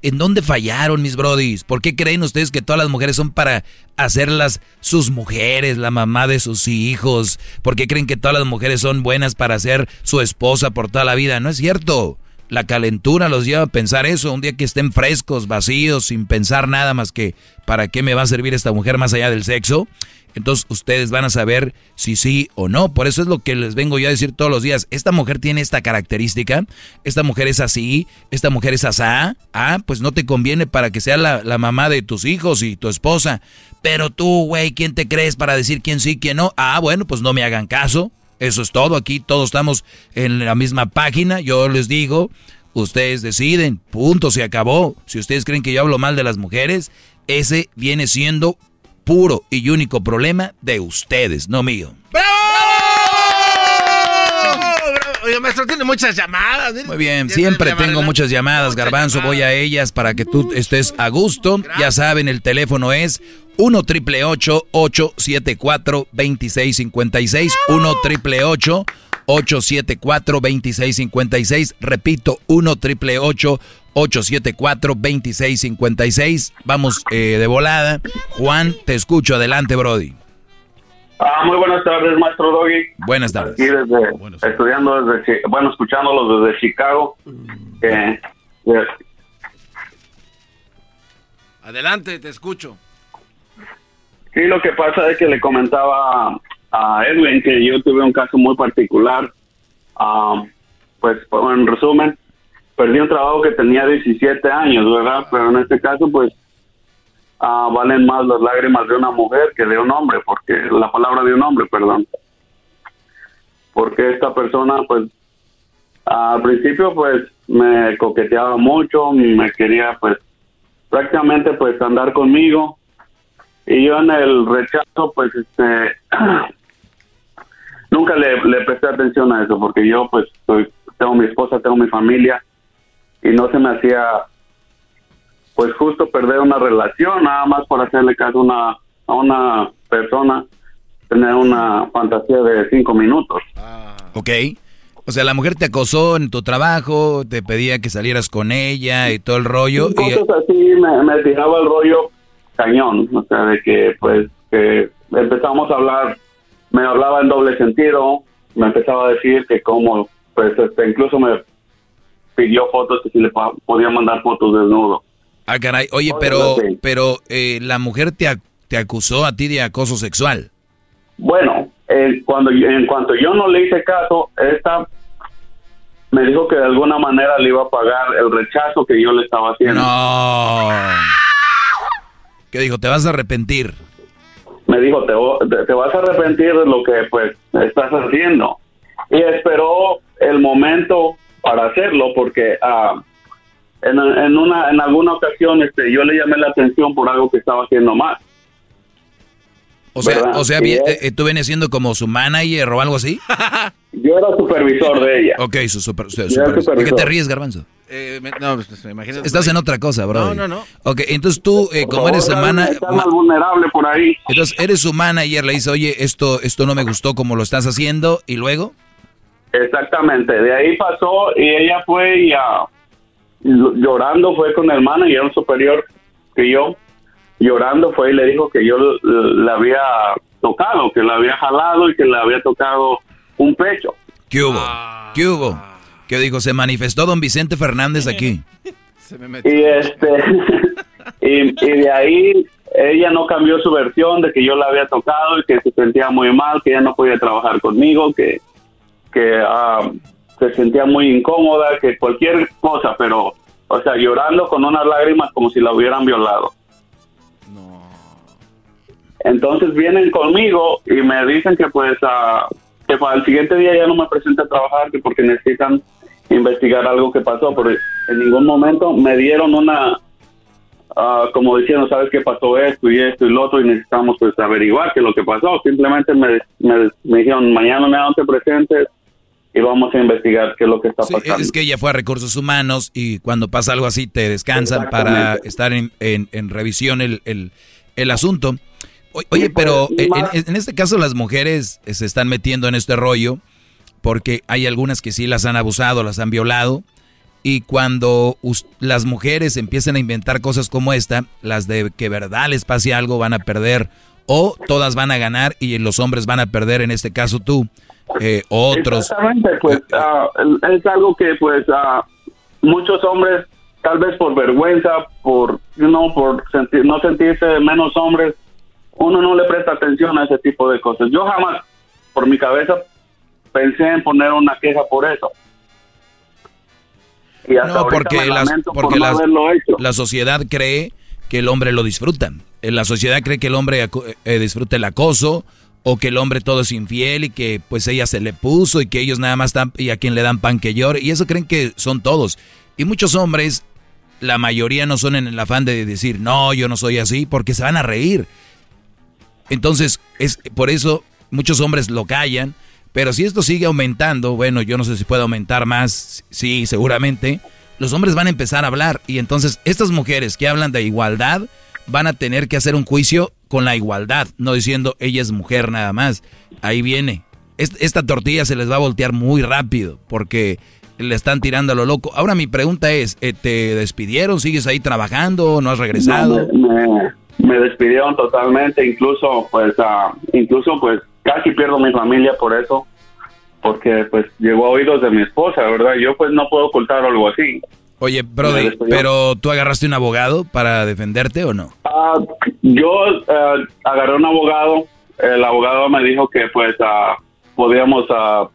¿En dónde fallaron mis brodis? ¿Por qué creen ustedes que todas las mujeres son para hacerlas sus mujeres, la mamá de sus hijos? ¿Por qué creen que todas las mujeres son buenas para ser su esposa por toda la vida? No es cierto. La calentura los lleva a pensar eso, un día que estén frescos, vacíos, sin pensar nada más que ¿para qué me va a servir esta mujer más allá del sexo? Entonces ustedes van a saber si sí o no. Por eso es lo que les vengo yo a decir todos los días. Esta mujer tiene esta característica, esta mujer es así, esta mujer es asá. Ah, pues no te conviene para que sea la, la mamá de tus hijos y tu esposa. Pero tú, güey, ¿quién te crees para decir quién sí, quién no? Ah, bueno, pues no me hagan caso. Eso es todo. Aquí todos estamos en la misma página. Yo les digo, ustedes deciden. Punto, se acabó. Si ustedes creen que yo hablo mal de las mujeres, ese viene siendo puro y único problema de ustedes, no mío. Oye, maestro, tiene muchas llamadas. Muy bien, siempre tengo muchas llamadas, Garbanzo. Voy a ellas para que tú estés a gusto. Ya saben, el teléfono es 1 triple 874 2656 1 triple 874 2656 Repito, 1 triple 874 2656 Vamos eh, de volada. Juan, te escucho. Adelante, Brody. Ah, muy buenas tardes, maestro Doggy. Buenas tardes. Aquí desde, estudiando desde, bueno, escuchándolos desde Chicago. Eh, Adelante, te escucho. Sí, lo que pasa es que le comentaba a Edwin que yo tuve un caso muy particular. Ah, pues, en resumen, perdí un trabajo que tenía 17 años, ¿verdad? Pero en este caso, pues, ah, valen más las lágrimas de una mujer que de un hombre, porque la palabra de un hombre, perdón. porque esta persona pues al principio pues me coqueteaba mucho, me quería pues prácticamente pues andar conmigo y yo en el rechazo pues este nunca le, le presté atención a eso porque yo pues soy, tengo mi esposa, tengo mi familia y no se me hacía pues justo perder una relación nada más por hacerle caso a una, a una persona, tener una fantasía de cinco minutos. Ok. O sea, la mujer te acosó en tu trabajo, te pedía que salieras con ella y todo el rollo. y- Cosas así me, me tiraba el rollo cañón, o sea, de que pues que empezamos a hablar, me hablaba en doble sentido, me empezaba a decir que como, pues este, incluso me pidió fotos que si le podía mandar fotos desnudo. Ah, caray. Oye, pero, pero eh, la mujer te, te acusó a ti de acoso sexual. Bueno, eh, cuando en cuanto yo no le hice caso, esta me dijo que de alguna manera le iba a pagar el rechazo que yo le estaba haciendo. No. ¿Qué dijo? Te vas a arrepentir. Me dijo, te, vas a arrepentir de lo que pues estás haciendo. Y esperó el momento para hacerlo porque ah, en, en una en alguna ocasión este yo le llamé la atención por algo que estaba haciendo mal. O sea, ¿Verdad? o sea, bien, es- eh, ¿tú vienes siendo como su manager o algo así? Yo era supervisor de ella. Ok, su super, supervisor. ¿De qué supervisor. te ríes, Garbanzo? Eh, me- no, pues, me imagino. Estás en otra cosa, bro. No, no, no. Ok, entonces tú, eh, como eres favor, manager... Está más vulnerable por ahí. Entonces, eres su manager, le dice, oye, esto, esto no me gustó como lo estás haciendo, y luego... Exactamente, de ahí pasó y ella fue y ah, llorando fue con el manager, un superior que yo, llorando fue y le dijo que yo l- le había tocado, que le había jalado y que le había tocado un pecho. ¿Qué hubo? ¿Qué hubo? ¿Qué dijo? Se manifestó don Vicente Fernández aquí. Y este y, y de ahí ella no cambió su versión de que yo la había tocado y que se sentía muy mal, que ella no podía trabajar conmigo, que que ah, se sentía muy incómoda, que cualquier cosa, pero o sea, llorando con unas lágrimas como si la hubieran violado. Entonces vienen conmigo y me dicen que pues ah, que para el siguiente día ya no me presente a trabajar que porque necesitan investigar algo que pasó, pero en ningún momento me dieron una ah, como diciendo, sabes que pasó esto y esto y lo otro y necesitamos pues averiguar qué es lo que pasó. Simplemente me, me, me dijeron, mañana no te presentes y vamos a investigar qué es lo que está Sí, pasando. es que ella fue a recursos humanos y cuando pasa algo así te descansan para estar en, en- en revisión el, el- el asunto. Oye, pero y en, en- este caso las mujeres se están metiendo en este rollo porque hay algunas que sí las han abusado, las han violado. Y cuando las mujeres empiezan a inventar cosas como esta, las de que verdad les pase algo van a perder o todas van a ganar y los hombres van a perder, en este caso tú, eh, otros. Exactamente, pues ah, es algo que pues ah, muchos hombres tal vez por vergüenza, por no por sentir, no sentirse menos hombres, uno no le presta atención a ese tipo de cosas. Yo jamás por mi cabeza pensé en poner una queja por eso. Y hasta No, porque, las- lamento por porque no hecho. la sociedad cree que el hombre lo disfruta. Eh, La sociedad cree que el hombre eh, disfruta el acoso o que el hombre todo es infiel y que pues ella se le puso y que ellos nada más están y a quien le dan pan que llore. Y eso creen que son todos. Y muchos hombres, la mayoría no son en el afán de decir, no, yo no soy así, porque se van a reír. Entonces, es por eso muchos hombres lo callan. Pero si esto sigue aumentando, bueno, yo no sé si puede aumentar más, sí, seguramente, los hombres van a empezar a hablar. Y entonces estas mujeres que hablan de igualdad van a tener que hacer un juicio con la igualdad, no diciendo ella es mujer nada más. Ahí viene. Est- Esta tortilla se les va a voltear muy rápido porque le están tirando a lo loco. Ahora mi pregunta es, eh, ¿te despidieron? ¿Sigues ahí trabajando? ¿No has regresado? No, me, me- me despidieron totalmente, incluso pues ah, incluso pues casi pierdo mi familia por eso, porque pues llegó a oídos de mi esposa, ¿verdad? Yo pues no puedo ocultar algo así. Oye, Brody. ¿pero tú agarraste un abogado para defenderte o no? Ah, yo ah, agarré un abogado, el abogado me dijo que pues ah, podíamos ah,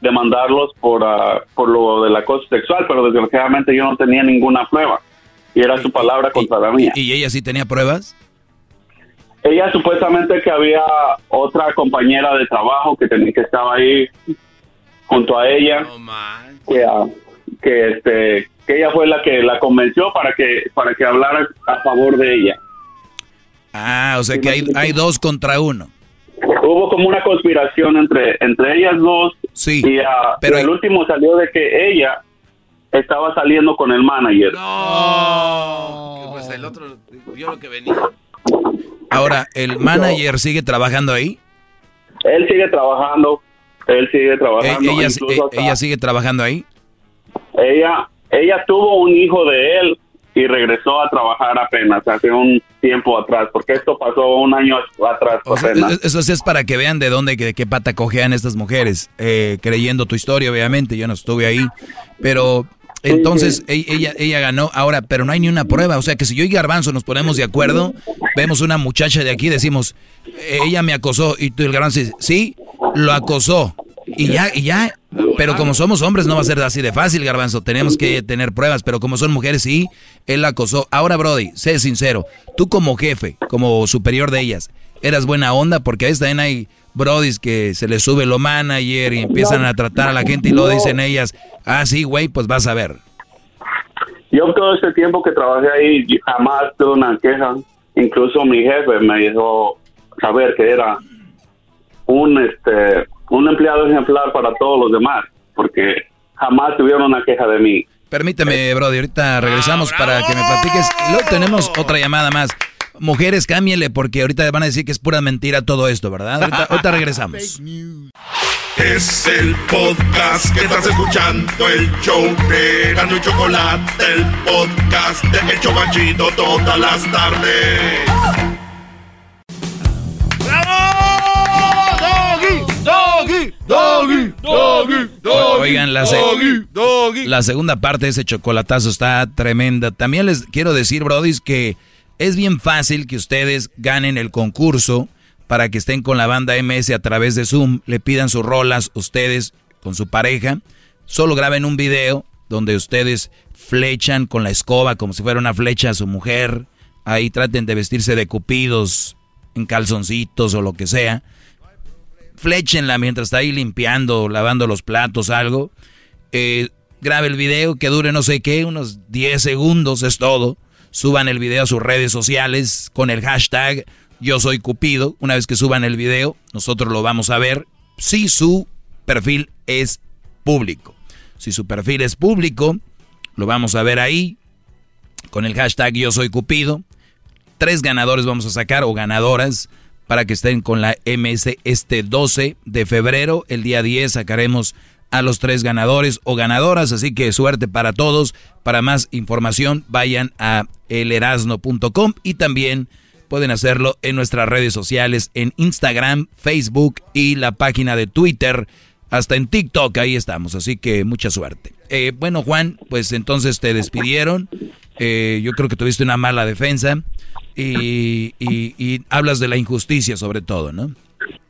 demandarlos por, ah, por lo del acoso sexual, pero desgraciadamente yo no tenía ninguna prueba y era su palabra contra la mía. ¿Y ella sí tenía pruebas? ella supuestamente que había otra compañera de trabajo que tenía que estaba ahí junto a ella que, ah, que este que ella fue la que la convenció para que para que hablara a favor de ella Ah, o sea que hay, hay dos contra uno. hubo como una conspiración entre entre ellas dos Sí, y ah, pero- el último salió de que ella estaba saliendo con el manager No. Pues el otro vio lo que venía. Ahora, ¿el manager sigue trabajando ahí? él sigue trabajando él sigue Eh, trabajando ella, eh, hasta- ella sigue trabajando ahí. ella ella tuvo un hijo de él y regresó a trabajar apenas hace un tiempo atrás porque esto pasó un año atrás O sea, eso es para que vean de dónde, de qué pata cojean estas mujeres, eh, creyendo tu historia, obviamente, yo no estuve ahí, pero entonces e- ella, ella ganó, ahora, pero no hay ni una prueba, o sea que si yo y Garbanzo nos ponemos de acuerdo, vemos una muchacha de aquí, decimos, ella me acosó, y tú el Garbanzo dices, sí, lo acosó, y ya, y ya, pero como somos hombres no va a ser así de fácil, Garbanzo, tenemos que tener pruebas, pero como son mujeres, sí, él la acosó. Ahora, Brody, sé sincero, tú como jefe, como superior de ellas, ¿eras buena onda? Porque a veces también hay Brodis que se les sube lo manager y empiezan a tratar a la gente y luego dicen ellas, ah, sí, güey, pues vas a ver. Yo todo este tiempo que trabajé ahí jamás tuve una queja. Incluso mi jefe me dijo saber que era un este un empleado ejemplar para todos los demás, porque jamás tuvieron una queja de mí. Permíteme, Brody, ahorita regresamos para que me platiques. Luego tenemos otra llamada más. Mujeres, cámbienle porque ahorita van a decir que es pura mentira todo esto, ¿verdad? Ahorita, ahorita regresamos. Es el podcast que estás escuchando, el show de Gano y Chocolate, el podcast de El Chocachito todas las tardes. Doggy, doggy, doggy, doggy. Oigan, la, se- doggy, doggy. la segunda parte de ese chocolatazo está tremenda. También les quiero decir, Brodis, que es bien fácil que ustedes ganen el concurso para que estén con la banda MS a través de Zoom, le pidan sus rolas ustedes con su pareja, solo graben un video donde ustedes flechan con la escoba como si fuera una flecha a su mujer, ahí traten de vestirse de cupidos en calzoncitos o lo que sea, fléchenla mientras está ahí limpiando, lavando los platos, algo. Eh, grabe el video que dure no sé qué, unos 10 segundos es todo. Suban el video a sus redes sociales con el hashtag Yo Soy Cupido. Una vez que suban el video, nosotros lo vamos a ver si su perfil es público. Si su perfil es público, lo vamos a ver ahí con el hashtag Yo Soy Cupido. Tres ganadores vamos a sacar o ganadoras para que estén con la MS este 12 de febrero. El día 10 sacaremos a los tres ganadores o ganadoras, así que suerte para todos. Para más información vayan a elerasno.com y también pueden hacerlo en nuestras redes sociales, en Instagram, Facebook y la página de Twitter, hasta en TikTok, ahí estamos, así que mucha suerte. Eh, bueno, Juan, pues entonces te despidieron, Eh, yo creo que tuviste una mala defensa y, hablas de la injusticia sobre todo, ¿no?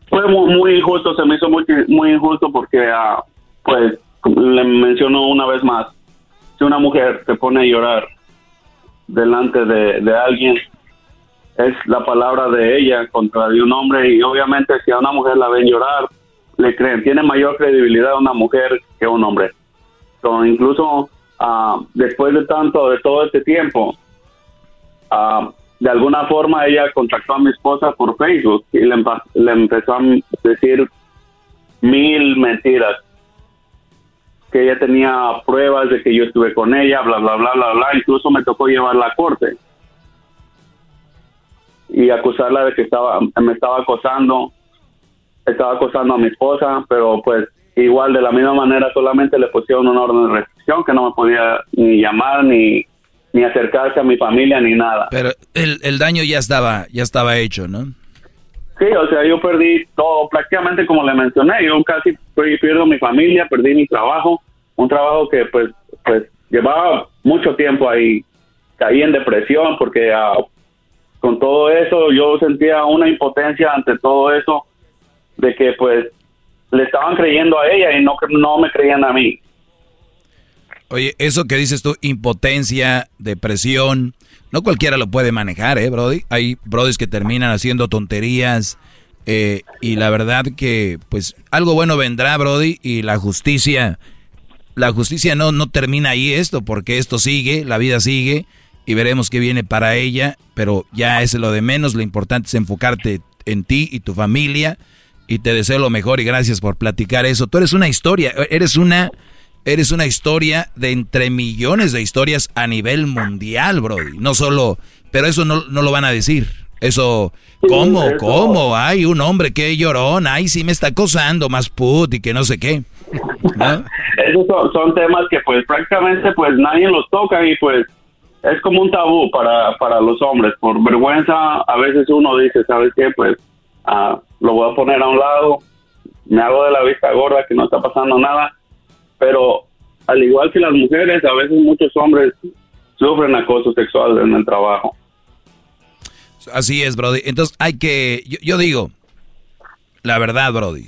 Fue muy, muy injusto, se me hizo muy, muy injusto porque, ah, pues, le menciono una vez más, si una mujer se pone a llorar delante de, de alguien, es la palabra de ella contra de un hombre y obviamente si a una mujer la ven llorar, le creen, tiene mayor credibilidad una mujer que un hombre. So, incluso ah, después de tanto, de todo este tiempo, ah, de alguna forma ella contactó a mi esposa por Facebook y le, le empezó a decir mil mentiras. Que ella tenía pruebas de que yo estuve con ella, bla, bla, bla, bla, bla. Incluso me tocó llevarla a corte y acusarla de que estaba me estaba acosando estaba acosando a mi esposa pero pues igual de la misma manera solamente le pusieron una orden que no me podía ni llamar ni ni acercarse a mi familia ni nada Pero el, el daño ya estaba, ya estaba hecho, ¿no? sí o sea yo perdí todo prácticamente como le mencioné yo casi pierdo mi familia perdí mi trabajo un trabajo que pues pues llevaba mucho tiempo ahí caí en depresión porque ah, con todo eso yo sentía una impotencia ante todo eso de que pues le estaban creyendo a ella y no no me creían a mí Oye, eso que dices tú, impotencia, depresión, no cualquiera lo puede manejar, ¿eh, Brody? Hay brodis que terminan haciendo tonterías eh, y la verdad que, pues, algo bueno vendrá, Brody, y la justicia, la justicia no, no termina ahí esto, porque esto sigue, la vida sigue y veremos qué viene para ella, pero ya es lo de menos, lo importante es enfocarte en ti y tu familia y te deseo lo mejor y gracias por platicar eso. Tú eres una historia, eres una eres una historia de entre millones de historias a nivel mundial, Brody. No solo, pero eso no, no lo van a decir. Eso, ¿cómo? ¿Cómo? Hay un hombre que llorón, ay, sí me está acosando, más put y que no sé qué. Esos son, son temas que pues prácticamente pues nadie los toca y pues es como un tabú para, para los hombres. Por vergüenza, a veces uno dice, ¿sabes qué? Pues ah, lo voy a poner a un lado, me hago de la vista gorda que no está pasando nada, pero al igual que las mujeres, a veces muchos hombres sufren acoso sexual en el trabajo. Así es, Brody. Entonces hay que, yo, digo, la verdad, Brody.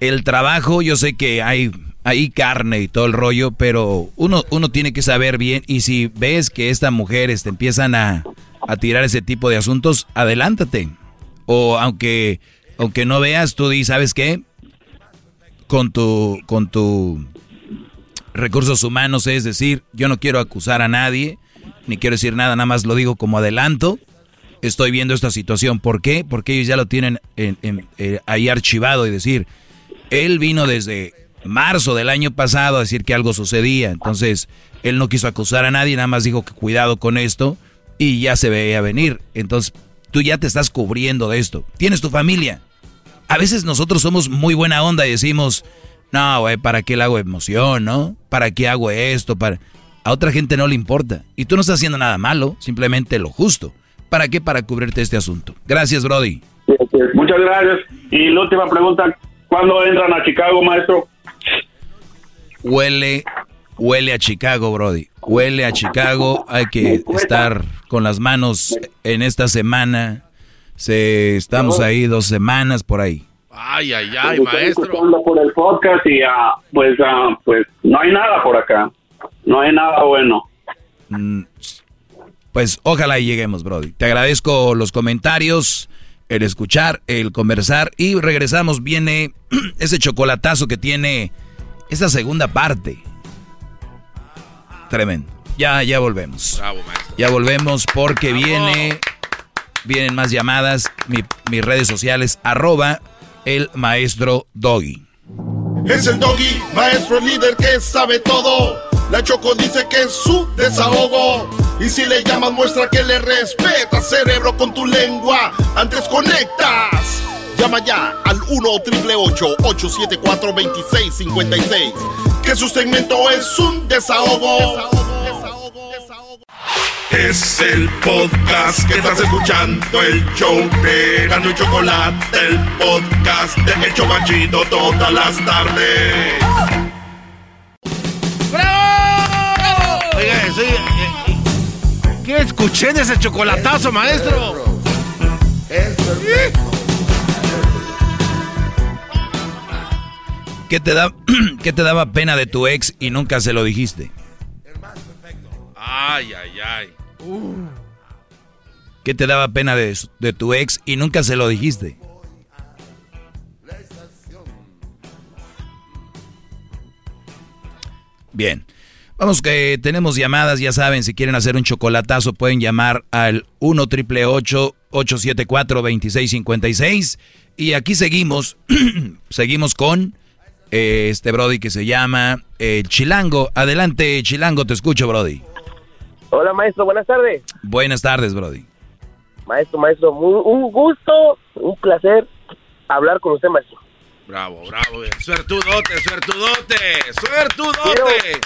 El trabajo, yo sé que hay ahí carne y todo el rollo, pero uno, uno tiene que saber bien y si ves que estas mujeres te empiezan a, a tirar ese tipo de asuntos, adelántate. O aunque, aunque no veas, tú di, ¿sabes qué? Con tu, con tu recursos humanos, es decir, yo no quiero acusar a nadie, ni quiero decir nada, nada más lo digo como adelanto. Estoy viendo esta situación. ¿Por qué? Porque ellos ya lo tienen eh, ahí archivado y decir, él vino desde marzo del año pasado a decir que algo sucedía. Entonces, él no quiso acusar a nadie, nada más dijo que cuidado con esto y ya se veía venir. Entonces, tú ya te estás cubriendo de esto. Tienes tu familia. A veces nosotros somos muy buena onda y decimos, no, güey, ¿para qué le hago emoción, no? ¿Para qué hago esto? Para... A otra gente no le importa. Y tú no estás haciendo nada malo, simplemente lo justo. ¿Para qué? Para cubrirte este asunto. Gracias, Brody. Muchas gracias. Y la última pregunta, ¿cuándo entran a Chicago, maestro? Huele, huele a Chicago, Brody. Huele a Chicago. Hay que estar con las manos en esta semana. Se, estamos ahí dos semanas por ahí. Ay, ay, ay, Estoy maestro. escuchando por el podcast y ah, pues, ah, pues no hay nada por acá. No hay nada bueno. Mm, Pues ojalá y lleguemos, Brody. Te agradezco los comentarios, el escuchar, el conversar y regresamos. Viene ese chocolatazo que tiene esa segunda parte. Tremendo. Ya, ya volvemos. Bravo, maestro. Ya volvemos porque viene, vienen más llamadas. Mi- mis redes sociales, arroba el maestro Doggy. Es el doggy, maestro líder que sabe todo. La Choco dice que es su desahogo. Y si le llamas, muestra que le respeta, cerebro, con tu lengua. Antes conectas. Llama ya al 1-888-874-2656. Que su segmento es un desahogo. Es el podcast que estás escuchando, el show de Gano y Chocolate, el podcast de El Chobachito todas las tardes. Oiga, soy, eh, eh, ¿qué escuché de ese chocolatazo, maestro? ¿Qué te, da, ¿Qué te daba pena de tu ex y nunca se lo dijiste? Ay, ay, ay. ¿Qué te daba pena de, tu ex y nunca se lo dijiste? Bien. Vamos que tenemos llamadas, ya saben, si quieren hacer un chocolatazo pueden llamar al 1 triple 874 2656 y aquí seguimos, seguimos con eh, este Brody que se llama Chilango. Adelante, Chilango, te escucho, Brody. Hola, maestro, buenas tardes. Buenas tardes, Brody. Maestro, maestro, mu- un gusto, un placer hablar con usted, maestro. Bravo, bravo. Suertudote, suertudote, suertudote.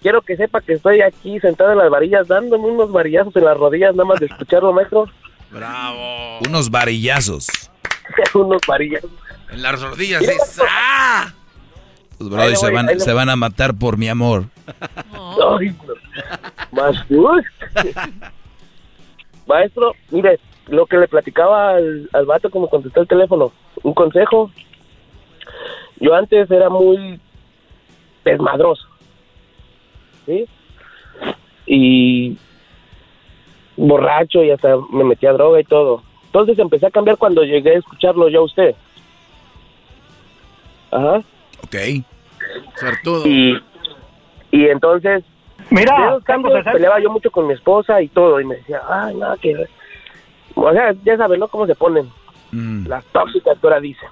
Quiero que sepa que estoy aquí sentado en las varillas dándome unos varillazos en las rodillas nada más de escucharlo, maestro. Bravo. Unos varillazos. unos varillazos. En las rodillas es... ¡Ah! Los le se van, se van a matar por mi amor. Ay, no. Más. Maestro, mire, lo que le platicaba al, al vato me contestó el teléfono, un consejo. Yo antes era muy desmadroso. ¿Sí? Y borracho y hasta me metía droga y todo. Entonces empecé a cambiar cuando llegué a escucharlo yo a usted. Ajá. Ok. Y, y entonces, Mira, de esos cambios Carlos, peleaba yo mucho con mi esposa y todo. Y me decía, ay, no, que. O sea, ya sabes, ¿no? Cómo se ponen las tóxicas que ahora dicen.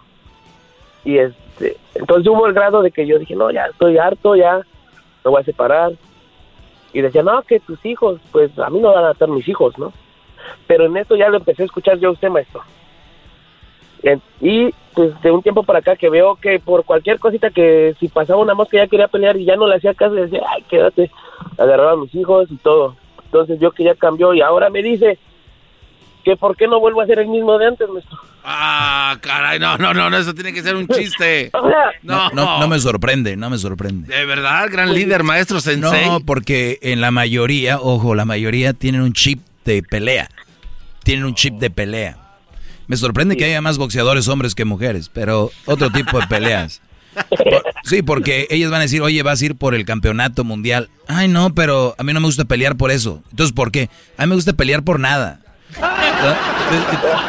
Y este, entonces hubo el grado de que yo dije, no, ya estoy harto, ya me voy a separar. Y decía, no, que tus hijos, pues a mí no van a estar mis hijos, ¿no? Pero en esto ya lo empecé a escuchar yo a usted, maestro. Y pues de un tiempo para acá que veo que por cualquier cosita que si pasaba una mosca ya quería pelear y ya no le hacía caso, le decía, ay, quédate, agarraba a mis hijos y todo. Entonces yo que ya cambió y ahora me dice que por qué no vuelvo a ser el mismo de antes, maestro. Ah, caray, no, no, no, no, eso tiene que ser un chiste. No, no, no me sorprende, no me sorprende. De verdad, gran líder, maestro sensei. No, porque en la mayoría, ojo, la mayoría tienen un chip de pelea. Tienen un chip de pelea. Me sorprende que haya más boxeadores hombres que mujeres, pero otro tipo de peleas. Por- sí, porque ellas van a decir, oye, vas a ir por el campeonato mundial. Ay, no, pero a mí no me gusta pelear por eso. Entonces, ¿por qué? A mí me gusta pelear por nada.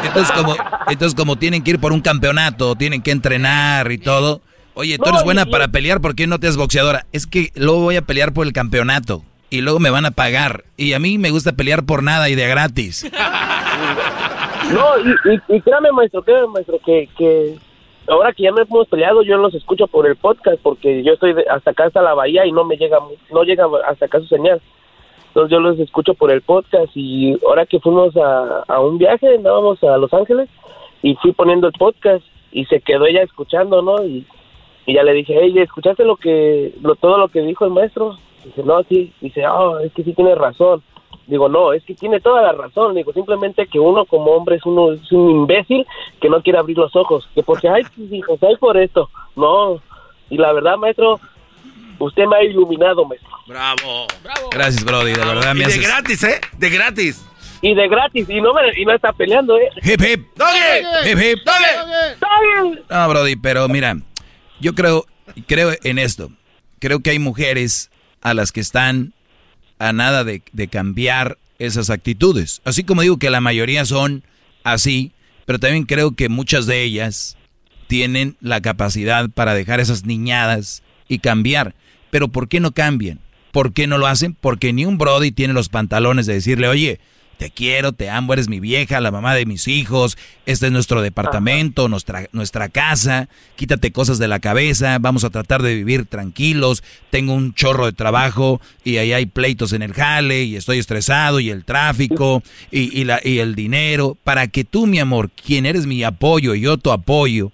Entonces como, entonces, como tienen que ir por un campeonato, tienen que entrenar y todo. Oye, tú eres buena para pelear, ¿por qué no te es boxeadora? Es que luego voy a pelear por el campeonato y luego me van a pagar. Y a mí me gusta pelear por nada y de gratis. No, y, y, y créame, maestro, créame, maestro, que, que ahora que ya me hemos peleado, yo los escucho por el podcast, porque yo estoy de- hasta acá, hasta la bahía, y no me llega, no llega hasta acá su señal. Entonces yo los escucho por el podcast, y ahora que fuimos a, a un viaje, andábamos a Los Ángeles, y fui poniendo el podcast, y se quedó ella escuchando, ¿no? Y, ya le dije, hey, ¿escuchaste lo que, lo, todo lo que dijo el maestro? Dice, no, sí. Dice, ah, es que sí tiene razón. Digo, no, es que tiene toda la razón. Digo, simplemente que uno como hombre es, uno, es un imbécil que no quiere abrir los ojos. Que porque, ay, tus hijos, ay, por esto. No. Y la verdad, maestro, usted me ha iluminado, maestro. Bravo. Gracias, Brody, de verdad Y me de haces... gratis, ¿eh? De gratis. Y de gratis, y no, me, y no está peleando, ¿eh? Hip, hip. Hip, hip. No, Brody, pero mira, yo creo, creo en esto. Creo que hay mujeres a las que están a nada de, de cambiar esas actitudes. Así como digo que la mayoría son así, pero también creo que muchas de ellas tienen la capacidad para dejar esas niñadas y cambiar. Pero ¿por qué no cambian? ¿Por qué no lo hacen? Porque ni un Brody tiene los pantalones de decirle, oye, te quiero, te amo, eres mi vieja, la mamá de mis hijos, este es nuestro departamento, nuestra, nuestra casa, quítate cosas de la cabeza, vamos a tratar de vivir tranquilos, tengo un chorro de trabajo y ahí hay pleitos en el jale y estoy estresado y el tráfico y, y la, y el dinero, para que tú, mi amor, quien eres mi apoyo y yo tu apoyo,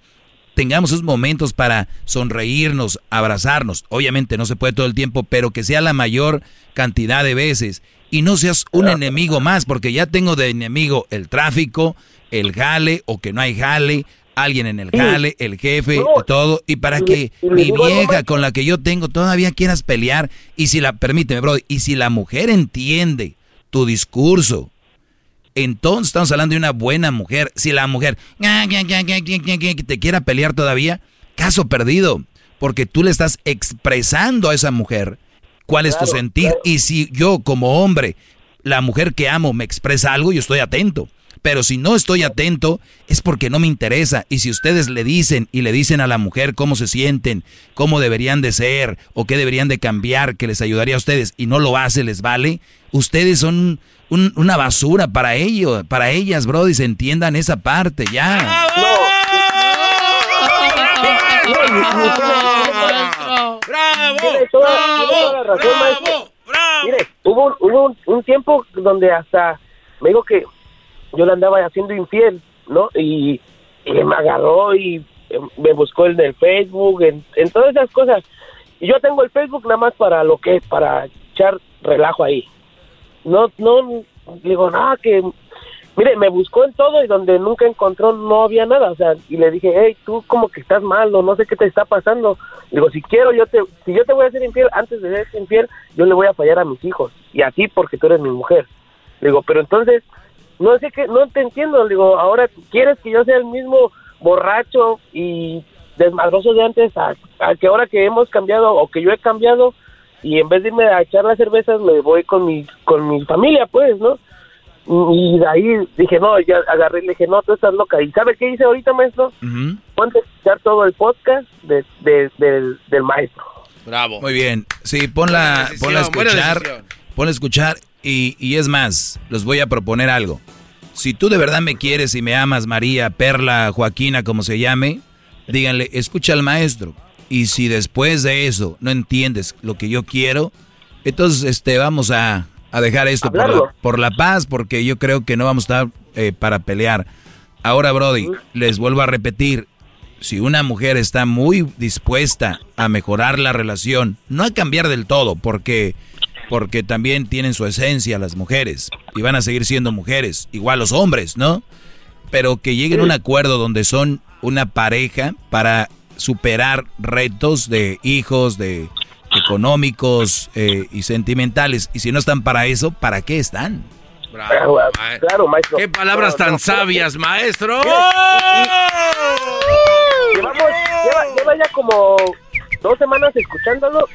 tengamos esos momentos para sonreírnos, abrazarnos. Obviamente no se puede todo el tiempo, pero que sea la mayor cantidad de veces. Y no seas un enemigo más, porque ya tengo de enemigo el tráfico, el jale o que no hay jale, alguien en el jale, el jefe, todo. Y para que mi vieja con la que yo tengo todavía quieras pelear, y si la, permíteme, bro, y si la mujer entiende tu discurso, entonces estamos hablando de una buena mujer. Si la mujer te quiera pelear todavía, caso perdido. Porque tú le estás expresando a esa mujer cuál es tu sentir. claro. Y si yo como hombre, la mujer que amo me expresa algo, yo estoy atento. Pero si no estoy atento, es porque no me interesa. Y si ustedes le dicen y le dicen a la mujer cómo se sienten, cómo deberían de ser o qué deberían de cambiar, que les ayudaría a ustedes, y no lo hace, les vale, ustedes son un- una basura para ellos, para ellas, bro, y se entiendan esa parte, ya. Toda la razón, maestro. Mire, hubo, un- hubo un, un tiempo donde hasta me dijo que yo le andaba haciendo infiel, ¿no? Y, y me agarró y eh, me buscó en el Facebook, en, en todas esas cosas. Y yo tengo el Facebook nada más para lo que es, para echar relajo ahí. No, no, digo, nada, que... Mire, me buscó en todo y donde nunca encontró no había nada, o sea, y le dije, hey, tú como que estás mal o no sé qué te está pasando. Digo, si quiero, yo te, si yo te voy a ser infiel, antes de ser infiel, yo le voy a fallar a mis hijos y a ti porque tú eres mi mujer. Digo, pero entonces, no sé qué, no te entiendo. Digo, ahora quieres que yo sea el mismo borracho y desmadroso de antes a, a que ahora que hemos cambiado o que yo he cambiado y en vez de irme a echar las cervezas me voy con mi con mi familia pues no y de ahí dije no ya agarré y le dije no tú estás loca y sabe qué hice ahorita maestro ponte a escuchar todo el podcast de, de- del, del maestro Bravo. Muy bien. Sí, ponla, ponla a escuchar. Ponla a escuchar. Y, y es más, los voy a proponer algo. Si tú de verdad me quieres y me amas, María, Perla, Joaquina, como se llame, díganle, escucha al maestro. Y si después de eso no entiendes lo que yo quiero, entonces este, vamos a, a dejar esto por la, por la paz, porque yo creo que no vamos a estar eh, para pelear. Ahora, Brody, les vuelvo a repetir, si una mujer está muy dispuesta a mejorar la relación, no a cambiar del todo, porque porque también tienen su esencia las mujeres y van a seguir siendo mujeres, igual los hombres, ¿no? Pero que lleguen a un acuerdo donde son una pareja para superar retos de hijos, de económicos eh, y sentimentales. Y si no están para eso, ¿para qué están? Bravo. Claro, maestro. Qué palabras tan no, sabias, maestro. Llevamos, lleva, lleva ya como dos semanas escuchándolo.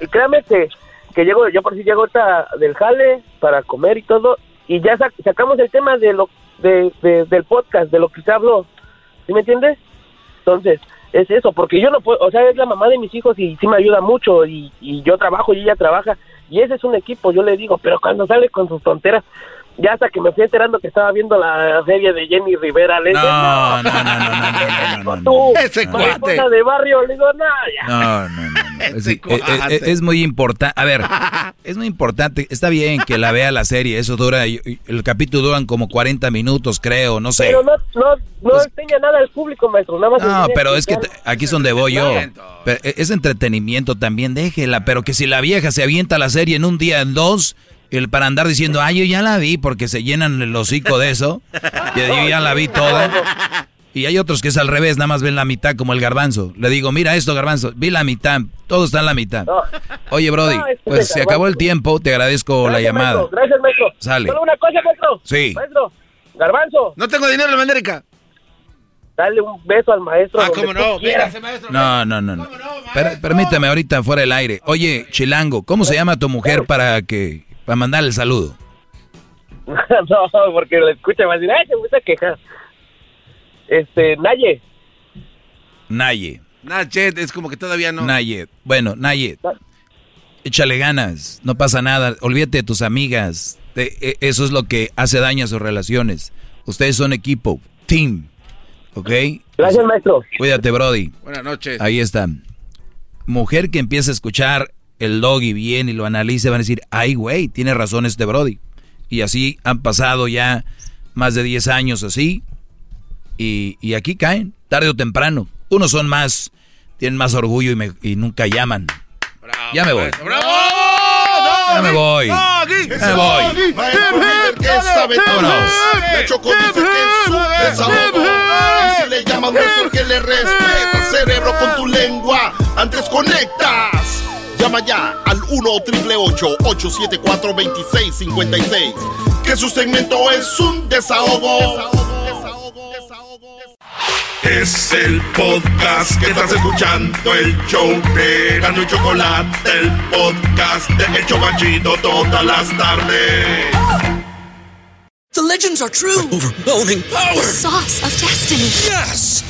Y créame que, que llego, yo por si llego ahorita del jale para comer y todo, y ya sac- sacamos el tema de lo de, de- del podcast, de lo que se habló. ¿Sí me entiendes? Entonces, es eso, porque yo no puedo, o sea, es la mamá de mis hijos y sí me ayuda mucho, y, y yo trabajo y ella trabaja, y ese es un equipo, yo le digo, pero cuando sale con sus tonteras, ya hasta que me fui enterando que estaba viendo la serie de Jenny Rivera, le dije, No, no, no, no, no, no, no, tú, Ese cuate. de barrio, le digo, no, ya. No, no, no. no. Eh, cuate. eh, es muy importante. A ver, es muy importante. Está bien que la vea la serie. Eso dura. El capítulo duran como 40 minutos, creo. No sé. Pero no, no, no enseña nada al público, maestro, nada más No, pero es que aquí es donde voy yo. Pero e- es entretenimiento también, déjela. Pero que si la vieja se avienta la serie en un día, en dos, el para andar diciendo, ay, yo ya la vi, porque se llenan el hocico de eso. Y yo ya la vi toda. Y hay otros que es al revés, nada más ven la mitad como el garbanzo. Le digo, mira esto, garbanzo, vi la mitad, todo está en la mitad. Oye, Brody, No, es que pues se acabó. el tiempo, te agradezco la llamada. maestro, gracias, maestro. Sale. Solo una cosa, maestro. Sí. Maestro, Garbanzo, No tengo dinero en la América. dale un beso al maestro. Ah, cómo no. maestro. No, no, no, no. Per- permíteme ahorita fuera del aire. Oye, Chilango, ¿cómo se llama tu mujer para que para mandarle el saludo? no, porque lo escucha y va a decir, ay, se gusta quejar. Este, Naye. Naye. Nachet, es como que todavía no. Nayet. Bueno, Nayet. Échale ganas, no pasa nada. Olvídate de tus amigas. Te- e- eso es lo que hace daño a sus relaciones. Ustedes son equipo, team. ¿Ok? Gracias, maestro. Cuídate, Brody. Buenas noches. Ahí está. Mujer que empieza a escuchar el doggy bien y lo analice, van a decir, ay, güey, tiene razón este Brody. Y así han pasado ya más de 10 años así. Y, y aquí caen, tarde o temprano. Unos son más, tienen más orgullo y, me- y nunca llaman. ya me voy. Ya me voy. Ya me voy. Maestro líder que sabe todo. Vámonos. La Choco dice que es su desahogo. Y si le llamas muestra que le respeta, cerebro, con tu lengua. Antes conectas. Llama ya al 1 874 2656 Que su segmento es un desahogo. Es el podcast que estás escuchando, el show de Gano y Chocolate, el podcast de El Chocachito todas las tardes. The legends are true. overwhelming power! The sauce of destiny. Yes!